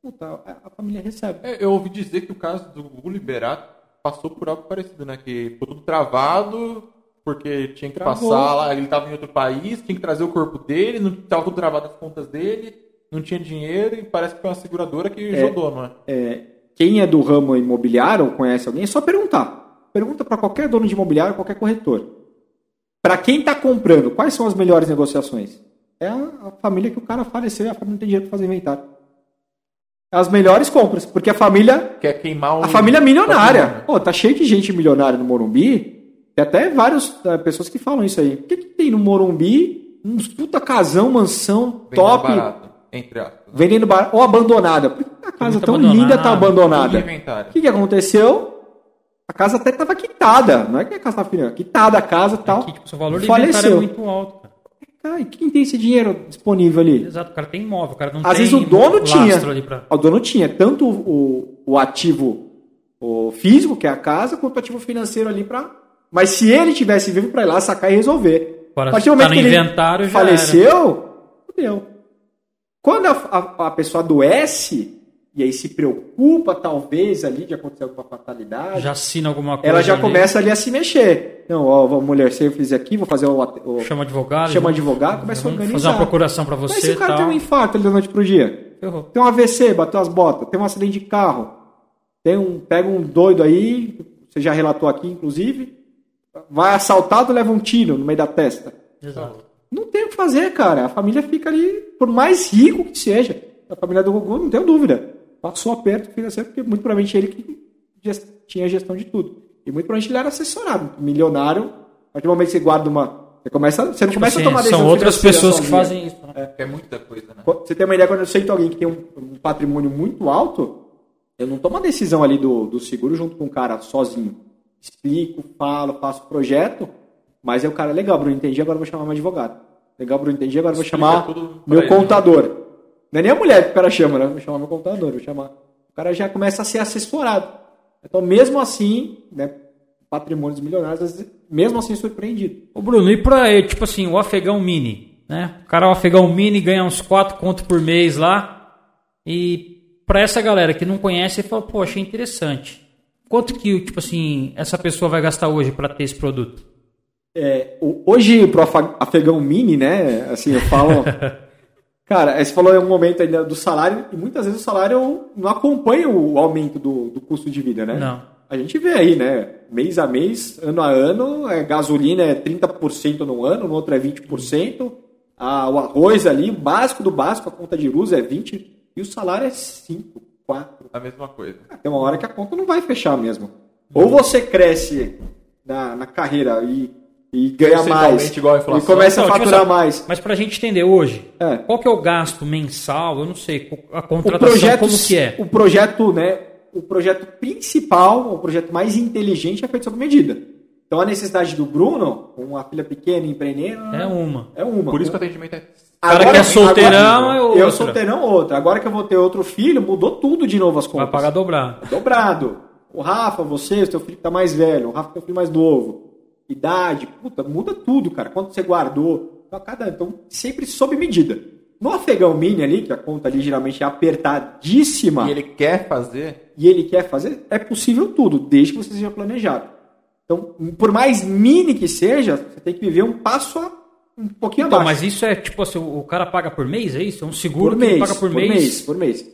puta, a- família recebe. É, eu ouvi dizer que o caso do Gugu Liberato passou por algo parecido, né? Que ficou tudo travado, porque tinha que Travou. passar lá, ele estava em outro país, tinha que trazer o corpo dele, não estava tudo travado as contas dele, não tinha dinheiro e parece que foi uma seguradora que jogou, não é? é, quem é do ramo imobiliário ou conhece alguém, é só perguntar. Pergunta para qualquer dono de imobiliário, qualquer corretor. Para quem está comprando, quais são as melhores negociações? É a, família que o cara faleceu e a família não tem dinheiro para fazer inventário. As melhores compras, porque a família, Quer queimar o. a família é milionária. Pô, tá cheio de gente milionária no Morumbi. Tem até várias eh, pessoas que falam isso aí. O que, que tem no Morumbi? Uns puta casão, mansão, Vendendo top, barato, entre aspas. vendendo bar... ou abandonada. Por que a casa muito tão linda tá abandonada? O que, que aconteceu? A casa até estava quitada. Não é que a casa estava financiada. Quitada a casa e tal. Aqui, tipo, o valor do inventário é muito alto, cara. E quem tem esse dinheiro disponível ali? Exato, o cara tem imóvel, o cara não Às tem vezes o dono tinha. pra... O dono tinha tanto o, o ativo o físico, que é a casa, quanto o ativo financeiro ali para. Mas se ele tivesse vivo para ir lá sacar e resolver. Agora, a partir do tá momento no que ele faleceu, fudeu. Quando a, a, a pessoa adoece, e aí se preocupa, talvez, ali, de acontecer alguma fatalidade. Já assina alguma coisa ela já ali, começa ali a se mexer. Não, ó, vou- mulher, se eu fizer aqui, vou fazer o. o Chama advogado. chama vamos- advogado, começa a organizar. Fazer uma procuração pra Mas você se o cara tal. tem um infarto ali da noite pro dia, Ferrou. tem um AVC, bateu as botas, tem um acidente de carro, tem um, pega um doido aí, você já relatou aqui, inclusive, vai assaltado, leva um tiro no meio da testa. Exato. Não tem o que fazer, cara. A família fica ali, por mais rico que seja. A família do Gugu, não tenho dúvida. Passou aperto financeiro, porque muito provavelmente ele que gest- tinha a gestão de tudo. E muito provavelmente ele era assessorado. Milionário, a partir do momento que você guarda uma. Você, começa, você não Tipo começa assim, a tomar decisão são outras pessoas que fazem isso. Né? É muita coisa, né? Você tem uma ideia, quando eu sento alguém que tem um, um patrimônio muito alto, eu não tomo a decisão ali do, do seguro junto com o cara sozinho. Explico, falo, faço o projeto, mas é o cara, legal, Bruno, entendi, agora eu vou chamar meu advogado. Legal, Bruno, entendi, agora eu vou Explica chamar meu ele, né? contador. Não é nem a mulher que o cara chama, né? Vou chamar meu contador, vou chamar. O cara já começa a ser assessorado. Então, mesmo assim, né, patrimônios milionários, vezes, mesmo assim surpreendido. Ô Bruno, e pra, eh, tipo assim, o afegão mini, né? O cara, o afegão mini, ganha uns 4 contos por mês lá. E pra essa galera que não conhece, fala, pô, achei interessante. Quanto que, tipo assim, essa pessoa vai gastar hoje pra ter esse produto? É, hoje, pro afegão mini, né? Assim, eu falo. cara, você falou em um momento ainda do salário, e muitas vezes o salário não acompanha o aumento do, do custo de vida, né? Não. A gente vê aí, né? Mês a mês, ano a ano, é, gasolina é 30% no ano, no outro é 20%. Ah, o arroz ali, o básico do básico, a conta de luz é 20%, e o salário é 5%, 4%. A mesma coisa. Tem uma hora que a conta não vai fechar mesmo. Ou você cresce na, na carreira e, e ganha mais, igual a inflação. e começa a Não, tipo faturar assim, mais. Mas pra gente entender hoje, É. qual que é o gasto mensal? Eu não sei, a O contratação projeto, como que é? o projeto, né? O projeto principal, o projeto mais inteligente é feito sob medida. Então a necessidade do Bruno, com uma filha pequena empreendendo, É uma. é uma. Por isso que o atendimento é. cara que é solteirão é outra. Eu solteirão outra. Agora que eu vou ter outro filho, mudou tudo de novo as Vai contas. pagar dobrado. Dobrado. O Rafa, você, o seu filho que tá mais velho, o Rafa tem um filho mais novo. Idade, puta, muda tudo, cara. Quanto você guardou. Então, cada, então sempre sob medida. No afegão mini ali, que a conta ali geralmente é apertadíssima E ele quer fazer. e ele quer fazer, é possível tudo, desde que você seja planejado. Então, por mais mini que seja, você tem que viver um passo a um pouquinho Então, abaixo. mas isso é tipo assim, o cara paga por mês, é isso? É um seguro por que ele mês, paga por, mês? Por mês.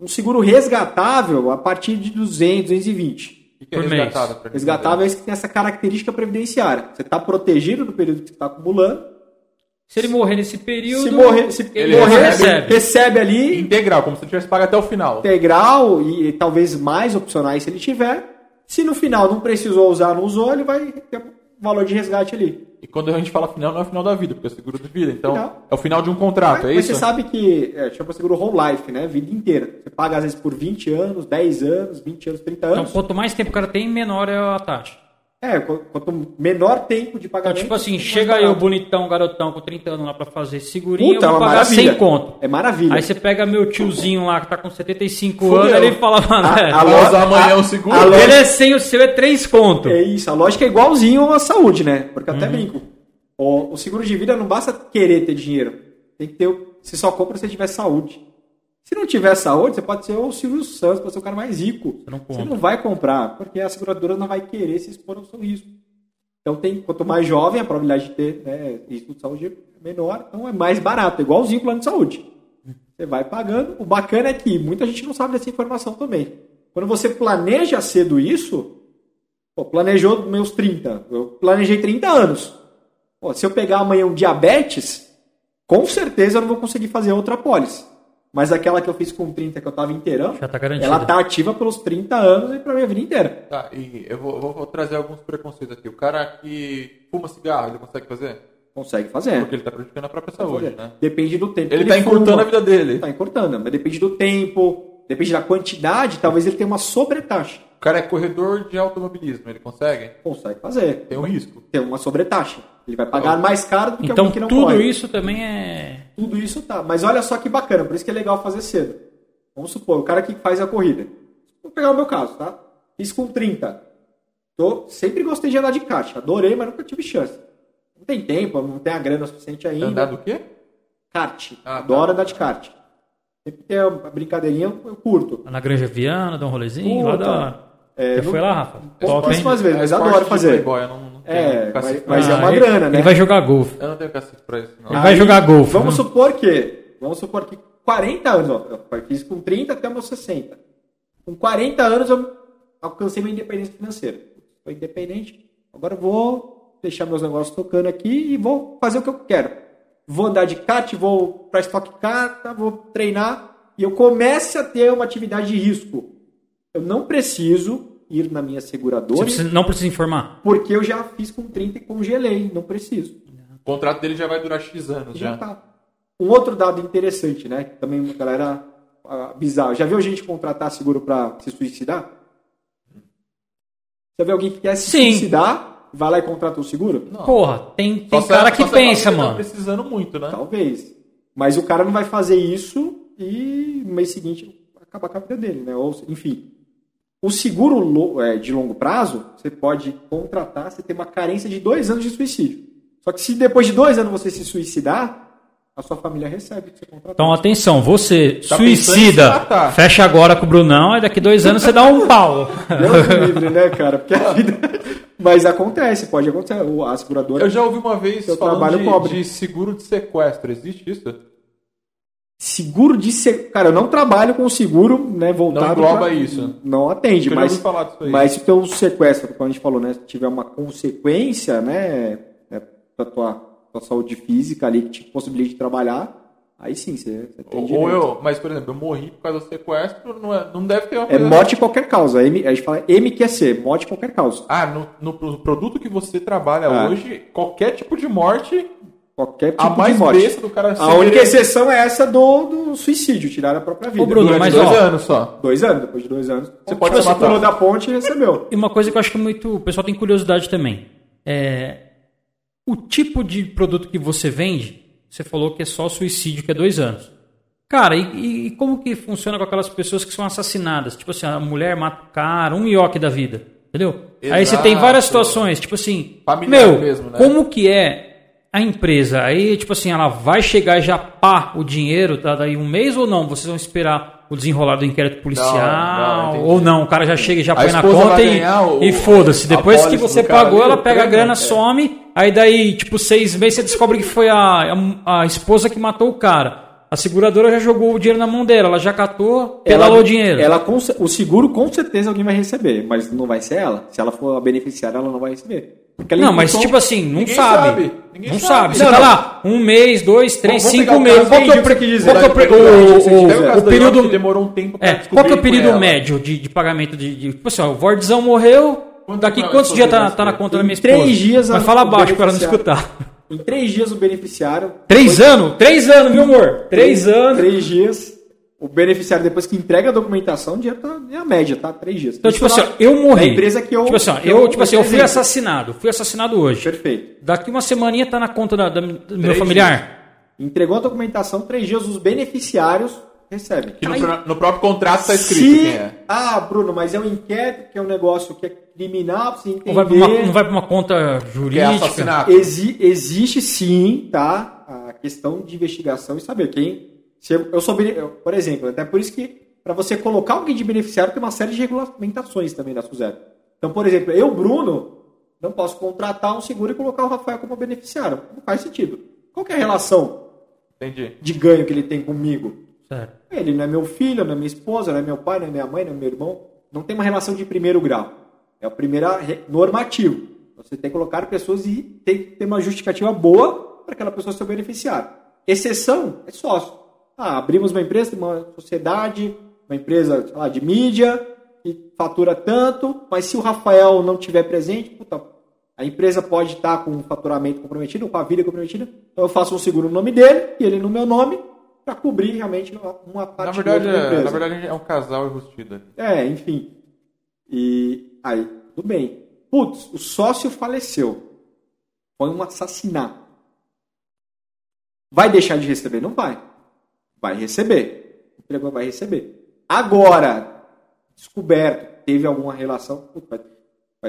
Um seguro resgatável a partir de 200, 220. O que, que é Por mês. resgatável? Resgatável é esse que tem essa característica previdenciária. Você está protegido no período que você está acumulando. Se ele morrer nesse período, Se morrer, se ele morrer recebe. recebe ali Integral, como se tivesse pago até o final. integral e, talvez mais opcionais se ele tiver. Se no final não precisou usar, não usou, ele vai ter valor de resgate ali. E quando a gente fala final, não é o final da vida, porque é seguro de vida. Então, Final. é o final de um contrato, mas, é mas isso? você sabe que é, chama seguro whole life, né? Vida inteira. Você paga às vezes por 20 anos, 10 anos, 20 anos, 30 Então, anos. quanto mais tempo o cara tem, menor é a taxa. É, qu- quanto menor tempo de Então, pagamento. tipo assim, chega aí o bonitão, garotão, com 30 anos lá pra fazer segurinha, Puta, é eu vou uma pagar maravilha. 100 conto. É maravilha. Aí você pega meu tiozinho lá, que tá com 75 Fudeu. anos, ele fala, mano, A- é, a Vai lo- usar amanhã o seguro? a lo- ele é 100, o seu é 3 conto. É isso, a lógica é igualzinho à saúde, né? Porque eu Uhum. até brinco. O, o seguro de vida não basta querer ter dinheiro. Tem que ter. o- Você só compra se tiver saúde. Se não tiver saúde, você pode ser o Silvio Santos, pode ser o cara mais rico. Você não. Você não vai comprar, porque a seguradora não vai querer se expor ao seu risco. Então, tem, quanto mais jovem, a probabilidade de ter né, risco de saúde é menor, então é mais barato, igualzinho o plano de saúde. Você vai pagando. O bacana é que muita gente não sabe dessa informação também. Quando você planeja cedo isso, pô, planejou meus 30, eu planejei 30 anos. Pô, se eu pegar amanhã um diabetes, com certeza eu não vou conseguir fazer outra pólice. Mas aquela que eu fiz com 30, que eu tava inteirão, Já tá garantida. ela tá ativa pelos 30 anos e pra minha vida inteira. Tá, e eu vou, vou- vou trazer alguns preconceitos aqui. O cara que fuma cigarro, ele consegue fazer? Consegue fazer. Porque ele tá prejudicando a própria saúde, né? Depende do tempo. Ele que tá encurtando a vida dele. Tá encurtando, mas depende do tempo, depende da quantidade, talvez ele tenha uma sobretaxa. O cara é corredor de automobilismo, ele consegue? Consegue fazer. Tem um risco. Tem uma sobretaxa. Ele vai pagar mais caro do que Então, alguém que não tudo corre. isso também é... Tudo isso tá. Mas olha só que bacana, por isso que é legal fazer cedo. Vamos supor, o cara que faz a corrida. Vou pegar o meu caso, tá? Fiz com 30. Tô, sempre gostei de andar de kart. Adorei, mas nunca tive chance. Não tem tempo, não tem a grana suficiente ainda. Andar do quê? Kart. Ah, Adoro tá. andar de kart. Sempre tem a brincadeirinha, eu curto. Na Granja Viana, dá um rolezinho, lá Puta. da... É, Já não- foi lá, Rafa? Top, hein? Pouquíssimas vezes, mas adoro fazer. Playboy, eu não, não É, mas- mas é uma ele, grana, né? Ele vai jogar golfe. Eu não tenho cacife pra isso, não. Ele vai jogar golfe. Vamos né? supor que, vamos supor que 40 anos, ó, eu fiz com 30 até meus 60. Com 40 anos eu alcancei minha independência financeira. Sou independente, agora eu vou deixar meus negócios tocando aqui e vou fazer o que eu quero. Vou andar de kart, vou para Car, tá, vou treinar e eu comece a ter uma atividade de risco. Eu não preciso ir na minha Você seguradora precisa- não precisa informar. porque eu já fiz com 30 e congelei, não preciso. O contrato dele já vai durar X anos Já já. tá. Um outro dado interessante, né? Que também uma galera ah, bizarra. Já viu gente contratar seguro para se suicidar? Já viu alguém que quer se Sim. suicidar, vai lá e contrata um seguro? Não. Porra, tem, tem cara que pensa, família mano. Tá precisando muito, né? Talvez. Mas o cara não vai fazer isso e no mês seguinte acabar com a vida dele, né? Ou, enfim. O seguro é, de longo prazo, você pode contratar, você tem uma carência de dois anos de suicídio. Só que se depois de dois anos você se suicidar, a sua família recebe o que você contratou. Então, atenção, você Tá suicida, fecha agora com o Brunão, e daqui dois anos você dá um pau. Deus livre, né, cara? Porque a vida. Mas acontece, pode acontecer. O- A seguradora. Eu já ouvi uma vez falando trabalho de, de seguro de sequestro. Existe isso? Seguro de ser. Cara, eu não trabalho com seguro, né, voltado. Não engloba pra- isso. Não atende, Eu mas. ouvi falar disso aí. Mas se o teu sequestro, como a gente falou, né? Se tiver uma consequência, né? né pra tua, tua saúde física ali que te possibilite de trabalhar, aí sim, você, você tem Ou, direito. ou eu, mas por exemplo, eu morri por causa do sequestro, não, é- não deve ter uma É morte em qualquer causa. M, a gente fala MQC, morte em qualquer causa. Ah, no, no pro- produto que você trabalha Ah. hoje, qualquer tipo de morte, Qualquer tipo a mais de morte. do cara A única exceção é essa do, do suicídio, tirar a própria vida. Ô, Bruno, mas, dois ó, anos só. Dois anos, depois de dois anos. Você pode tipo, pulou da ponte e recebeu. E uma coisa que eu acho que é muito. O pessoal tem curiosidade também. É. O tipo de produto que você vende, você falou que é só suicídio, que é dois anos. Cara, e, e como que funciona com aquelas pessoas que são assassinadas? Tipo assim, a mulher mata o cara, um ioque da vida. Entendeu? Aí você tem várias Exato. situações, tipo assim, Familiar meu, mesmo, né? como que é a empresa? Aí, tipo assim, ela vai chegar e já pá o dinheiro, tá daí um mês ou não? Vocês vão esperar o desenrolar do inquérito policial? não, entendi. ou não? O cara já chega e já A põe na conta e, o- e foda-se. Depois que você pagou, ela o pega a grana, é. some aí daí, tipo, seis meses você descobre que foi a, a, a esposa que matou o cara. A seguradora já jogou o dinheiro na mão dela, ela já catou, pedalou o dinheiro. Ela, o seguro com certeza alguém vai receber, mas não vai ser ela. Se ela for a beneficiária, ela não vai receber. Não, mas tipo assim, não sabe. sabe. Ninguém Não sabe. sabe. Você Não, tá não. lá, um mês, dois, três, pegar cinco meses. Qual que é o, pre- dizer. qual que é o, o o- período demorou um tempo É, qual que é o período médio de, de pagamento de, de- Tipo assim, ó, o Vordzão morreu, Quanto daqui quantos dias tá, tá na conta da minha esposa? três dias Mas a- fala o baixo pra ela não escutar. Em três dias o beneficiário. Três anos? Três anos, viu amor? Três anos. Três dias. O beneficiário, depois que entrega a documentação, o dinheiro tá, é a média, tá? Três dias. Então, tipo assim, na- ó, eu morri. na empresa que eu. Tipo assim, ó, que eu, tipo assim, eu fui assassinado. Fui assassinado hoje. Perfeito. Daqui uma semaninha tá na conta da, da- do meu familiar. Entregou a documentação, três dias os beneficiários recebem. Que no, no próprio contrato tá escrito se... quem é. Ah, Bruno, mas é um inquérito, que é um negócio que é criminal, pra você entender. Não vai, pra uma, não vai pra uma conta é jurídica. assassinato. Exi- existe sim, tá? A questão de investigação e saber quem. Eu, eu sou, bene- eu, por exemplo, até por isso que para você colocar alguém de beneficiário tem uma série de regulamentações também da SUSEP. Então, por exemplo, eu, Bruno, não posso contratar um seguro e colocar o Rafael como beneficiário. Não faz sentido. Qual que é a relação Entendi. de ganho que ele tem comigo? Certo. Ele não é meu filho, não é minha esposa, não é meu pai, não é minha mãe, não é meu irmão. Não tem uma relação de primeiro grau. É o primeiro normativo. Você tem que colocar pessoas e tem que ter uma justificativa boa para aquela pessoa ser beneficiária. Exceção é sócio. Ah, abrimos uma empresa, uma sociedade, uma empresa lá, de mídia, que fatura tanto, mas se o Rafael não tiver presente, puta, a empresa pode estar com o faturamento comprometido, com a vida comprometida, então eu faço um seguro no nome dele e ele no meu nome para cobrir realmente uma- uma Na parte verdade, da empresa. na verdade, é um casal enrustido. É, enfim. E aí, tudo bem. Putz, o sócio faleceu. Foi um assassinato. Vai deixar de receber? Não vai. Vai receber. O empregador vai receber. Agora, descoberto, teve alguma relação, vai,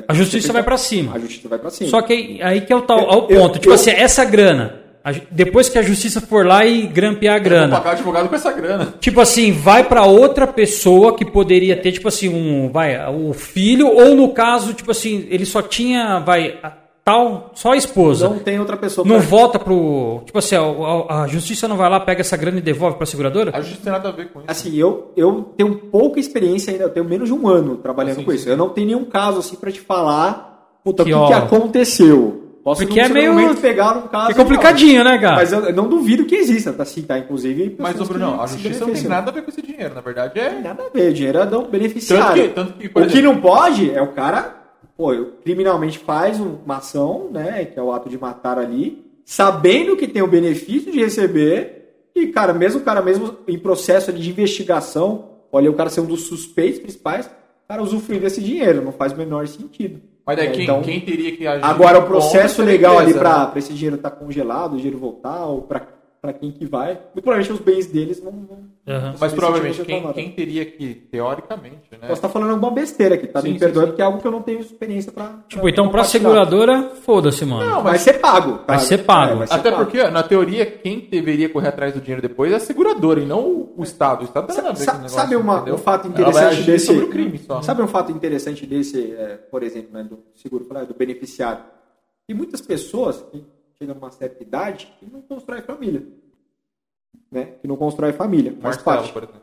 A justiça vai pra cima. A justiça vai pra cima. Só que aí, aí que é o tal, Eu- ao eu- ponto. tipo eu- assim, essa grana. a depois que a justiça for lá e grampear a Eu vou grana. pagar o advogado com essa grana. Tipo assim, vai pra outra pessoa que poderia ter, tipo assim, um, vai, o filho, ou no caso, tipo assim, ele só tinha, vai, a tal, só a esposa. não tem outra pessoa Não pra- volta pro. Tipo assim, a, a- a justiça não vai lá, pega essa grana e devolve pra seguradora? A justiça tem nada a ver com isso. Assim, eu, eu tenho pouca experiência ainda, eu tenho menos de um ano trabalhando Sim, com sim. isso. Eu não tenho nenhum caso assim pra te falar puta, o Que, que, que aconteceu. Posso porque é meio- pegar um caso. É complicadinho, né, cara? Mas eu, eu não duvido que exista, tá? Assim, tá? Inclusive. Mas, ô, Bruno, que a justiça não tem nada a ver com esse dinheiro. Na verdade, Tem é. nada a ver, o dinheiro é Tanto beneficiário. que, tanto que o que exemplo, não pode é o cara, pô, criminalmente faz uma ação, né? Que é o ato de matar ali, sabendo que tem o benefício de receber, e, cara, mesmo o cara mesmo em processo ali de investigação, olha, o cara ser um dos suspeitos principais, o cara usufruir desse dinheiro, não faz o menor sentido. Mas daí, É, quem, então, quem teria que agir? Agora, o processo legal ali empresa, né? para esse dinheiro estar congelado, o dinheiro voltar, ou para quem que vai, muito provavelmente os bens deles não. não Aham. Mas provavelmente, quem, vão quem teria que, teoricamente, né? Posso estar falando alguma besteira aqui, tá? Sim, Me perdoe, porque é algo que eu não tenho experiência para. Tipo, então pra seguradora, foda-se, mano. Não, Vai mas ser pago. tá? Vai ser pago. vai ser até pago. porque, na teoria, quem deveria correr atrás do dinheiro depois é a seguradora e não o Estado. O Estado não tem nada a ver Sa- negócio, sabe uma- um fato Ela vai interessante desse. sobre o crime só. né? Sabe um fato interessante desse, é, por exemplo, né, do seguro, do beneficiário? Tem muitas pessoas que chegam a uma certa idade que não constrói família. Né? Que não constrói família. Faz Marcelo, parte. por exemplo.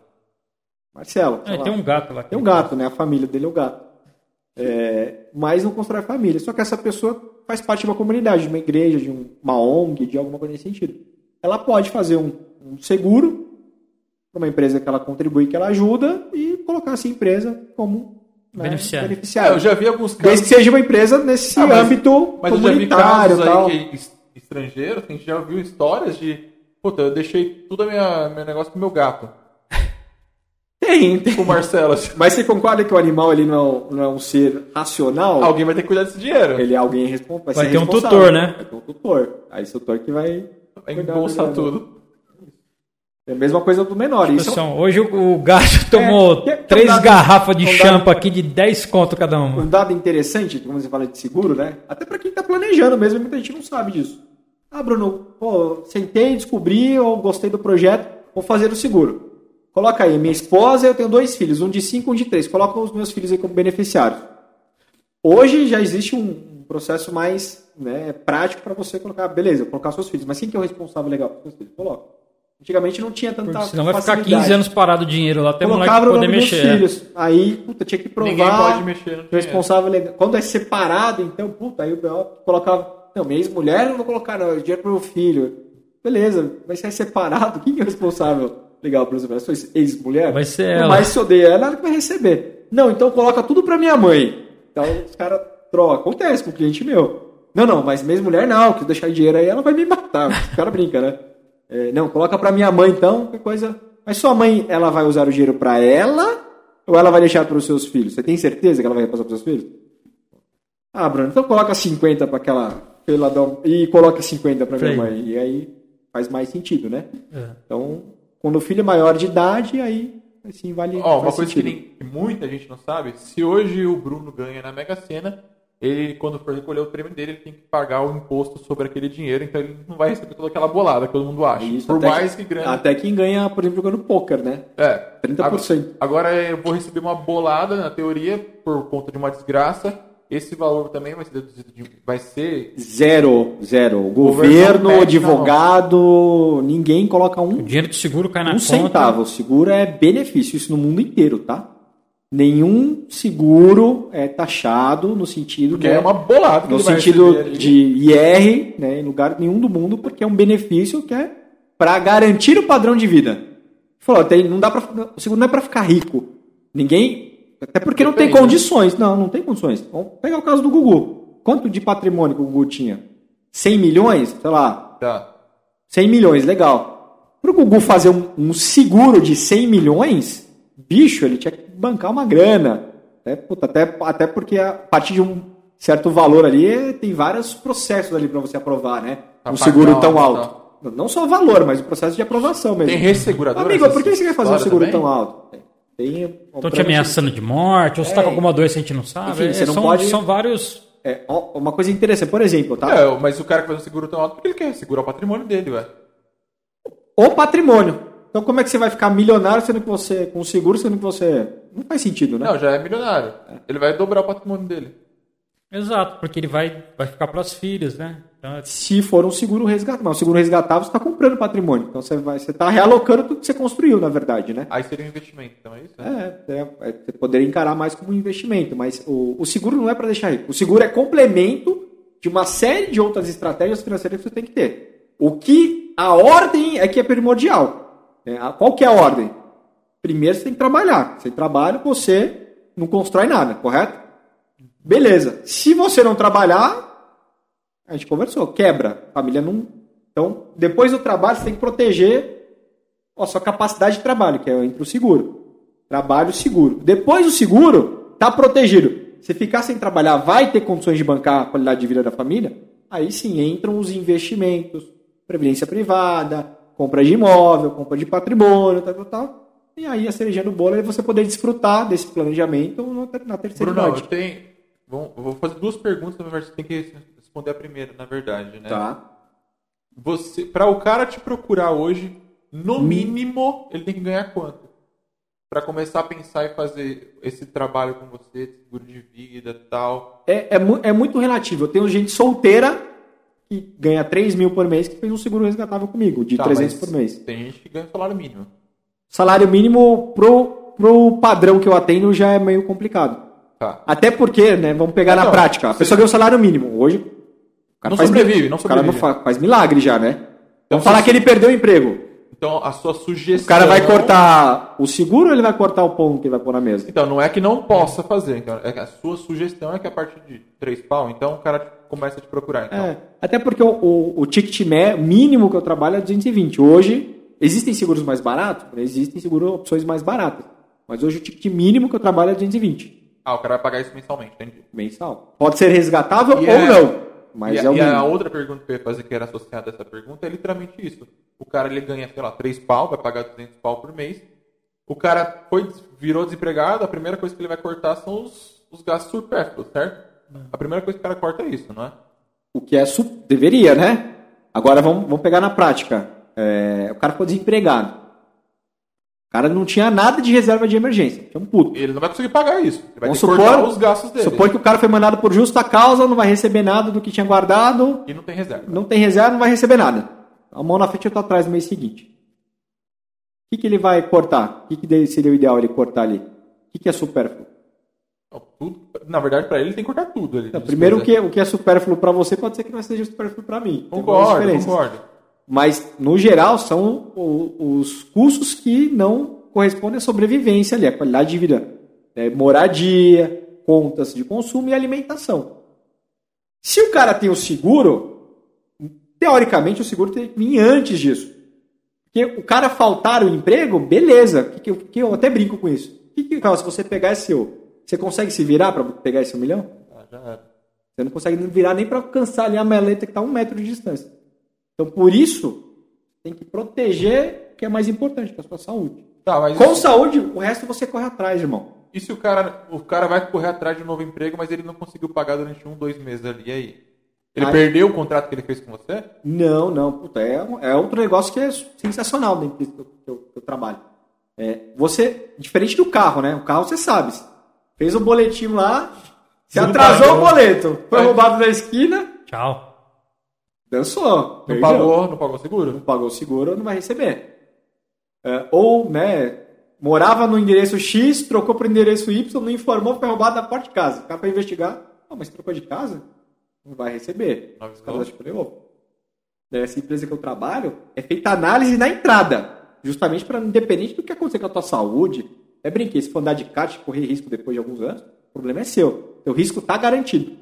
Marcelo. É, tem um gato lá. Tem um gato, né? A família dele é o gato. É, mas não constrói família. Só que essa pessoa faz parte de uma comunidade, de uma igreja, de um- uma ONG, de alguma coisa nesse sentido. Ela pode fazer um, um seguro para uma empresa que ela contribui, que ela ajuda, e colocar essa empresa como né, Beneficiário. É, beneficiário. eu já vi alguns Desde casos. que seja uma empresa nesse Ah, mas- âmbito Mas eu já vi comunitário casos e tal. aí que es- estrangeiros, que a gente já ouviu histórias de. Puta, eu deixei tudo a minha, meu negócio com meu gato. Tem, tem. Com o Marcelo. assim. Mas você concorda que o animal ele não, não é um ser racional? Alguém vai ter que cuidar desse dinheiro. Ele é alguém respon- vai, Vai ser ter um responsável. tutor, né? Vai ter um tutor. Aí esse tutor que vai. Vai embolsar do- tudo. É a mesma coisa do menor. Isso é um- hoje o, o gato tomou que- três um dado- garrafas de um dado- champa aqui de 10 conto cada uma. um dado interessante, como você fala de seguro, né? Até para quem tá planejando mesmo, muita gente não sabe disso. Ah, Bruno, pô, sentei, descobri, eu gostei do projeto, vou fazer o seguro. Coloca aí, minha esposa, eu tenho dois filhos, um de cinco, um de três. Coloca os meus filhos aí como beneficiários. Hoje já existe um processo mais né, prático para você colocar, beleza, colocar seus filhos. Mas quem que é o responsável legal para seus filhos? Coloca. Antigamente não tinha tanta Porque senão vai ficar facilidade. 15 anos parado o dinheiro lá até o moleque poder nome dos mexer. filhos. Aí, puta, tinha que provar. Ninguém pode mexer responsável legal. Quando é separado, então, puta, aí o BO colocava. Não, minha ex-mulher eu não vou colocar, não, é dinheiro pro meu filho. Beleza, mas se é separado, quem que é o responsável legal? A sua ex-mulher? Vai ser ela. mais se odeia ela, ela que vai receber. Não, então coloca tudo pra minha mãe. Então os caras trocam. Acontece com o cliente meu. Não, não, mas minha ex-mulher não, que deixar dinheiro aí, ela vai me matar. O cara brinca, né? É, não, coloca pra minha mãe então, que coisa. Mas sua mãe, ela vai usar o dinheiro pra ela ou ela vai deixar para os seus filhos? Você tem certeza que ela vai repassar para os seus filhos? Ah, Bruno, então coloca 50 para aquela peladão e coloca 50 para minha mãe. E aí faz mais sentido, né? É. Então, quando o filho é maior de idade, aí assim vale. Ó, uma coisa que, nem- que muita gente não sabe, se hoje o Bruno ganha na Mega Sena, ele, quando for recolher o prêmio dele, ele tem que pagar o imposto sobre aquele dinheiro, então ele não vai receber toda aquela bolada que todo mundo acha. Isso, Por até mais que grana. Até quem ganha, por exemplo, jogando poker, né? É. 30%. Agora eu vou receber uma bolada, na teoria, por conta de uma desgraça. Esse valor também vai ser deduzido de- vai ser. Zero, zero. O governo governo, advogado, ninguém coloca um O dinheiro do seguro cai na um conta. centavo. O seguro é benefício, isso no mundo inteiro, tá? Nenhum seguro é taxado no sentido Porque né, é uma bolada que no sentido de IR, né, em lugar nenhum do mundo, porque é um benefício que é para garantir o padrão de vida. Falou, tem, não dá para o seguro não é para ficar rico. Ninguém, até porque não tem condições. Não, não tem condições. Vamos pegar o caso do Gugu. Quanto de patrimônio que o Gugu tinha? 100 milhões, sei lá, Tá. 100 milhões, legal. Para o Gugu fazer um, um seguro de 100 milhões, bicho, ele tinha que bancar uma grana. Até, puta, até, até porque a partir de um certo valor ali, eh, tem vários processos ali para você aprovar, né? Um seguro tão alto. Não só o valor, mas o processo de aprovação mesmo. Tem resseguradora? Amigo, por que você quer fazer um seguro também? tão alto? Tem, Estão te ameaçando de morte, ou você tá com alguma doença que a gente não sabe. Enfim, É, você não são, pode- são vários. É, uma coisa interessante, por exemplo, tá? É, mas o cara que faz um seguro tão alto, porque ele quer segurar o patrimônio dele, ué. O patrimônio. Então como é que você vai ficar milionário sendo que você, com seguro, sendo que você... Não faz sentido, né? Não, já é milionário. Ele vai dobrar o patrimônio dele. Exato, porque ele vai, vai ficar para as filhas, né? Se for um seguro resgatável. Mas o seguro resgatável você está comprando patrimônio. Então você vai, você está realocando tudo que você construiu, na verdade, né? Aí seria um investimento, então é isso? É, é, é, você poderia encarar mais como um investimento, mas o, o seguro não é para deixar rico. O seguro é complemento de uma série de outras estratégias financeiras que você tem que ter. O que a ordem é que é primordial. né? Qual que é a ordem? Primeiro você tem que trabalhar. Sem trabalho você não constrói nada, correto? Beleza. Se você não trabalhar, a gente conversou, quebra. Família não. Então, depois do trabalho, você tem que proteger a sua capacidade de trabalho, que é entre o seguro. Trabalho seguro. Depois do seguro, tá protegido. Se ficar sem trabalhar, vai ter condições de bancar a qualidade de vida da família? Aí sim entram os investimentos, previdência privada, compra de imóvel, compra de patrimônio, tal, tal, tal. E aí a cerejinha do bolo é você poder desfrutar desse planejamento na- terceira Bruno, eu idade. tenho. Vamos- eu vou fazer duas perguntas, verdade, você tem que responder a primeira, na verdade, né? Tá. Você, para o cara te procurar hoje, no mínimo, ele tem que ganhar quanto? Pra começar a pensar e fazer esse trabalho com você, seguro de vida e tal. É, é, mu- é muito relativo. Eu tenho gente solteira que ganha 3 mil por mês que fez um seguro resgatável comigo, de Tá, 300 mas por mês. Tem gente que ganha salário mínimo. Salário mínimo pro, pro padrão que eu atendo já é meio complicado. Tá. Até porque, né, vamos pegar Não, na prática. A pessoa ganha o salário mínimo. Hoje, o cara Não faz sobrevive, não O cara não sobrevive. fa- faz milagre já, né? Então, Vamos falar que ele perdeu o emprego. Então, a sua sugestão. O cara vai cortar o seguro ou ele vai cortar o pão que ele vai pôr na mesa? Então, não é que não possa fazer. Então, é a sua sugestão é que a partir de três pau, então o cara começa a te procurar. Então. É, até porque o, o, o ticket mínimo que eu trabalho é 220. Hoje, existem seguros mais baratos? Existem seguros opções mais baratas. Mas hoje o ticket mínimo que eu trabalho é 220 Ah, o cara vai pagar isso mensalmente, entendi. mensal. Pode ser resgatável E ou é- não. Mas e, é o e a outra pergunta que eu ia fazer que era associada a essa pergunta é literalmente isso. O cara ele ganha, sei lá, 3 pau, vai pagar 200 pau por mês. O cara foi, virou desempregado, a primeira coisa que ele vai cortar são os, os gastos supérfluos, certo? A primeira coisa que o cara corta é isso, não é? O que é deveria, né? Agora vamos, vamos pegar na prática. É, o cara ficou desempregado. O cara não tinha nada de reserva de emergência. Tinha um puto. Ele não vai conseguir pagar isso. Ele vai Vamos ter que supor, os gastos dele. supor que o cara foi mandado por justa causa, não vai receber nada do que tinha guardado, E não tem reserva. não tem reserva, não vai receber nada. A mão na frente e outra atrás no mês seguinte. O que, que ele vai cortar? O que, que seria o ideal ele cortar ali? O que, que é supérfluo? Não, tudo- na verdade, pra ele, ele tem que cortar tudo. Ele, Não, primeiro, o que, o que é supérfluo para você pode ser que não seja supérfluo para mim. Tem algumas Concordo, diferenças. concordo. Mas, no geral, são os custos que não correspondem à sobrevivência ali, à qualidade de vida. né? moradia, contas de consumo e alimentação. Se o cara tem o seguro, teoricamente o seguro tem que vir antes disso. Porque o cara faltar o emprego, beleza. Que, que, eu- que eu até brinco com isso. Que, que, cara, se você pegar esse seu, você consegue se virar para pegar esse um milhão? Ah, já era. Você não consegue virar nem para alcançar ali a meleta que está a um metro de distância. Então, por isso, tem que proteger o que é mais importante, que é a sua saúde. Tá, mas Com isso- saúde, o resto você corre atrás, irmão. E se o cara, o cara vai correr atrás de um novo emprego, mas ele não conseguiu pagar durante um, dois meses ali, e aí? Ele Aí- perdeu o contrato que ele fez com você? Não, não, puta, é, é outro negócio que é sensacional da empresa que eu, que eu- que eu trabalho. É, você, diferente do carro, né? O carro você sabe. Fez o boletim lá, se atrasou pagou. o boleto, foi roubado na esquina, Tchau. Dançou. Não perdeu. pagou, não pagou o seguro? não pagou o seguro, não vai receber. É, ou, né, morava no endereço X, trocou para o endereço Y, não informou, foi roubado da porta de casa. O cara foi investigar, ah, mas trocou de casa? Não vai receber. Os caras "Ô, Essa empresa que eu trabalho é feita análise na entrada, justamente para, independente do que acontecer com a tua saúde, é brinquei, se for andar de kart e correr risco depois de alguns anos, o problema é seu. Teu risco está garantido.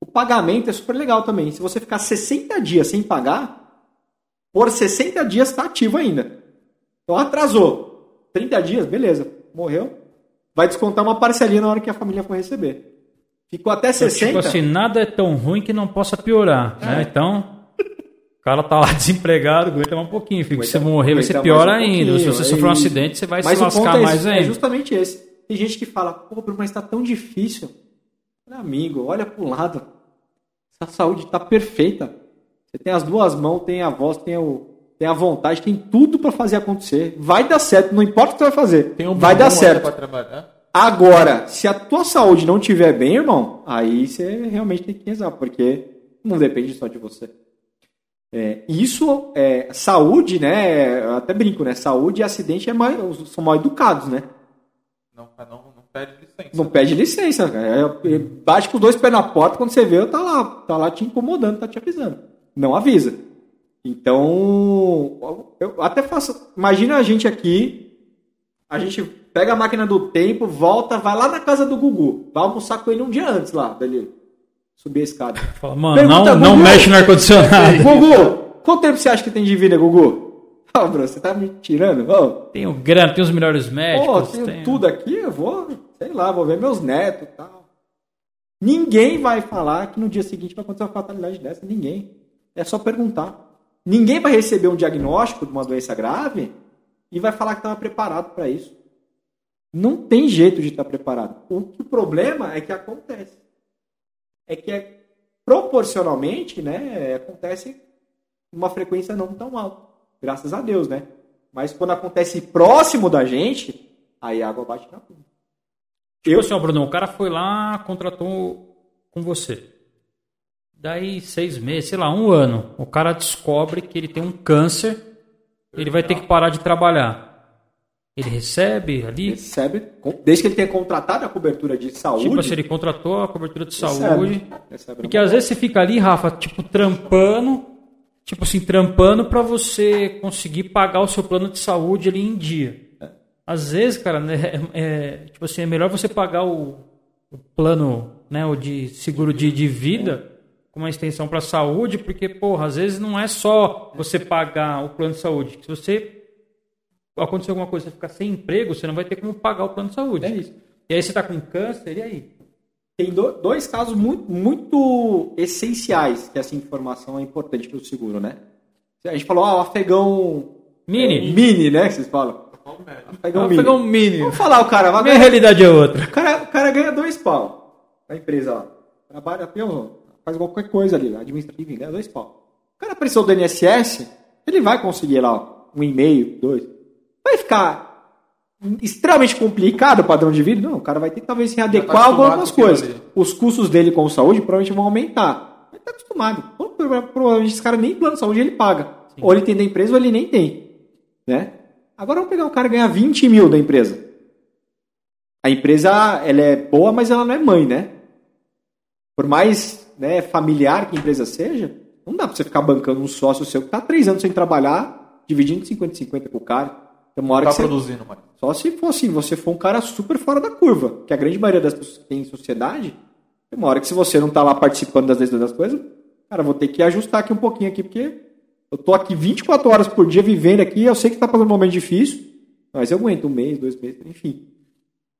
O pagamento é super legal também. Se você ficar 60 dias sem pagar, por 60 dias está ativo ainda. Então atrasou. 30 dias, beleza. Morreu. Vai descontar uma parcelinha na hora que a família for receber. Ficou até Então, 60. Tipo assim, nada é tão ruim que não possa piorar. É. Né? Então, o cara tá lá desempregado, aguenta mais um pouquinho. Se você Aguenta- morrer, vai ser pior um ainda. Se você é sofrer um acidente, você vai Mas se lascar é, mais esse, é ainda. justamente esse. Tem gente que fala, pô, Bruno, mas tá tão difícil. Amigo, olha pro lado. Essa saúde tá perfeita. Você tem as duas mãos, tem a voz, tem, o, tem a vontade, tem tudo para fazer acontecer. Vai dar certo, não importa o que você vai fazer. Tem um vai dar certo. Agora, se a tua saúde não estiver bem, irmão, aí você realmente tem que rezar, porque não depende só de você. É, isso, é, saúde, né? Eu até brinco, né? Saúde e acidente é mais, são mal educados, né? Não pede licença, cara. É, é, bate com os dois pés na porta, quando você vê, tá lá, tá lá te incomodando, tá te avisando. Não avisa. Então, eu até faço. Imagina a gente aqui, a gente pega a máquina do tempo, volta, vai lá na casa do Gugu, vai almoçar com ele um dia antes lá, Danilo. Subir a escada. Fala, mano, Pergunta, não, não mexe no ar-condicionado. Gugu, quanto tempo você acha que tem de vida, Gugu? Bro, você tá me tirando? Ô, Tem o grana, tem os melhores Pô, médicos. tenho tem- tudo aqui, eu vou, sei lá, vou ver meus netos e tal. Ninguém vai falar que no dia seguinte vai acontecer uma fatalidade dessa, ninguém. É só perguntar. Ninguém vai receber um diagnóstico de uma doença grave e vai falar que estava preparado para isso. Não tem jeito de estar preparado. O, que o problema é que acontece. É que é, proporcionalmente, né, acontece uma frequência não tão alta. Graças a Deus, né? Mas quando acontece próximo da gente, aí a água bate na bunda. Tipo assim, ó, Bruno, o cara foi lá, contratou com você. Daí, seis meses, sei lá, um ano, o cara descobre que ele tem um câncer, ele vai ter que parar de trabalhar. Ele recebe ali, Recebe, desde que ele tenha contratado a cobertura de saúde. tipo assim, ele contratou a cobertura de recebe. saúde. Recebe. Porque às vezes você fica ali, Rafa, tipo, trampando, tipo assim, trampando pra você conseguir pagar o seu plano de saúde ali em dia. Às vezes, cara, né, é, é, tipo assim, é melhor você pagar o, o plano, né, o de seguro de, de vida com uma extensão para saúde, porque, porra, às vezes não é só você pagar o plano de saúde. Se você acontecer alguma coisa, você ficar sem emprego, você não vai ter como pagar o plano de saúde. É isso. E aí você tá com câncer, e aí? Tem do- dois casos muito, muito essenciais que essa informação é importante para o seguro, né? A gente falou, ah, o afegão. Mini. é, mini, né? Que vocês falam. Afegão Vou mini. um mini. Vamos falar, o cara Minha ganhar- realidade é outra. O cara, o cara ganha dois pau na empresa lá. Trabalha, um- faz qualquer coisa ali, administrativo, ganha dois pau. O cara precisou do INSS, ele vai conseguir lá um e-mail, dois. Vai ficar extremamente complicado o padrão de vida, não, o cara vai ter que talvez se tá adequar a acostumado algumas coisas. Os custos dele com saúde provavelmente vão aumentar. Ele tá acostumado. Pro- pro- Provavelmente esse cara nem plano de saúde ele paga. Ou ele tem da empresa ou ele nem tem. Né? Agora vamos pegar um cara que ganha 20 mil da empresa. A empresa ela é boa, mas ela não é mãe, né? Por mais né, familiar que a empresa seja, não dá pra você ficar bancando um sócio seu que tá três anos sem trabalhar, dividindo 50-50 com o cara. Tem uma hora Tá que você... produzindo, mano. Só se for assim, você for um cara super fora da curva. Que a grande maioria das pessoas que tem em sociedade, tem uma hora que se você não tá lá participando das decisões das coisas, cara, vou ter que ajustar aqui um pouquinho aqui, porque eu tô aqui 24 horas por dia vivendo aqui, eu sei que tá passando um momento difícil, mas eu aguento um mês, dois meses, enfim.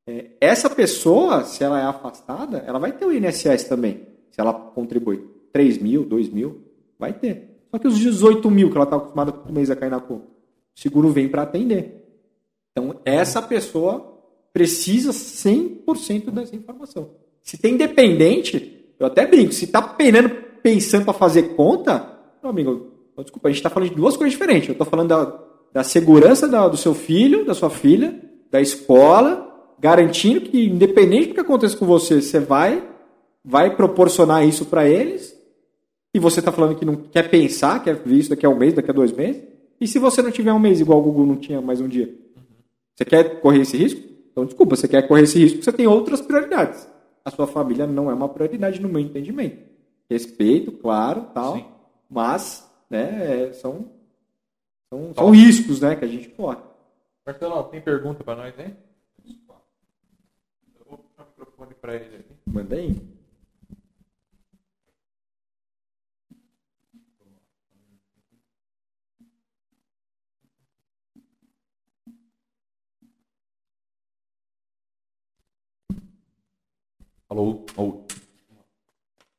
É, essa pessoa, se ela é afastada, ela vai ter o INSS também. Se ela contribui 3 mil, 2 mil, vai ter. Só que os 18 mil que ela tá acostumada todo mês a cair na conta, seguro vem para atender. Então, essa pessoa precisa 100% dessa informação. Se tem dependente, eu até brinco, se tá penando, pensando para fazer conta, meu amigo, desculpa, a gente tá falando de duas coisas diferentes. Eu tô falando da, da segurança da- do seu filho, da sua filha, da escola, garantindo que, independente do que aconteça com você, você vai, vai proporcionar isso para eles. E você tá falando que não quer pensar, quer ver isso daqui a um mês, daqui a dois meses. E se você não tiver um mês, igual o Google não tinha mais um dia? Você quer correr esse risco? Então, desculpa, você quer correr esse risco você tem outras prioridades. A sua família não é uma prioridade no meu entendimento. Respeito, claro, tal, Sim. mas né, é, são, são, são riscos né, que a gente corre. Marcelo, tem pergunta pra nós, hein? Eu vou puxar o microfone pra ele aqui. Manda aí. Alô? Alô.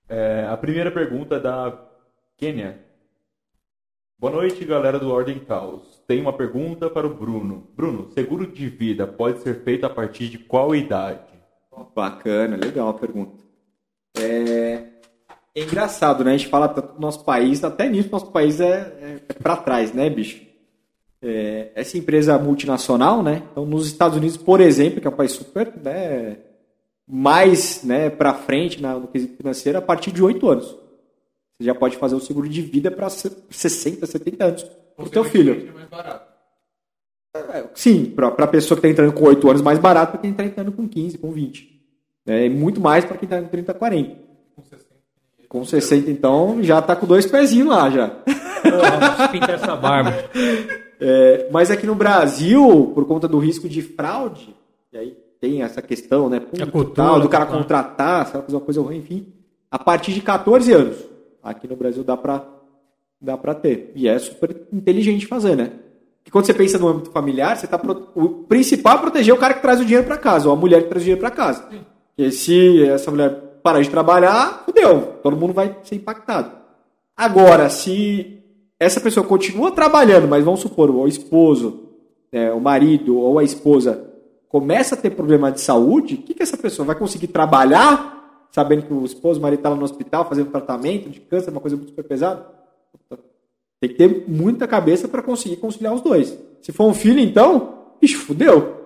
É, a primeira pergunta é da Kênia. Boa noite, galera do Ordem Caos. Tem uma pergunta para o Bruno. Bruno, seguro de vida pode ser feito a partir de qual idade? Bacana, legal a pergunta. É, é engraçado, né? A gente fala tanto do nosso país, até nisso nosso país é, é, é para trás, né, bicho? É, essa empresa multinacional, né? Então, nos Estados Unidos, por exemplo, que é um país super, né, mais, né, para frente na, no quesito financeiro, a partir de 8 anos. Você já pode fazer o seguro de vida para 60, 70 anos para o teu filho. É barato. Sim, para a pessoa que está entrando com 8 anos, mais barato para quem está entrando com 15, com 20. É, e muito mais para quem está com 30, 40. Com 60. Com 60, então, já está com dois pezinhos lá já. Vamos pintar essa barba. É, mas aqui no Brasil, por conta do risco de fraude, e aí tem essa questão, né? público, cultura, do cara tá. contratar, se ela fazer uma coisa ruim, enfim. A partir de 14 anos, aqui no Brasil dá para dá pra ter. E é super inteligente fazer, né? Porque quando você pensa no âmbito familiar, você tá pro- o principal é proteger o cara que traz o dinheiro para casa, ou a mulher que traz o dinheiro para casa. Porque se essa mulher parar de trabalhar, fudeu, todo mundo vai ser impactado. Agora, se essa pessoa continua trabalhando, mas vamos supor, o esposo, né, o marido ou a esposa começa a ter problema de saúde, o que, que essa pessoa vai conseguir trabalhar, sabendo que o esposo, o marido está no hospital fazendo tratamento de câncer, uma coisa muito super pesada? Tem que ter muita cabeça para conseguir conciliar os dois. Se for um filho, então, bicho, fudeu.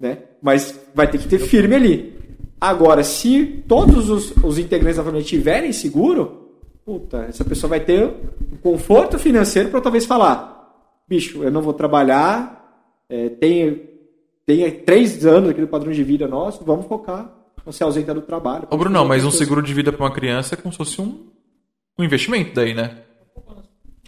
Né? Mas vai ter que ter firme ali. Agora, se todos os, os integrantes da família tiverem seguro, puta, essa pessoa vai ter um conforto financeiro para talvez falar: bicho, eu não vou trabalhar, é, tem, tem três anos aqui do padrão de vida nosso, vamos focar não se ausenta do trabalho. Ô, Bruno, mas um seguro de vida pra uma criança é como se fosse um, um investimento daí, né?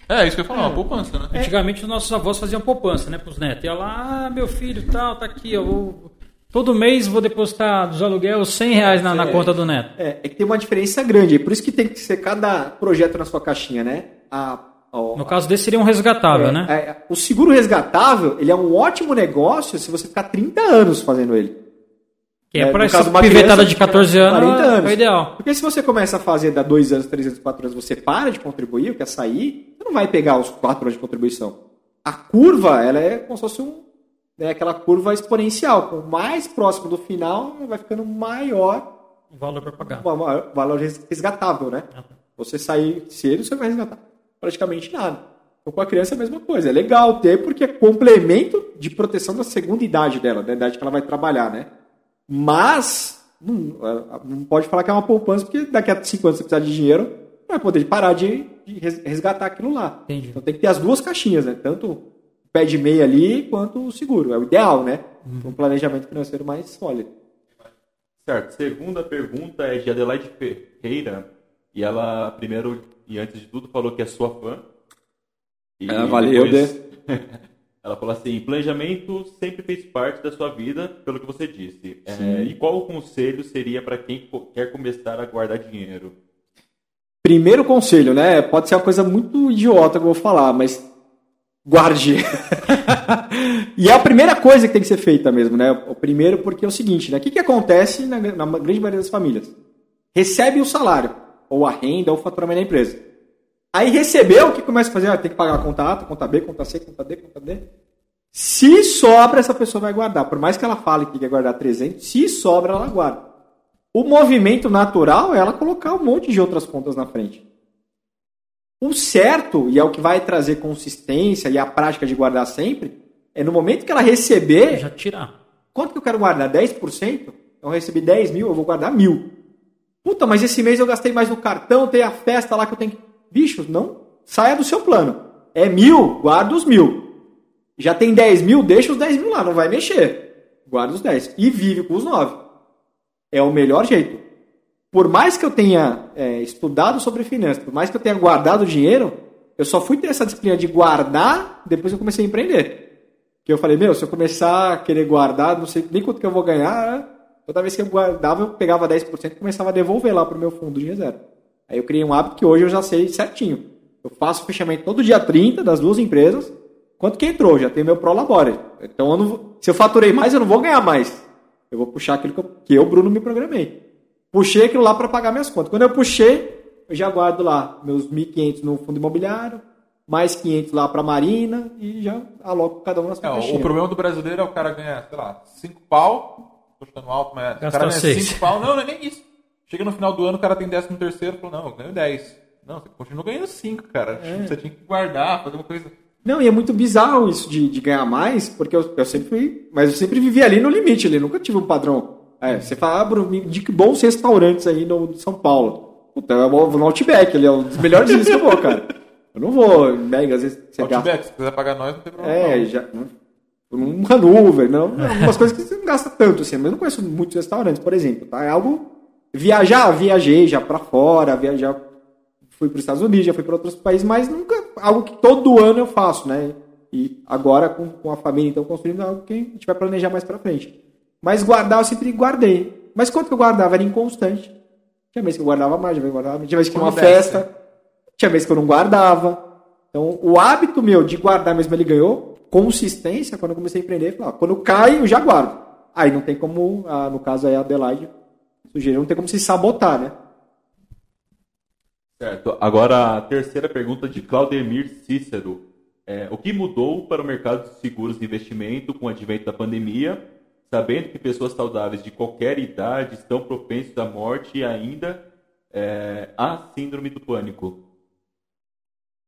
É, isso que eu ia falar, uma poupança, né? Antigamente os nossos avós faziam poupança, né, pros netos. Ia lá, ah, meu filho tal, tá aqui, eu vou... Todo mês vou depositar dos aluguéis 100 reais na, na conta do neto. É, é que tem uma diferença grande, por isso que tem que ser cada projeto na sua caixinha, né? A, a- No caso desse seria um resgatável, é, né? é, o seguro resgatável, ele é um ótimo negócio se você ficar 30 anos fazendo ele. Que é, É, para no essa caso, uma pivetada de 14 anos 40 anos. é o ideal. Porque se você começa a fazer da 2 anos, 3 anos, 4 anos, você para de contribuir, quer sair, você não vai pegar os 4 anos de contribuição. A curva, ela é como se fosse um, né, aquela curva exponencial. Com mais próximo do final, vai ficando maior O valor para pagar. o valor resgatável, né? Você sair cedo, você vai resgatar praticamente nada. Então, com a criança é a mesma coisa. É legal ter, porque é complemento de proteção da segunda idade dela, da idade que ela vai trabalhar, né? Mas não, não pode falar que é uma poupança, porque daqui a cinco anos você precisar de dinheiro, vai poder parar de, de resgatar aquilo lá. Entendi. Então tem que ter as duas caixinhas, né? Tanto o pé de meia ali quanto o seguro. É o ideal, né? Um planejamento financeiro mais sólido. Certo. Segunda pergunta é de Adelaide Ferreira. E ela, primeiro e antes de tudo, falou que é sua fã. E Ah, valeu, depois- ela falou assim: planejamento sempre fez parte da sua vida, pelo que você disse. É, e qual o conselho seria para quem quer começar a guardar dinheiro? Primeiro conselho, né? Pode ser uma coisa muito idiota que eu vou falar, mas guarde. e é a primeira coisa que tem que ser feita mesmo, né? O primeiro porque é o seguinte, né? O que, que acontece na, na grande maioria das famílias? Recebe o salário, ou a renda, ou o faturamento da empresa. Aí recebeu, o que começa a fazer? Ah, tem que pagar a conta A, conta B, conta C, conta D, conta D. Se sobra, essa pessoa vai guardar. Por mais que ela fale que quer guardar 300, se sobra, ela guarda. O movimento natural é ela colocar um monte de outras contas na frente. O certo, e é o que vai trazer consistência e a prática de guardar sempre, é no momento que ela receber, Já tirar. quanto que eu quero guardar? 10%? Eu recebi 10 mil, eu vou guardar mil. Puta, mas esse mês eu gastei mais no cartão, tem a festa lá que eu tenho que. Bicho, não saia do seu plano. É mil, guarda os mil. Já tem 10 mil, deixa os 10 mil lá, não vai mexer. Guarda os 10. E vive com os 9. É o melhor jeito. Por mais que eu tenha é, estudado sobre finanças, por mais que eu tenha guardado dinheiro, eu só fui ter essa disciplina de guardar depois que eu comecei a empreender. Que eu falei, meu, se eu começar a querer guardar, não sei nem quanto que eu vou ganhar? Toda vez que eu guardava, eu pegava 10% e começava a devolver lá pro meu fundo de reserva. Aí eu criei um hábito que hoje eu já sei certinho. Eu faço o fechamento todo dia 30 das duas empresas, quanto que entrou, já tem meu Prolabore. Então, eu não se eu faturei mais, eu não vou ganhar mais. Eu vou puxar aquilo que eu, que eu Bruno, me programei. Puxei aquilo lá para pagar minhas contas. Quando eu puxei, eu já guardo lá meus 1.500 no fundo imobiliário, mais 500 lá para Marina e já aloco cada um na sua É, o problema do brasileiro é o cara ganhar, sei lá, 5 pau, tô chutando alto, mas o Gastou cara ganha seis. 5 pau, não, não é nem isso. Chega no final do ano, o cara tem 13 terceiro, falou, não, eu ganho 10. Não, você continua ganhando 5, cara. É. Você tinha que guardar, fazer uma coisa... Não, e é muito bizarro isso de, de ganhar mais, porque eu, eu sempre fui. Mas eu sempre vivi ali no limite, ali, nunca tive um padrão. É, você fala, ah, Bruno, me indique bons restaurantes aí no de São Paulo. Puta, eu vou no Outback, ele é um dos melhores dias que eu vou, cara. Eu não vou mega, às vezes você gasta. Outback, se quiser pagar nós, não tem problema. É, não. já. Um Hanover, não, algumas coisas que você não gasta tanto, assim. Mas eu não conheço muitos restaurantes, por exemplo, tá? É algo. Viajar, viajei já pra fora, viajar. Fui para os Estados Unidos, já fui para outros países, mas nunca. Algo que todo ano eu faço, né? E agora com, com a família, então, construindo algo que a gente vai planejar mais pra frente. Mas guardar, eu sempre guardei. Mas quanto que eu guardava? Era inconstante. Tinha mês que eu guardava mais, tinha mês que eu guardava, tinha mês que uma festa, tinha mês que eu não guardava. Então, o hábito meu de guardar mesmo ele ganhou consistência quando eu comecei a empreender. Falei, ó, quando cai, eu já guardo. Aí não tem como, ah, no caso aí a Adelaide sugeriu, não tem como se sabotar, né? Certo. Agora, a terceira pergunta de Claudemir Cícero. É, o que mudou para o mercado de seguros de investimento com o advento da pandemia, sabendo que pessoas saudáveis de qualquer idade estão propensas à morte e ainda é, à síndrome do pânico?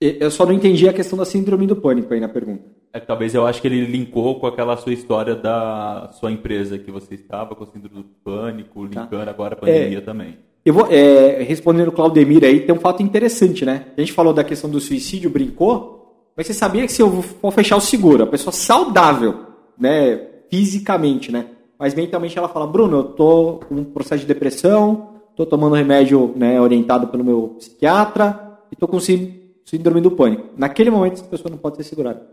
Eu só não entendi a questão da síndrome do pânico aí na pergunta. É, talvez eu acho que ele linkou com aquela sua história da sua empresa que você estava com a síndrome do pânico, linkando agora a pandemia também. Eu vou, é, respondendo o Claudemir aí, tem um fato interessante, né? A gente falou da questão do suicídio, brincou, mas você sabia que se eu for fechar o seguro, a pessoa saudável, né, fisicamente, né, mas mentalmente ela fala, Bruno, eu tô com um processo de depressão, tô tomando remédio, né, orientado pelo meu psiquiatra e tô com sí- síndrome do pânico. Naquele momento, essa pessoa não pode ser segurada.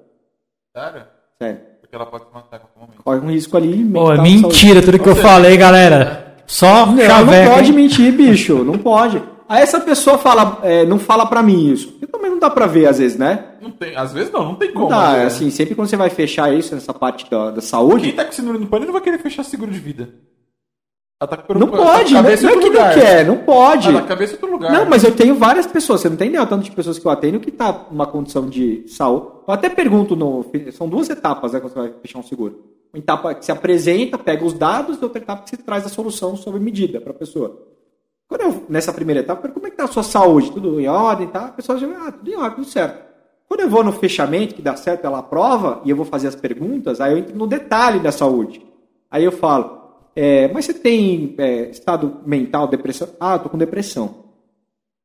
Sério? Sério. Porque ela pode se matar em qualquer momento. Corre um risco ali. Pô, é mentira tudo que eu falei, galera. Só Não, chaveco, não pode hein? mentir, bicho. Não pode. Aí essa pessoa fala, é, não fala pra mim isso. Porque também não dá pra ver, às vezes, né? Não tem, às vezes não, não tem como. né? Assim, sempre quando você vai fechar isso, nessa parte da, da Quem saúde, tá com síndrome do pânico não vai querer fechar seguro de vida. Tá não preocupa- pode. tá Não, a não é que outro não lugar. quer, não pode. Tá cabeça lugar. Não, mas eu tenho várias pessoas, você não tem ideia o tanto de pessoas que eu atendo que tá numa condição de saúde. Eu até pergunto, no, são duas etapas né, quando você vai fechar um seguro. Uma etapa que se apresenta, pega os dados, e outra etapa que você traz a solução sob medida para a pessoa. Quando eu, nessa primeira etapa, como é que tá a sua saúde? Tudo em ordem, tá? A pessoa já, ah, tudo em ordem, tudo certo. Quando eu vou no fechamento, que dá certo, ela aprova, e eu vou fazer as perguntas, aí eu entro no detalhe da saúde. Aí eu falo, é, mas você tem é, estado mental, depressão? Ah, eu tô com depressão.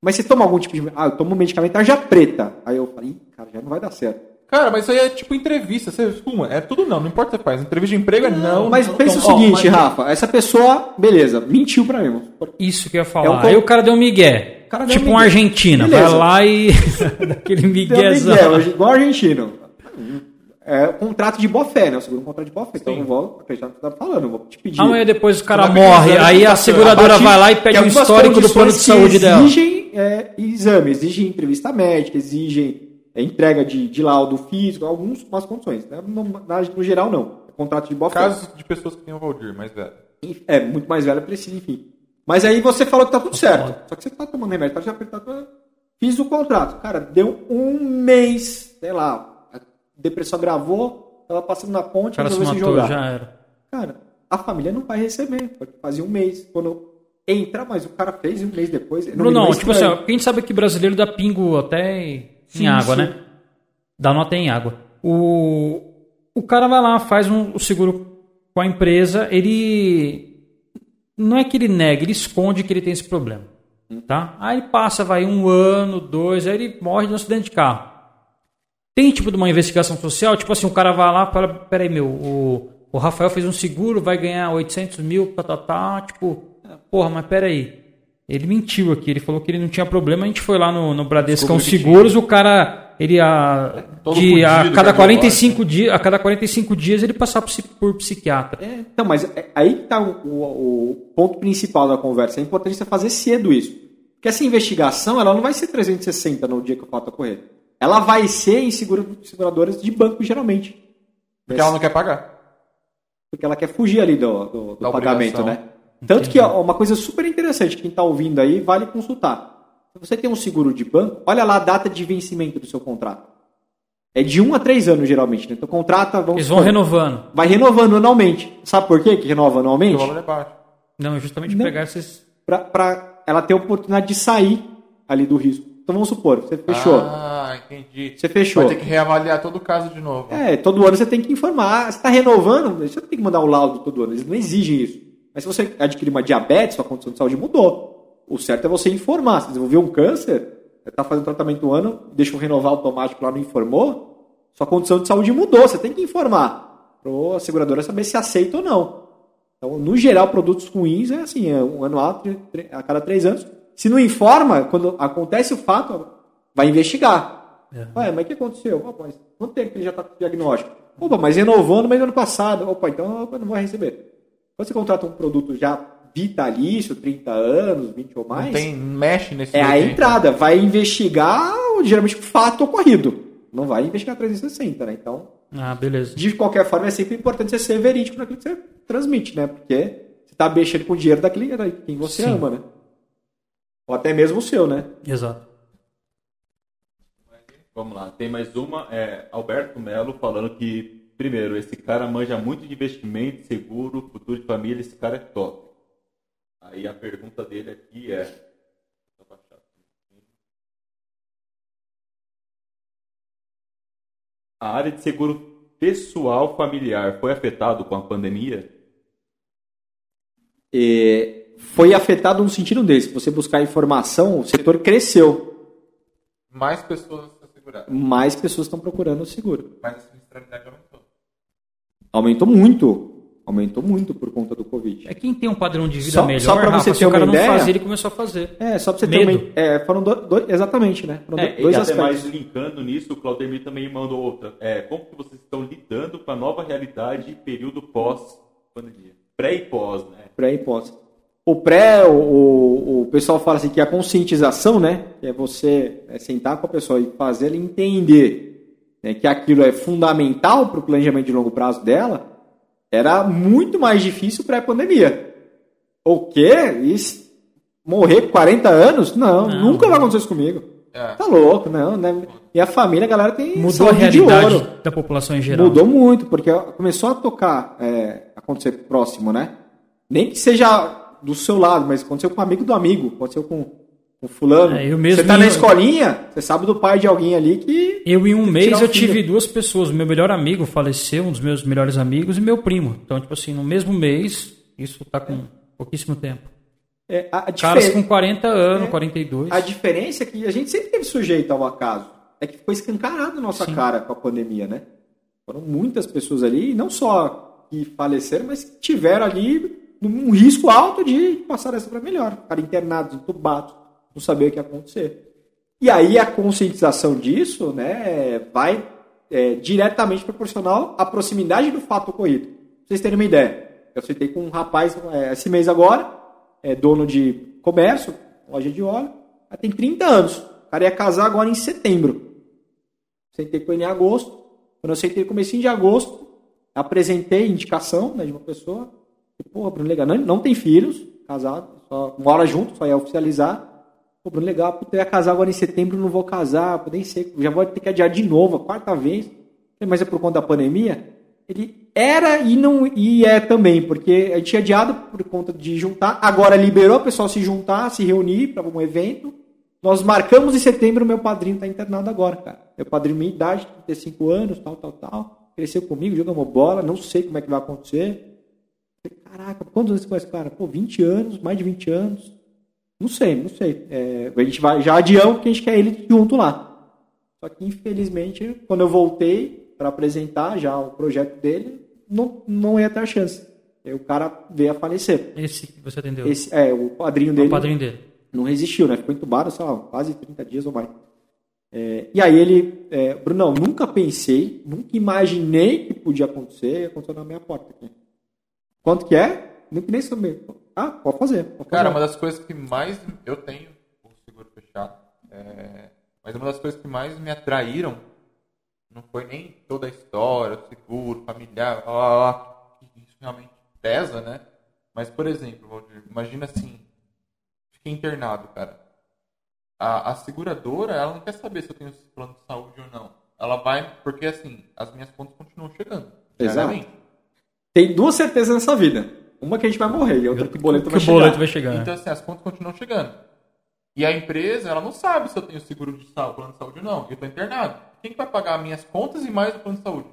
Mas você toma algum tipo de. Ah, eu tomo medicamento tarja preta. Aí eu falei, cara, já não vai dar certo. Cara, mas isso aí é tipo entrevista. Você fuma. É tudo não, não importa o que você faz. Entrevista de emprego é não. Mas não, pensa não. o Ó, seguinte, mas- Rafa, essa pessoa, beleza, mentiu pra mim. Isso que eu ia falar. É um Aí o cara deu um migué. cara deu tipo um um migué. Argentina. Beleza. Vai lá e. Daquele Deu miguezão. Miguel, igual argentino. É contrato de boa fé, né? Eu seguro um contrato de boa fé. Então eu não vou acreditar no que você tá falando, eu vou te pedir. Amanhã depois o cara pedir morre. Aí a seguradora Abate- vai lá e pede o algumas histórico do plano de saúde dela. Exigem é, exame, exigem entrevista médica, exigem é, entrega de, de laudo físico, algumas umas condições. Né? No, na- no geral, não. É contrato de boa fé. Casos de pessoas que têm o Valdir, mais velho. É, muito mais velha precisa, enfim. Mas aí você falou que tá tudo certo. Só que você tá tomando remédio, tá já apertado. Fiz o contrato. Cara, deu um mês, sei lá. Depressão gravou, tava passando na O ponte, cara se resolveu se matou, jogar. já era. Cara, a família não vai receber. Pode fazer um mês. Quando entra, mas o cara fez um mês depois. não lembro tipo assim, gente sabe que brasileiro dá pingo até em Sim, água, sim. né? Dá nota em água. O, o cara vai lá, faz um, o seguro com a empresa, ele. Não é que ele nega, ele esconde que ele tem esse problema. Tá? Aí ele passa, vai um ano, dois, aí ele morre de um acidente de carro. Tem tipo de uma investigação social, tipo assim, o cara vai lá e fala, peraí, meu, o, o Rafael fez um seguro, vai ganhar 800 mil, tá, tá, tá, tipo, porra, mas peraí. Ele mentiu aqui, ele falou que ele não tinha problema, a gente foi lá no, no Bradescão Seguros, o cara, ele a, Todo de, a cada cardiológico, 45 dias, a cada 45 dias ele passava por, por psiquiatra. É, então, mas é- aí que tá o, o- o ponto principal da conversa. É importante você fazer cedo isso. Porque essa investigação, ela não vai ser 360 no dia que o fato ocorrer. Ela vai ser em segura- seguradoras de banco, geralmente. Porque ela não quer pagar. Porque ela quer fugir ali do, do- do pagamento, obrigação. né? Tanto que ó, uma coisa super interessante, quem está ouvindo aí, vale consultar. Se você tem um seguro de banco, olha lá a data de vencimento do seu contrato. É de um a três anos, geralmente. Né? Então, contrata, vamos Eles vão supor, renovando. vai renovando anualmente. Sabe por quê que renova Porque anualmente? o valor é baixo. Não, justamente Não. pegar esses. Para ela ter a oportunidade de sair ali do risco. Então, vamos supor, você fechou. Ah, entendi. Você fechou. Vai ter que reavaliar todo o caso de novo. É, todo ano você tem que informar. Você está renovando, você não tem que mandar o laudo todo ano. Eles não exigem isso. Mas se você adquirir uma diabetes, sua condição de saúde mudou. O certo é você informar. Se desenvolveu um câncer, está fazendo tratamento um ano, deixa eu renovar automático lá, não informou, sua condição de saúde mudou. Você tem que informar para a seguradora saber se aceita ou não. Então, no geral, produtos ruins é assim, é um anual a cada três anos. Se não informa, quando acontece o fato, vai investigar. Ué, mas o que aconteceu? Opa, mas quanto tempo que ele já está com o diagnóstico? Opa, mas renovou no mês do ano passado. Opa, então eu não vou receber. Quando você contrata um produto já vitalício, 30 anos, 20 ou mais, Não tem mexe nesse é a meio tempo. entrada. Vai investigar geralmente o fato ocorrido. Não vai investigar 360, né? Então, Ah, beleza. de qualquer forma, é sempre importante você ser verídico naquilo que você transmite, né? Porque você está mexendo com o dinheiro daquele da quem você Sim. ama, né? Ou até mesmo o seu, né? Exato. Vamos lá, tem mais uma. É Alberto Melo falando que, primeiro, esse cara manja muito de investimento, seguro, futuro de família, esse cara é top. Aí a pergunta dele aqui é. deixa eu baixar aqui. A área de seguro pessoal familiar foi afetado com a pandemia? É, foi afetado no sentido desse. Se você buscar informação, o setor cresceu. Mais pessoas asseguradas. Mais pessoas estão procurando o seguro. Mas a sinistralidade aumentou. Aumentou muito. Aumentou muito por conta do Covid. É quem tem um padrão de vida Só- melhor, só pra Rafa, você ter uma não ideia- fazia, ele começou a fazer. É, só pra você Medo. ter uma. É, foram do- dois. Exatamente, né? Foram É, do- dois e até aspectos. mais linkando nisso, o Claudemir também mandou outra. É, como que vocês estão lidando com a nova realidade período pós-pandemia? Pré e pós, né? Pré e pós. O pré, o, o, o pessoal fala assim que a conscientização, né? Que é você é, sentar com a pessoa e fazer ela entender né, que aquilo é fundamental para o planejamento de longo prazo dela, era muito mais difícil pré-pandemia. O quê? Isso, morrer com 40 anos? Não, Não. nunca vai acontecer isso comigo. É. Tá louco, não, né? E a família, a galera tem Mudou a realidade ouro. da população em geral. Mudou muito, porque começou a tocar, é, acontecer próximo, né? Nem que seja do seu lado, mas aconteceu com um amigo do amigo, aconteceu com, o fulano. É, eu mesmo você tá na escolinha, você sabe do pai de alguém ali que. Eu, em um mês, eu tive duas pessoas. O meu melhor amigo faleceu, um dos meus melhores amigos, e meu primo. Então, tipo assim, no mesmo mês, isso tá com pouquíssimo tempo. É, a, a Caras difer- com 40 anos, É. 42. A diferença é que a gente sempre teve sujeito ao acaso. É que ficou escancarado nossa Sim. cara com a pandemia, né? Foram muitas pessoas ali, e não só que faleceram, mas que tiveram ali um risco alto de passar essa para melhor. Ficaram internados, entubados, não saber o que ia acontecer. E aí a conscientização disso né, vai é, diretamente proporcional à proximidade do fato ocorrido. Pra vocês terem uma ideia, eu citei com um rapaz é, esse mês agora, é dono de comércio, loja de óleo, tem 30 anos. O cara ia casar agora em setembro. Sentei com ele em agosto. Quando eu sentei no comecinho de agosto, apresentei indicação né, de uma pessoa. Porra, Bruno, legal. Não, não tem filhos, casado, só mora junto, só ia oficializar. Pô, Bruno, legal, puta, eu ia casar agora em setembro, não vou casar, nem sei, já vou ter que adiar de novo, a quarta vez. Mas é por conta da pandemia? Ele era e não e é também, porque a gente tinha adiado por conta de juntar, agora liberou o pessoal se juntar, se reunir para um evento. Nós marcamos em setembro, meu padrinho está internado agora, cara. Meu padrinho, minha idade, 35 anos, tal, tal, tal. Cresceu comigo, jogamos bola, não sei como é que vai acontecer. Falei, Caraca, quantos anos você conhece esse cara? Pô, 20 anos, mais de 20 anos. Não sei, não sei. É, a gente vai, já adiamos porque a gente quer ele junto lá. Só que, infelizmente, quando eu voltei para apresentar já o projeto dele, não, não ia ter a chance. Aí o cara veio a falecer. Esse que você atendeu. Esse, é, o padrinho é dele o padrinho dele. não resistiu, né? Ficou entubado, sei lá, quase 30 dias ou mais. É, e aí ele, é, Brunão, nunca pensei, nunca imaginei que podia acontecer, e aconteceu na minha porta aqui. Quanto que é? Nem, nem saber. Ah, pode fazer. Pode Cara, fazer. uma das coisas que mais eu tenho o seguro fechado, é, mas uma das coisas que mais me atraíram não foi nem toda a história, o seguro, familiar, blá, blá, blá, que isso realmente pesa, né? Mas, por exemplo, Valdir, imagina assim, fiquei internado, cara. A, a seguradora, ela não quer saber se eu tenho plano de saúde ou não. Ela vai, porque assim, as minhas contas continuam chegando. Exato. Tem duas certezas nessa vida. Uma que a gente vai morrer e outra que o boleto que vai o chegar. boleto vai chegar. Então, assim, as contas continuam chegando. E a empresa, ela não sabe se eu tenho seguro de saúde, plano de saúde ou não. Eu estou internado. Quem que vai pagar minhas contas e mais o plano de saúde?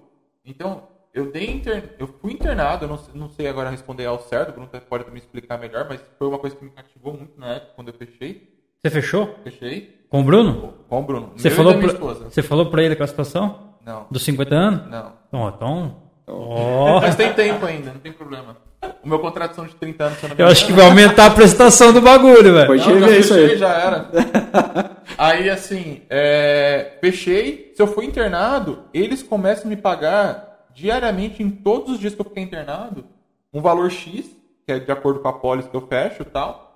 Então, eu dei inter... eu fui internado, eu não, sei- não sei agora responder ao certo, o Bruno pode me explicar melhor, mas foi uma coisa que me cativou muito na época quando eu fechei. Você fechou? Fechei Com o Bruno? com o Bruno. Você Meu falou, pra, esposa. você falou pra ele a classificação? Não, Dos 50 anos? não. Ó, Então. Ó. Mas tem tempo ainda, não tem problema. O meu contrato são de 30 anos, eu Eu acho que vai aumentar a prestação do bagulho, velho. Pode Não, já ver isso fechei, aí. já era. aí, assim, é, fechei. Se eu for internado, eles começam a me pagar diariamente, em todos os dias que eu fiquei internado, um valor X, que é de acordo com a pólice que eu fecho e tal.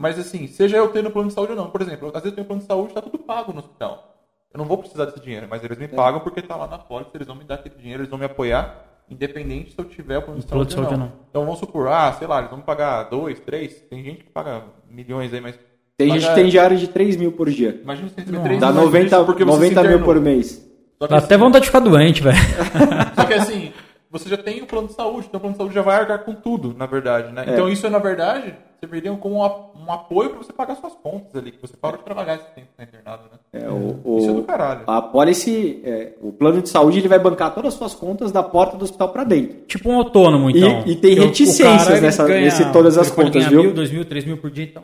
Mas, assim, seja eu tendo plano de saúde ou não. Por exemplo, às vezes eu tenho plano de saúde tá tudo pago no hospital. Eu não vou precisar desse dinheiro, mas eles me pagam porque tá lá na pólice, eles vão me dar aquele dinheiro, eles vão me apoiar, independente se eu tiver o plano de Plano saúde, de saúde ou não. não. Então vamos supor, ah, sei lá, eles vão me pagar dois, três, tem gente que paga milhões aí, mas. Tem paga- gente que tem diário de 3 mil por dia. Imagina se você receber Não. três Dá milhões 90, disso porque você se 90 mil por mês. Dá até assim, vontade de ficar doente, velho. só que assim, você já tem o plano de saúde, então o plano de saúde já vai arcar com tudo, na verdade, né? Então isso, na verdade, serviria como um, a- um apoio para você pagar suas contas ali, que você parou de trabalhar esse tempo que tá internado, né? É, o, o- Isso é do caralho. A policy, é, o plano de saúde, ele vai bancar todas as suas contas da porta do hospital para dentro. Tipo um autônomo, E- então. e tem o- o reticências nessa- ganha- nesse todas as contas, viu? Mil, dois mil, três mil por dia, então.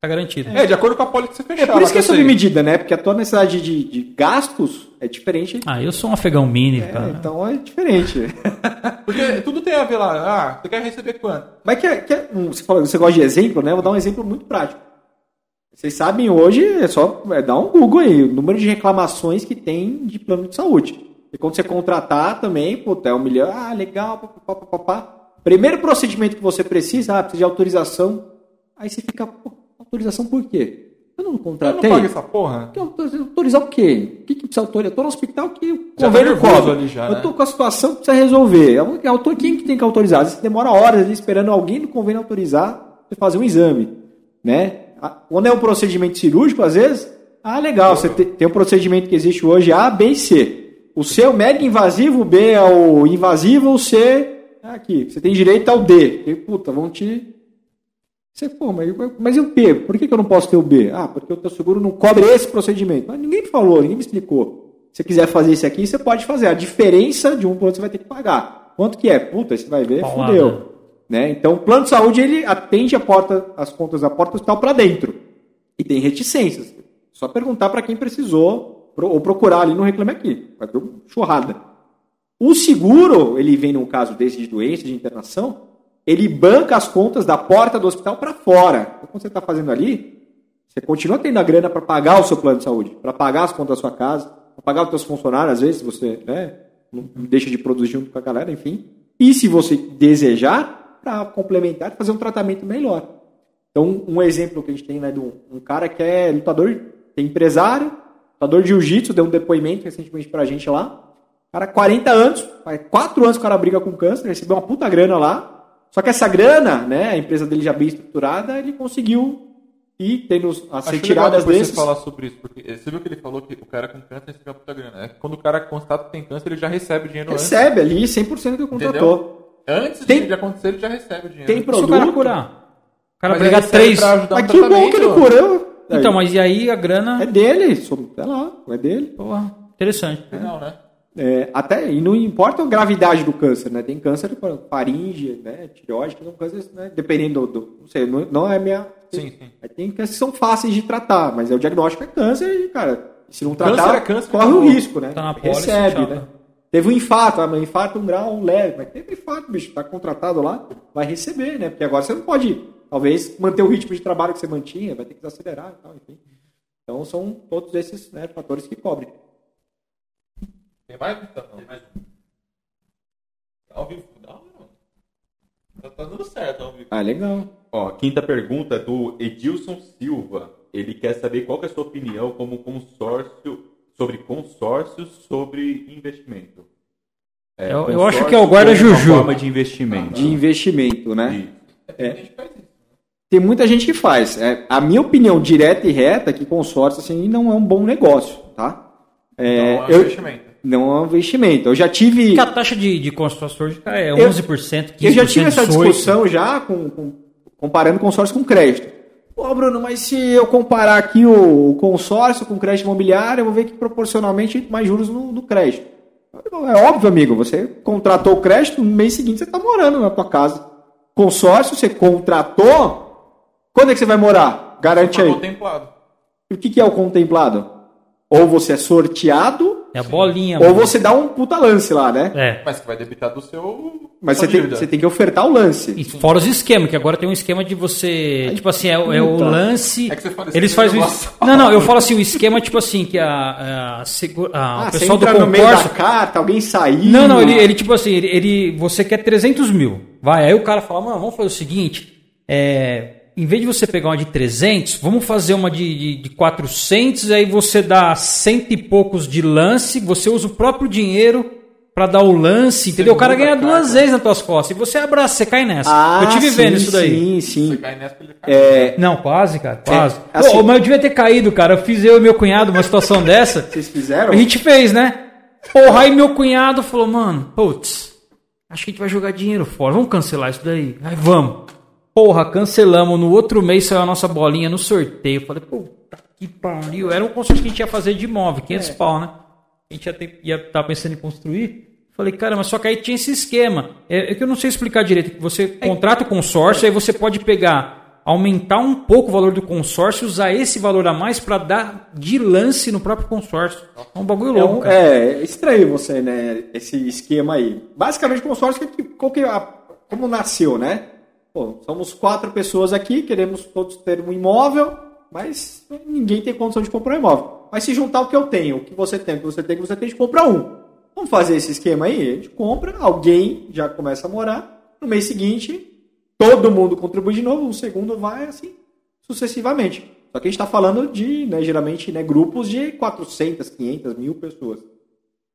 Tá garantido. É, de acordo com a pólice que você fechar. É por isso que é sob medida, né? Porque a tua necessidade de, de gastos é diferente. Ah, eu sou um afegão mini, É, cara. então é diferente. Porque tudo tem a ver lá. Ah, você quer receber quanto? Mas que, que, um, você, falou, você gosta de exemplo, né? Vou dar um exemplo muito prático. Vocês sabem, hoje é só é, dar um Google aí, o número de reclamações que tem de plano de saúde. E quando você contratar também, puta, é um milhão, ah, legal, papapá, papapá. Primeiro procedimento que você precisa, ah, precisa de autorização. Aí você fica, pô, autorização por quê? Eu não Eu não contratei. essa porra. Que autoriza- Autorizar o quê? O que, que precisa autorizar? Eu tô no hospital que o tá nervoso cobra. ali já, eu né? tô com a situação que precisa resolver. É autor- Quem que tem que autorizar? Às vezes você demora horas ali esperando alguém do convênio autorizar você fazer um exame. Né? Quando é um procedimento cirúrgico, às vezes, ah, legal, você te- tem um procedimento que existe hoje A, B e C. O C é o mega invasivo, o B é o invasivo, o C é aqui. Você tem direito ao D. E, puta, vão te Você, pô, mas, mas e o B? Por que, que eu não posso ter o B? Ah, porque o teu seguro não cobre esse procedimento. Mas ninguém me falou, ninguém me explicou. Se você quiser fazer esse aqui, você pode fazer. A diferença de um para outro você vai ter que pagar. Quanto que é? Puta, você vai ver, Paulada. fudeu. Né? Então, o plano de saúde, ele atende a porta, as contas da porta do hospital para dentro. E tem reticências. Só perguntar para quem precisou ou procurar ali no Reclame Aqui. Vai ter uma churrada. O seguro, ele vem num caso desse de doença, de internação, ele banca as contas da porta do hospital para fora. Então, quando você está fazendo ali, você continua tendo a grana para pagar o seu plano de saúde, para pagar as contas da sua casa, para pagar os seus funcionários, às vezes você né, não deixa de produzir junto com a galera, enfim. E se você desejar, para complementar, fazer um tratamento melhor. Então, um exemplo que a gente tem né, de um, cara que é lutador, tem empresário, lutador de jiu-jitsu, deu um depoimento recentemente pra gente lá. Cara, 40 anos, faz 4 anos que o cara briga com câncer, recebeu uma puta grana lá. Só que essa grana, né, a empresa dele já bem estruturada, ele conseguiu ir tendo as Acho legal retiradas desses. você falar sobre isso, porque você viu que ele falou que o cara com câncer recebe uma puta grana. É que quando o cara constata que tem câncer, ele já recebe o dinheiro Recebe ali 100% que contratou. antes. Antes Tem- de acontecer, ele já recebe o dinheiro. Tem Se o cara produto. curar. O cara Mas recebe três. Mas no que bom que ele curou. Então, mas e aí a grana. É dele, sei lá, é dele. Porra, interessante. Não, né? É, até, e não importa a gravidade do câncer, né? Tem câncer de faringe, né? Tireoide, que são cânceres, né? Dependendo do. do- não sei, não, não é minha. Sim, sim. Aí tem cânceres que são fáceis de tratar, mas é o diagnóstico é câncer e, cara, se não Câncer tratar, é câncer, corre acabou. o risco, né? Tá na pólice, Recebe, né? tá. Teve um infarto, ah, mas infarto um grau leve, mas teve infarto, bicho, tá contratado lá, vai receber, né? Porque agora você não pode, talvez, manter o ritmo de trabalho que você mantinha, vai ter que desacelerar e tal, enfim. Então são todos esses né, fatores que cobrem. Tem mais? Não. Tem mais um. Ao vivo. Não, não. Tá, tá dando certo ao vivo. Ah, legal. Ó, quinta pergunta é do Edilson Silva. Ele quer saber qual que é a sua opinião como consórcio sobre consórcios sobre investimento. É, Eu- eu acho que é o guarda como uma Juju. forma de investimento. De investimento, né? É. Isso. Tem muita gente que faz. É, a minha opinião direta e reta é que consórcio assim, não é um bom negócio, tá? É, Então, é um eu- investimento. Não é um investimento. Eu já tive, Porque a taxa de, de consórcio hoje cara, é Eu- 11%, 15%, eu já tive essa 18%. discussão já com, com- comparando consórcio com crédito. Pô, Bruno, mas se eu comparar aqui o, o consórcio com crédito imobiliário, eu vou ver que proporcionalmente mais juros no, no crédito. É óbvio, amigo, você contratou o crédito, no mês seguinte você está morando na tua casa. Consórcio, você contratou, quando é que você vai morar? Garante Foi aí. contemplado. E o que, que é o contemplado? Ou você é sorteado, É a bolinha. ou mano. você dá um puta lance lá, né? É. Mas que vai debitar do seu. Mas você tem, você tem que ofertar o lance. E fora os esquemas, que agora tem um esquema de você. tipo assim, é, o- é o lance. É que você fala eles fazem. Não, não, eu falo assim, o esquema, tipo assim, que a, a, segu- a- Ah, o você pessoal do entra no meio da concurso. carta, alguém saiu. Não, não, ele, ele tipo assim, ele, ele- você quer 300 mil. Vai, aí o cara fala, mano, vamos fazer o seguinte, é, em vez de você pegar uma de 300, vamos fazer uma de, de, de 400, aí você dá cento e poucos de lance, você usa o próprio dinheiro pra dar o lance, entendeu? O cara ganha a duas vezes nas tuas costas, e você abraça, você cai nessa. Ah, eu tive vendo isso daí. Sim, Você sim. cai nessa pra ele ficar. É, Não, quase, cara, quase. É, assim- Pô, mas eu devia ter caído, cara. Eu fiz eu e meu cunhado uma situação dessa. vocês fizeram? A gente fez, né? Porra, aí meu cunhado falou, mano, putz, acho que a gente vai jogar dinheiro fora. Vamos cancelar isso daí? Aí vamos. Porra, cancelamos. No outro mês saiu a nossa bolinha no sorteio. Falei, puta que pariu. Era um consórcio que a gente ia fazer de imóvel, 500 pau, né? A gente ia, ter, ia tava pensando em construir. Falei, cara, mas só que aí tinha esse esquema. É, é que eu não sei explicar direito. que Você contrata o consórcio, aí você pode pegar, aumentar um pouco o valor do consórcio, usar esse valor a mais para dar de lance no próprio consórcio. É um bagulho É, louco, um- cara. é estranho você, né? Esse esquema aí. Basicamente, consórcio, que, qual que é a- como nasceu, né? Pô, somos quatro pessoas aqui, queremos todos ter um imóvel, mas ninguém tem condição de comprar um imóvel. Mas se juntar o que eu tenho, o que você tem, o que você tem, o que você tem, a gente compra um. Vamos fazer esse esquema aí? A gente compra, alguém já começa a morar, no mês seguinte, todo mundo contribui de novo, o segundo vai assim, sucessivamente. Só que a gente está falando de, né, geralmente, né, grupos de 400, 500 mil pessoas.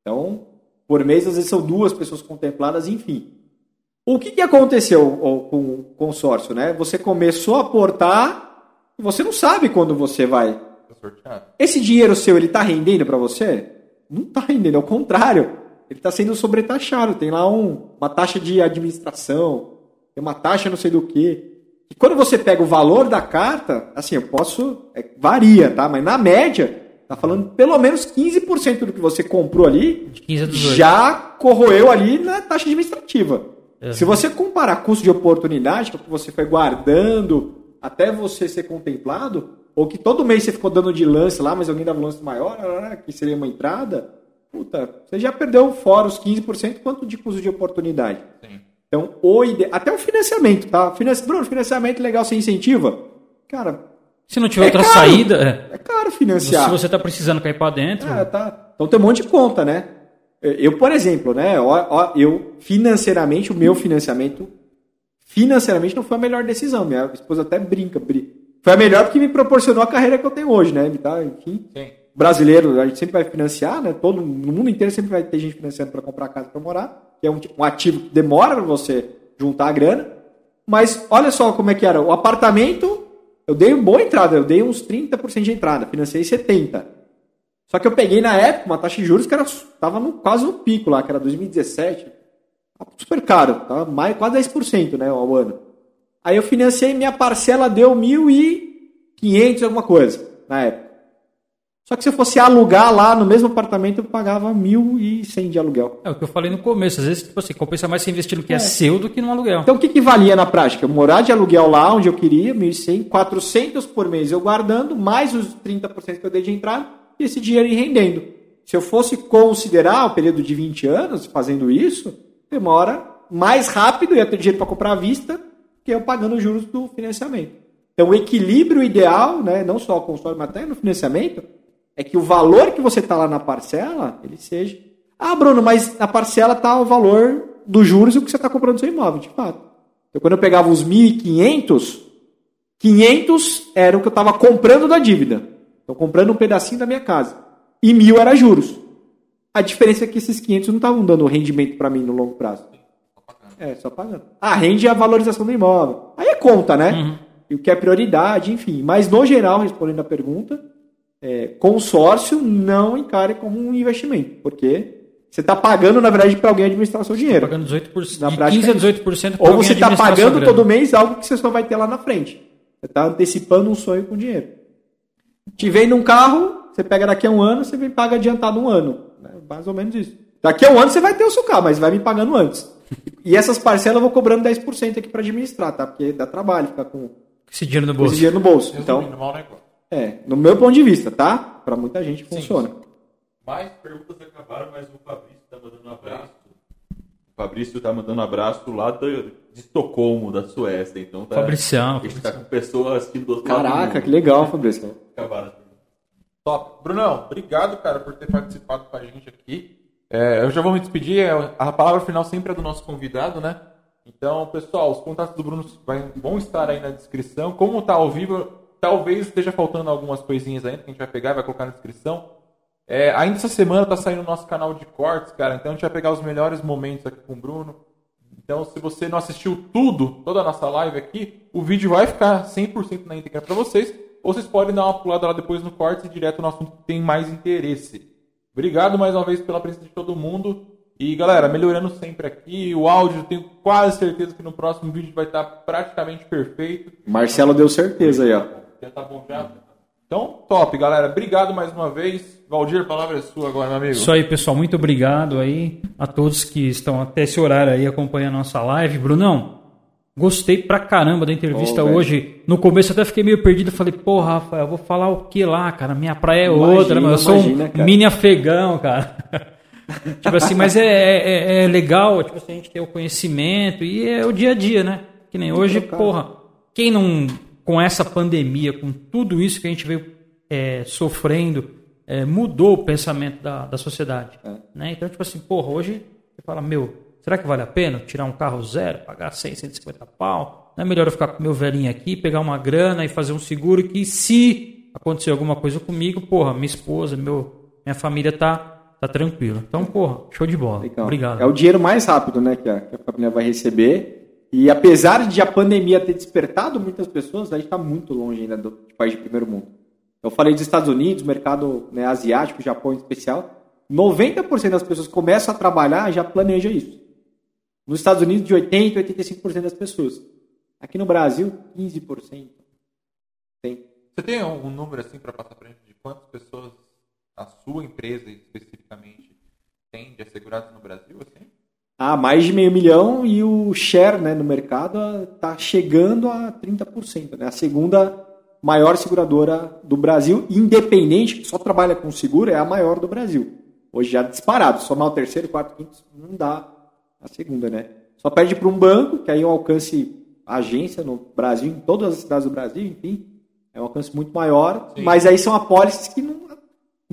Então, por mês, às vezes são duas pessoas contempladas, enfim. O que, que aconteceu com o consórcio? Né? Você começou a aportar e você não sabe quando você vai. Tá sorteado. Esse dinheiro seu, ele está rendendo para você? Não está rendendo, ao contrário. Ele está sendo sobretaxado. Tem lá um, uma taxa de administração, tem uma taxa não sei do que, que quando você pega o valor da carta, assim, eu posso. É, varia, tá? Mas na média, tá falando pelo menos 15% do que você comprou ali De 15 a 18. já corroeu ali na taxa administrativa. Uhum. Se você comparar custo de oportunidade, que é o que você foi guardando até você ser contemplado, ou que todo mês você ficou dando de lance lá, mas alguém dava um lance maior, que seria uma entrada, puta, você já perdeu fora os 15% quanto de custo de oportunidade. Sim. Então, o ide... até o financiamento, tá? Bruno, financiamento legal, você incentiva? Cara, Se não tiver É outra caro. saída, é. é caro se financiar. você tá precisando cair pra dentro, É, tá. Então tem um monte de conta, né? Eu, por exemplo, né? eu financeiramente, o meu financiamento financeiramente não foi a melhor decisão. Minha esposa até brinca. bri- Foi a melhor porque me proporcionou a carreira que eu tenho hoje, né? Tá? Enfim, Sim. brasileiro, a gente sempre vai financiar, né? Todo no mundo inteiro sempre vai ter gente financiando para comprar casa para morar, que é um, um ativo que demora para você juntar a grana. Mas olha só como é que era. O apartamento, eu dei uma boa entrada, eu dei uns 30% de entrada, financiei 70. Só que eu peguei na época uma taxa de juros que era tava no, quase no pico lá, que era 2017. Tava super caro, tava mais, quase 10%, né, ao ano. Aí eu financei, minha parcela deu 1.500 alguma coisa na época. Só que se eu fosse alugar lá no mesmo apartamento, eu pagava 1.100 de aluguel. é o que eu falei no começo. Às vezes, tipo assim, compensa mais você investir no que é, seu do que no aluguel. Então o que, que valia na prática? Eu morar de aluguel lá onde eu queria, 1.100, 400 por mês eu guardando, mais os 30% que eu dei de entrada, e esse dinheiro ir rendendo. Se eu fosse considerar o período de 20 anos fazendo isso, demora mais rápido, ia ter dinheiro para comprar à vista, que eu pagando os juros do financiamento. Então o equilíbrio ideal, né, não só consórcio, mas até no financiamento, é que o valor que você está lá na parcela, ele seja. Ah, Bruno, mas na parcela está o valor dos juros e o que você está comprando seu imóvel, de fato. Então, quando eu pegava os 1.500, 500 era o que eu estava comprando da dívida. Estou comprando um pedacinho da minha casa. E mil era juros. A diferença é que esses 500 não estavam dando rendimento para mim no longo prazo. É, só pagando. Ah, rende a valorização do imóvel. Aí é conta, né? E o que é prioridade, enfim. Mas, no geral, respondendo a pergunta, é, consórcio não encare como um investimento, porque você está pagando, na verdade, para alguém administrar o seu dinheiro. Pagando 18%, Na prática, 15 a é isso. 18% pra Ou você está pagando todo mês algo que você só vai ter lá na frente. Você está antecipando um sonho com dinheiro. Te vende um carro, você pega daqui a um ano, você vem paga adiantado um ano. né? Mais ou menos isso. Daqui a um ano você vai ter o seu carro, mas vai me pagando antes. E essas parcelas eu vou cobrando 10% aqui para administrar, tá? Porque dá trabalho ficar com Esse dinheiro no esse bolso. dinheiro no bolso. Resumindo, Então, negócio. é, no meu ponto de vista, tá? Para muita gente funciona. Mais perguntas acabaram, mas o Fabrício tá mandando um abraço. O Fabrício tá mandando um abraço lá do- de Estocolmo, da Suécia. Então tá. Fabricião. A gente tá com pessoas assistindo do outro lado do Caraca, mundo. que legal, Fabrício. Acabaram. Top. Brunão, obrigado, cara, por ter participado com a gente aqui. É, eu já vou me despedir. é, A palavra final sempre é do nosso convidado, né? Então, pessoal, os contatos do Bruno vão estar aí na descrição. Como tá ao vivo, talvez esteja faltando algumas coisinhas ainda que a gente vai pegar e vai colocar na descrição. É, ainda essa semana tá saindo o nosso canal de cortes, cara. Então a gente vai pegar os melhores momentos aqui com o Bruno. Então, se você não assistiu tudo, toda a nossa live aqui, o vídeo vai ficar 100% na íntegra para vocês. Ou vocês podem dar uma pulada lá depois no corte e direto no assunto que tem mais interesse. Obrigado mais uma vez pela presença de todo mundo. E galera, melhorando sempre aqui. O áudio, eu tenho quase certeza que no próximo vídeo vai estar praticamente perfeito. Marcelo deu certeza aí, ó. Já tá bom já? Então, top, galera. Obrigado mais uma vez. Valdir, a palavra é sua agora, meu amigo. Isso aí, pessoal. Muito obrigado aí a todos que estão até esse horário aí acompanhando a nossa live. Brunão, gostei pra caramba da entrevista velho. hoje. No começo até fiquei meio perdido. Falei, porra, Rafael, eu vou falar o que lá, cara? Minha praia é Imagina, outra, mas eu sou imagina, um cara. mini afegão, cara. tipo assim, mas é, é, é legal tipo assim, a gente ter o conhecimento e é o dia a dia, né? Que nem hoje, porra, quem não, com essa pandemia, com tudo isso que a gente veio é, sofrendo, é, mudou o pensamento da, da sociedade. Né? Então, tipo assim, porra, hoje você fala, meu, será que vale a pena tirar um carro zero, pagar 100, 150 pau? Não é melhor eu ficar com meu velhinho aqui, pegar uma grana e fazer um seguro que se acontecer alguma coisa comigo, porra, minha esposa, meu, minha família tá, tá tranquila. Então, porra, show de bola. Legal. Obrigado. É o dinheiro mais rápido, né, que a, que a família vai receber. E apesar de a pandemia ter despertado muitas pessoas, a gente está muito longe ainda do de país de primeiro mundo. Eu falei dos Estados Unidos, mercado né, asiático, Japão em especial. 90% das pessoas começam a trabalhar já planeja isso. Nos Estados Unidos, de 80% a 85% das pessoas. Aqui no Brasil, 15%. Tem. Você tem um número assim para passar para gente de quantas pessoas a sua empresa especificamente tem de assegurados no Brasil? Assim? Ah, mais de meio milhão e o share né, no mercado está chegando a 30%. Né? A segunda maior seguradora do Brasil, independente, que só trabalha com seguro, é a maior do Brasil. Hoje já disparado, somar o terceiro, quarto, quinto, não dá a segunda, né? Só pede para um banco, que aí é um alcance agência no Brasil, em todas as cidades do Brasil, enfim, é um alcance muito maior, Sim. mas aí são apólices que não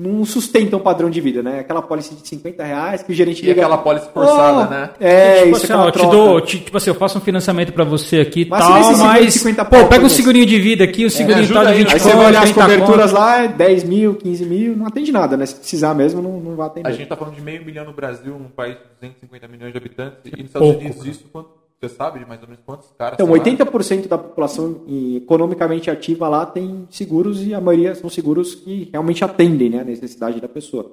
não sustenta um padrão de vida, né? Aquela pólice de 50 reais que o gerente e liga... aquela pólice forçada, oh, né? É, tipo isso assim, ó, te dou, te, tipo assim, eu faço um financiamento para você aqui e tal, mas... 50 pô, pega um segurinho de vida aqui, o segurinho é, tal de 20 Aí você vai olhar as coberturas lá, 10 mil, 15 mil, não atende nada, né? Se precisar mesmo, não, não vai atender. A gente tá falando de meio milhão no Brasil, um país de 250 milhões de habitantes, e nos Estados Unidos isso quanto você sabe de mais ou menos quantos caras? Então, 80% da população economicamente ativa lá tem seguros e a maioria são seguros que realmente atendem né, a necessidade da pessoa.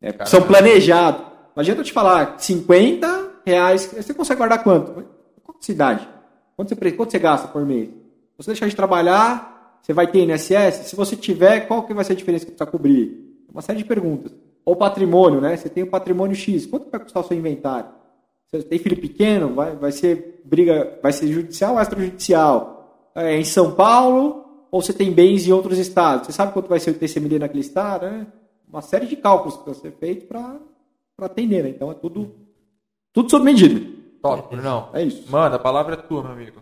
É, são planejados. Não adianta eu te falar, 50 reais, você consegue guardar quanto? Quanto cidade? Quanto você, quanto você gasta por mês? Se você deixar de trabalhar, você vai ter INSS? Se você tiver, qual que vai ser a diferença que você precisa cobrir? Uma série de perguntas. Ou patrimônio, né? Você tem o um patrimônio X, quanto vai custar o seu inventário? Você tem filho pequeno, vai, vai ser briga, vai ser judicial ou extrajudicial? É em São Paulo ou você tem bens em outros estados? Você sabe quanto vai ser o TCMD naquele estado? É uma série de cálculos que vai ser feito para atender, né? Então é tudo, tudo sob medida. Top, não. É isso. Manda, a palavra é tua, meu amigo.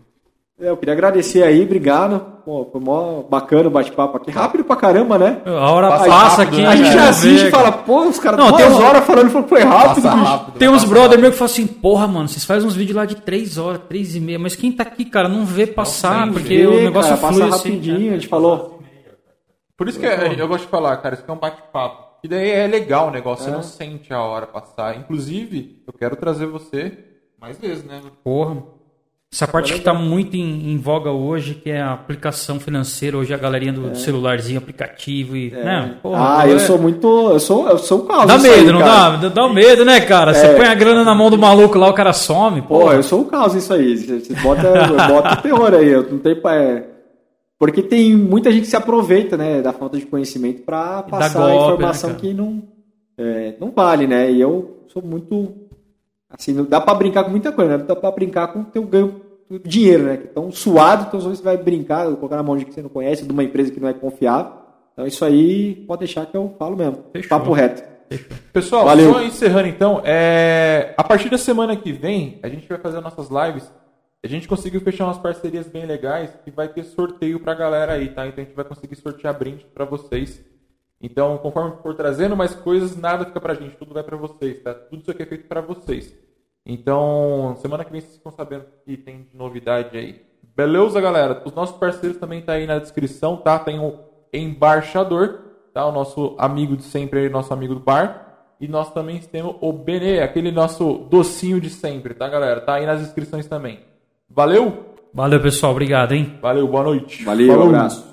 É, eu queria agradecer aí, obrigado. Pô, foi mó bacana o bate-papo aqui. Rápido pra caramba, né? A hora passa, passa aqui. A gente assiste e fala, pô, os caras não, tem duas horas falando que foi rápido. rápido tem uns brother meu que falam assim, porra, mano, vocês fazem uns vídeos lá de três horas, três e meia, mas quem tá aqui, cara, não vê passar, não, porque vê, o negócio cara, flui passa assim, rapidinho, a gente falou. Por isso que é, eu gosto de falar, cara, isso aqui é um bate-papo. E daí é legal o negócio, é. você não sente a hora passar. Inclusive, eu quero trazer você mais vezes, né? Porra. Essa parte que está muito em, em, voga hoje, que é a aplicação financeira, hoje a galerinha do é. celularzinho, aplicativo e. É. Né? Porra, ah, eu é... sou muito. Eu sou, eu sou o caso. Dá medo, aí, não cara. dá? Dá medo, né, cara? Você é. põe a grana na mão do maluco lá, o cara some. Pô, pô eu sou o caso isso aí. Você bota, bota o terror aí. Eu não tenho. É... Porque tem muita gente que se aproveita, né, da falta de conhecimento para passar golpe, né, informação né, que não, é, não vale, né? E eu sou muito Assim, não dá para brincar com muita coisa, né? Dá para brincar com o teu ganho dinheiro, né? Então, suado, então você vai brincar, colocar na mão de que você não conhece, de uma empresa que não é confiável. Então, isso aí pode deixar que eu falo mesmo. Fechou. Papo reto. Fechou. Pessoal, Valeu. só encerrando então, é... a partir da semana que vem, a gente vai fazer nossas lives. A gente conseguiu fechar umas parcerias bem legais e vai ter sorteio pra galera aí, tá? Então a gente vai conseguir sortear brinde para vocês. Então, conforme for trazendo mais coisas, nada fica pra gente, tudo vai para vocês, tá? Tudo isso aqui é feito para vocês. Então, semana que vem vocês ficam sabendo que tem de novidade aí. Beleza, galera? Os nossos parceiros também tá aí na descrição, tá? Tem o Embaixador, tá? O nosso amigo de sempre, nosso amigo do bar. E nós também temos o Benê, aquele nosso docinho de sempre, tá, galera? Tá aí nas descrições também. Valeu? Valeu, pessoal. Obrigado, hein? Valeu, boa noite. Valeu, um abraço.